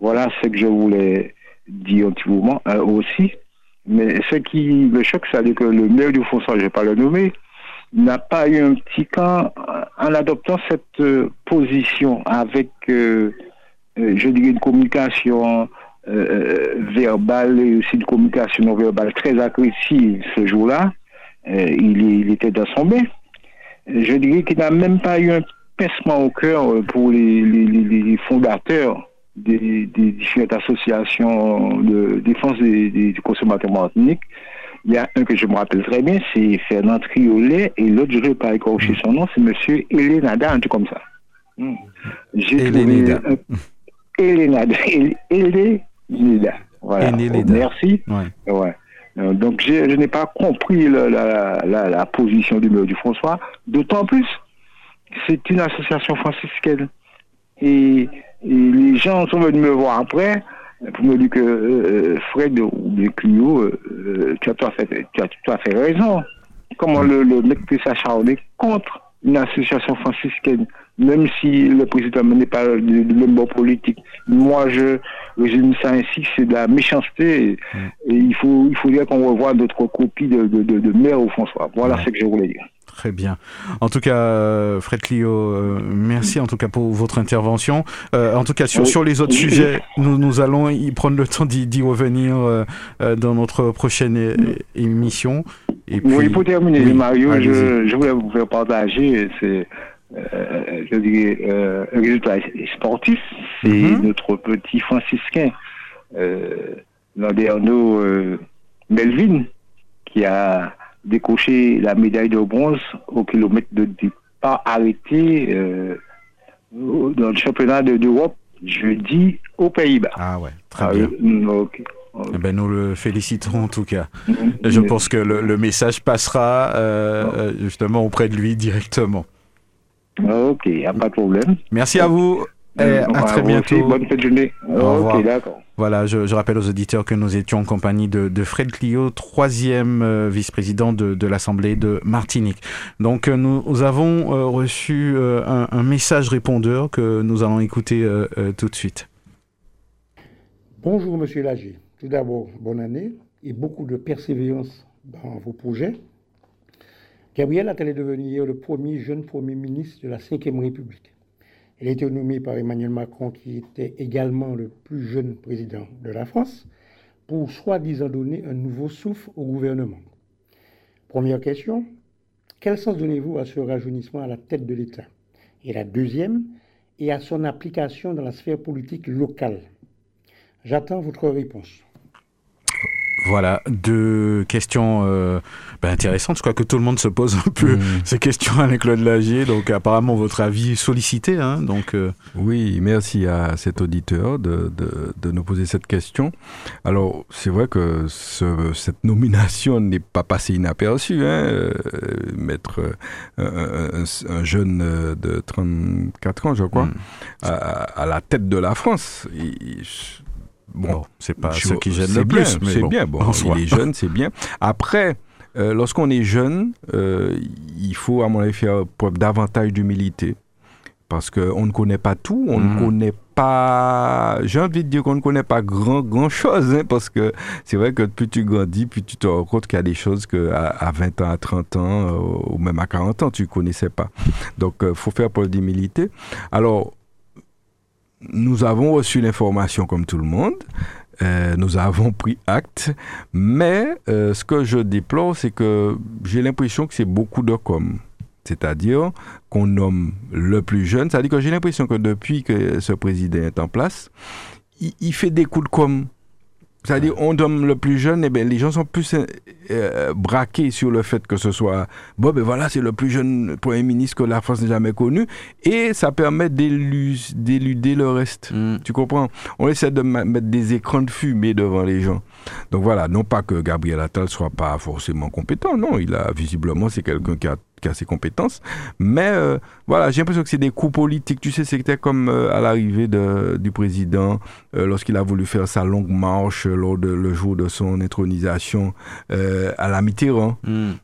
Voilà ce que je voulais dire un petit moment aussi. Mais ce qui me choque, c'est que le maire du François, je ne vais pas le nommer, n'a pas eu un petit camp en adoptant cette position avec, je dirais, une communication euh, euh, verbale et aussi une communication non verbale très agressive ce jour-là. Euh, il, il était dans son bain. Je dirais qu'il n'a même pas eu un pincement au cœur euh, pour les, les- les- les fondateurs des, des différentes associations de défense des, des consommateurs martiniques. Il y a un que je me rappelle très bien, c'est Fernand Triolet, et l'autre, je ne vais pas écorcher son nom, c'est monsieur Elénada, un truc comme ça. Hmm. J'ai trouvé un- Elénada. El- Elénida. Voilà. Merci. Ouais. Euh, Donc, je n'ai pas compris la, la- la position du maire du François, d'autant plus c'est une association franciscaine. Et, et les gens sont venus me voir après pour me dire que euh, Fred ou bien Clio, euh, euh, tu, as tout à fait, tu, as tout à fait raison. Comment le, le mec peut s'acharner contre une association franciscaine, même si le président n'est pas du même bord politique. Moi, je résume ça ainsi, c'est de la méchanceté. Et, et il faut, il faudrait qu'on revoie d'autres copies de, de, de, de maire au François. Voilà ce que je voulais dire. Très bien. En tout cas, euh, Fred Clio, euh, merci en tout cas pour votre intervention. Euh, en tout cas, sur, sur les autres Oui. sujets, nous, nous allons y prendre le temps d'y revenir euh, dans notre prochaine émission. Et puis, oui, pour terminer, oui, Mario, je, je voulais vous faire partager, c'est euh, je dirais, euh, un résultat sportif, c'est Mhm. notre petit franciscain, euh, Landerno euh, Melvin, qui a décoché la médaille de bronze au kilomètre de départ arrêté euh, dans le championnat de- d'Europe jeudi aux Pays-Bas. Ah ouais, très Ah, bien. ok. Eh ben, nous le féliciterons en tout cas. Je pense que le, le message passera euh, justement auprès de lui directement. Ok, il n'y a pas de problème. Merci à vous. Et Euh, à à très bientôt. aussi, bonne fin de journée. Au revoir. Ok, d'accord. Voilà, je, je rappelle aux auditeurs que nous étions en compagnie de, de Fred Clio, troisième euh, vice-président de, de l'Assemblée de Martinique. Donc euh, nous, nous avons euh, reçu euh, un, un message répondeur que nous allons écouter euh, euh, tout de suite. Bonjour Monsieur Lager. Tout d'abord, bonne année et beaucoup de persévérance dans vos projets. Gabriel Attal est devenu le premier jeune Premier ministre de la Ve République. Il a été nommé par Emmanuel Macron, qui était également le plus jeune président de la France, pour soi-disant donner un nouveau souffle au gouvernement. Première question, quel sens donnez-vous à ce rajeunissement à la tête de l'État? Et la deuxième, et à son application dans la sphère politique locale? J'attends votre réponse. Voilà, deux questions euh, ben, intéressantes. Je crois que tout le monde se pose un peu ces questions avec Claude Lagier. Donc apparemment votre avis est sollicité. Hein, donc, euh, Oui, merci à cet auditeur de, de, de nous poser cette question. Alors, c'est vrai que ce- cette nomination n'est pas passée inaperçue. Hein, euh, mettre euh, un, un- un jeune de 34 ans, je crois, à, à la tête de la France. Il- Bon, c'est pas je- ce qui gêne le bien, plus, mais C'est bon, bien, bon, il est jeune, c'est bien. Après, euh, lorsqu'on est jeune, euh, il faut, à mon avis, faire preuve davantage d'humilité. Parce qu'on ne connaît pas tout, on Mhm. ne connaît pas. J'ai envie de dire qu'on ne connaît pas grand, grand chose, hein, parce que c'est vrai que plus tu grandis, plus tu te rends compte qu'il y a des choses que à, à 20 ans, à 30 ans, euh, ou même à 40 ans, tu ne connaissais pas. Donc, il faut faire preuve d'humilité. Alors, nous avons reçu l'information comme tout le monde. Euh, nous avons pris acte, mais euh, ce que je déplore, c'est que j'ai l'impression que c'est beaucoup de com. C'est-à-dire qu'on nomme le plus jeune. C'est-à-dire que j'ai l'impression que depuis que ce président est en place, il, il fait des coups de com. C'est-à-dire, on donne le plus jeune, et ben, les gens sont plus euh, euh, braqués sur le fait que ce soit, bon, ben voilà, c'est le plus jeune Premier ministre que la France n'ait jamais connu, et ça permet d'élu- d'éluder le reste. Tu comprends? On essaie de mettre des écrans de fumée devant les gens. Donc voilà, non pas que Gabriel Attal soit pas forcément compétent, non, il a visiblement, c'est quelqu'un qui a, qui a ses compétences, mais euh, voilà, j'ai l'impression que c'est des coups politiques. Tu sais, c'était comme euh, à l'arrivée du président euh, lorsqu'il a voulu faire sa longue marche lors de le jour de son intronisation à la Mitterrand.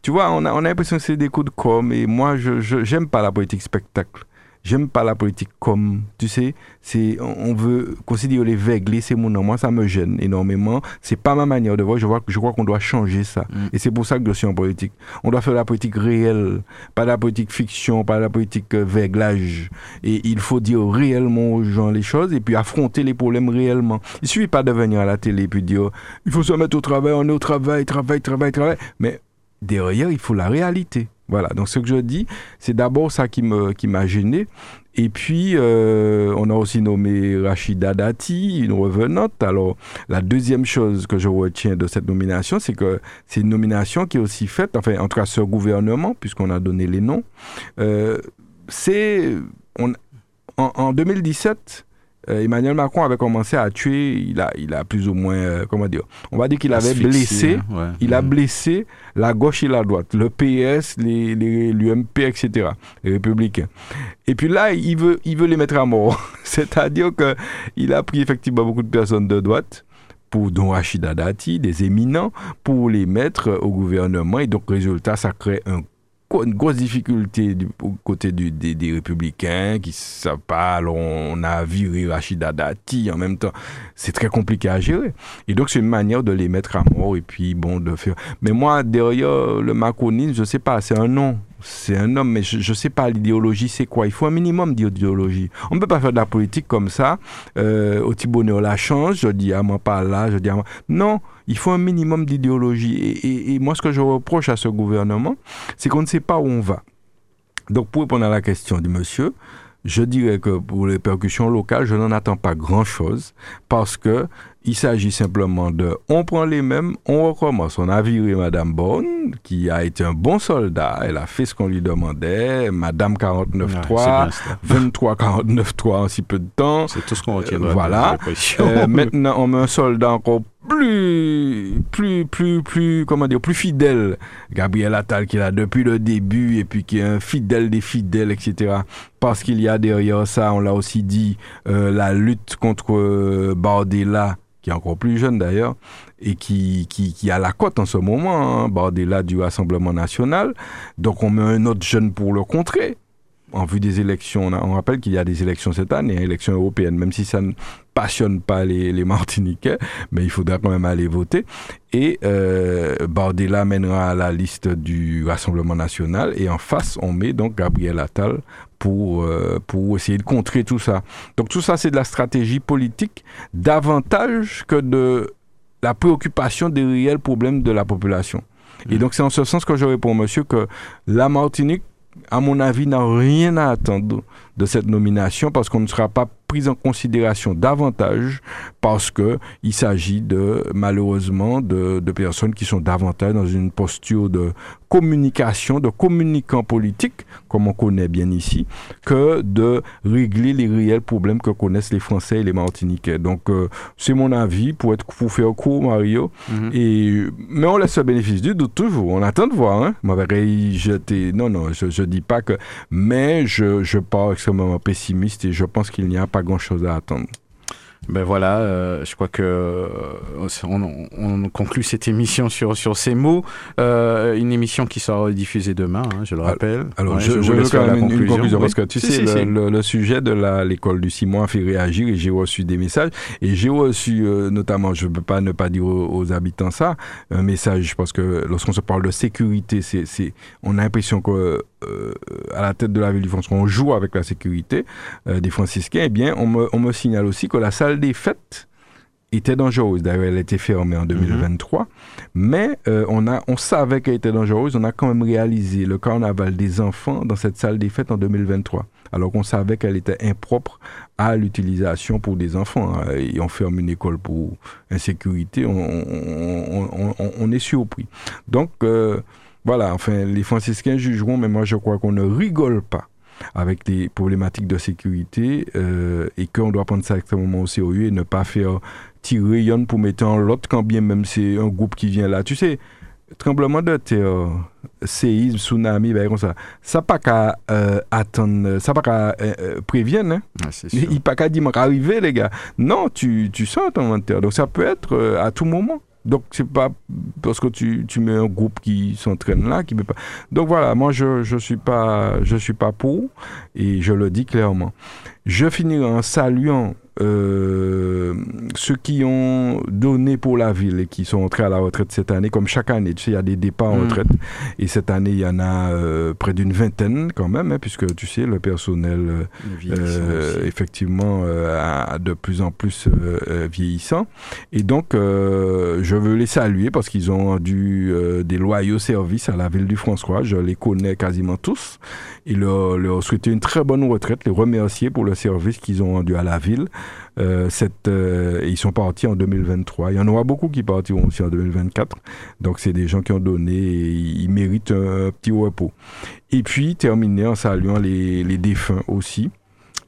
Tu vois, on a, on a l'impression que c'est des coups de com. Et moi, je je- j'aime pas la politique spectacle. J'aime pas la politique comme, tu sais, c'est on veut considérer les c'est mon nom. Moi, ça me gêne énormément. C'est pas ma manière de voir. Je vois, je crois qu'on doit changer ça. Et c'est pour ça que je suis en politique. On doit faire la politique réelle, pas la politique fiction, pas la politique euh, veiglage. Et il faut dire réellement aux gens les choses et puis affronter les problèmes réellement. Il suffit pas de venir à la télé et puis dire il faut se mettre au travail, on est au travail, travail, travail, travail. Mais derrière, il faut la réalité. Voilà, donc ce que je dis, c'est d'abord ça qui me qui m'a gêné. Et puis, euh, on a aussi nommé Rachida Dati, une revenante. Alors, la deuxième chose que je retiens de cette nomination, c'est que c'est une nomination qui est aussi faite, enfin, en tout cas, ce gouvernement, puisqu'on a donné les noms. Euh, c'est. en 2017, euh, Emmanuel Macron avait commencé à tuer, il a, il a plus ou moins, euh, comment dire, on va dire qu'il avait blessé, hein, ouais. il a blessé la gauche et la droite, le PS, les, les- l'UMP, etc., les républicains. Et puis là, il veut, il veut les mettre à mort. C'est-à-dire que il a pris effectivement beaucoup de personnes de droite, pour dont Rachida Dati, des éminents, pour les mettre au gouvernement. Et donc, résultat, ça crée un une grosse difficulté du côté des, républicains qui savent pas. On a viré Rachida Dati en même temps. C'est très compliqué à gérer. Et donc c'est une manière de les mettre à mort et puis bon de faire. Mais moi derrière le macronisme, je sais pas, c'est un nom. C'est un homme, mais je, je sais pas l'idéologie, c'est quoi? Il faut un minimum d'idéologie. On ne peut pas faire de la politique comme ça. Euh, au petit bonheur la change, je dis à moi pas là, je dis à moi. Non, il faut un minimum d'idéologie. Et, et- et moi, ce que je reproche à ce gouvernement, c'est qu'on ne sait pas où on va. Donc, pour répondre à la question du monsieur, je dirais que pour les percussions locales, je n'en attends pas grand-chose parce que il s'agit simplement de, on prend les mêmes, on recommence. On a viré Madame Bonne, qui a été un bon soldat. Elle a fait ce qu'on lui demandait. Madame 49.3, 23-49.3 en si peu de temps. C'est tout ce qu'on retient. Euh, voilà. Euh, maintenant, on met un soldat encore plus, plus, plus, plus, comment dire, plus fidèle. Gabriel Attal qui est là depuis le début et puis qui est un fidèle des fidèles, etc. Parce qu'il y a derrière ça, on l'a aussi dit, euh, la lutte contre euh, Bardella qui est encore plus jeune d'ailleurs, et qui, qui, qui a la cote en ce moment, hein, Bardella du Rassemblement national. Donc on met un autre jeune pour le contrer en vue des élections. On, rappelle qu'il y a des élections cette année, élections européennes, même si ça ne passionne pas les, les Martiniquais, mais il faudra quand même aller voter. Et euh, Bardella mènera à la liste du Rassemblement national, et en face, on met donc Gabriel Attal pour, euh, pour essayer de contrer tout ça. Donc tout ça, c'est de la stratégie politique davantage que de la préoccupation des réels problèmes de la population. Et mmh. donc c'est en ce sens que je réponds, monsieur, que la Martinique, à mon avis, n'a rien à attendre de cette nomination parce qu'on ne sera pas prise en considération davantage parce que il s'agit de malheureusement de, de, personnes qui sont davantage dans une posture de communication, de communicants politiques, comme on connaît bien ici, que de régler les réels problèmes que connaissent les Français et les Martiniquais. Donc euh, c'est mon avis pour être pour faire court, Mario. Mm -hmm. Et mais on laisse le bénéfice du doute toujours. On attend de voir. Hein. jeter. Non, non, je, je dis pas que. Mais je, je pars extrêmement pessimiste et je pense qu'il n'y a pas grand-chose à attendre. Ben voilà, euh, je crois que euh, on, on, conclut cette émission sur sur ces mots. Euh, une émission qui sera diffusée demain, hein, je le rappelle. Alors, ouais, je, je, je veux quand même conclusion, une conclusion oui. parce que tu si, sais, si, le, si. Le, le, sujet de l'école du Simon a fait réagir et j'ai reçu des messages et j'ai reçu notamment, je ne peux pas ne pas dire aux, aux, habitants ça, un message parce que lorsqu'on se parle de sécurité, c'est on a l'impression que euh, à la tête de la ville du France, on joue avec la sécurité euh, des franciscains, eh bien, on me, on me, signale aussi que la salle des fêtes était dangereuse. D'ailleurs, elle était fermée en 2023, mm -hmm. mais euh, on, a, on savait qu'elle était dangereuse. On a quand même réalisé le carnaval des enfants dans cette salle des fêtes en 2023, alors qu'on savait qu'elle était impropre à l'utilisation pour des enfants. Hein, et on ferme une école pour insécurité, on, on, on, est surpris. Donc, voilà, enfin, les franciscains jugeront, mais moi je crois qu'on ne rigole pas avec les problématiques de sécurité euh, et qu'on doit prendre ça extrêmement au sérieux et ne pas faire tirer yon pour mettre en l'autre quand bien même c'est un groupe qui vient là. Tu sais, tremblement de terre, séisme, tsunami, ben, comme ça, ça pas qu'à euh, attendre, ça pas qu'à euh, prévenir, hein? ah, il pas qu'à dire arriver les gars. Non, tu, tu sens de terre, donc ça peut être euh, à tout moment. Donc, c'est pas parce que tu, tu mets un groupe qui s'entraîne là, qui peut pas. Donc voilà, moi, je, je suis pas, suis pas pour, et je le dis clairement. Je finirai en saluant euh, ceux qui ont donné pour la ville et qui sont entrés à la retraite cette année, comme chaque année, tu sais, il y a des départs en Mm. retraite. Et cette année, il y en a euh, près d'une vingtaine quand même, hein, puisque tu sais, le personnel, euh, aussi. effectivement, euh, a de plus en plus euh, euh, vieillissant. Et donc, euh, je veux les saluer parce qu'ils ont rendu euh, des loyaux services à la ville du François. Je les connais quasiment tous. Et leur, leur souhaiter une très bonne retraite, les remercier pour le service qu'ils ont rendu à la ville. Euh, euh, ils sont partis en 2023. Il y en aura beaucoup qui partiront aussi en 2024. Donc, c'est des gens qui ont donné et ils méritent un, un petit repos. Et puis, terminer en saluant les, les défunts aussi.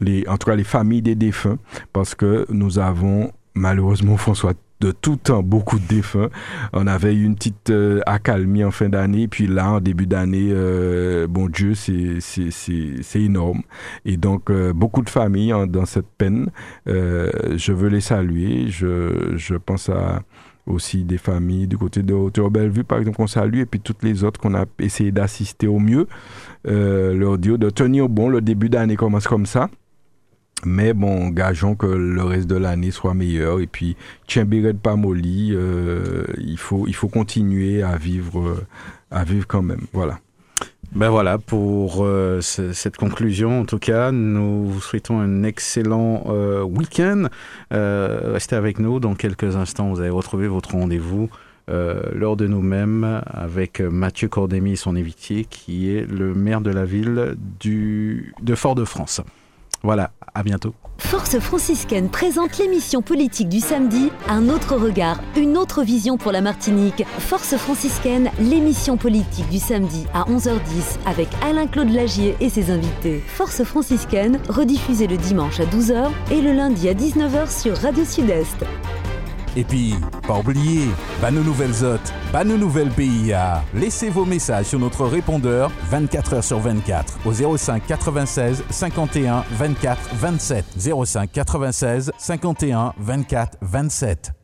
Les, en tout cas, les familles des défunts, parce que nous avons malheureusement, François, de tout temps beaucoup de défunts. On avait eu une petite euh, accalmie en fin d'année, puis là, en début d'année, euh, bon Dieu, c'est énorme. Et donc, euh, beaucoup de familles hein, dans cette peine. Je veux les saluer. Je, je pense à aussi des familles du côté de Hauteur-Bellevue, par exemple, qu'on salue, et puis toutes les autres qu'on a essayé d'assister au mieux, leur dire de tenir bon. Le début d'année commence comme ça. Mais bon, gageons que le reste de l'année soit meilleur. Et puis, Tchimberet pas molly, euh, il, faut, il faut continuer à vivre, à vivre quand même. Voilà. Ben voilà, pour euh, cette conclusion, en tout cas, nous vous souhaitons un excellent euh, week-end. Euh, restez avec nous. Dans quelques instants, vous allez retrouver votre rendez-vous lors de nous-mêmes avec Mathieu Cordémy, son évitier, qui est le maire de la ville de Fort-de-France. Voilà, à bientôt. Force franciscaine présente l'émission politique du samedi, un autre regard, une autre vision pour la Martinique. Force franciscaine, l'émission politique du samedi à 11h10 avec Alain-Claude Lagier et ses invités. Force franciscaine, rediffusée le dimanche à 12h et le lundi à 19h sur Radio Sud-Est. Et puis, pas oublier, bah nos nouvelles hôtes, bah nos nouvelles PIA. Laissez vos messages sur notre répondeur 24 h sur 24 au 05 96 51 24 27. 05 96 51 24 27.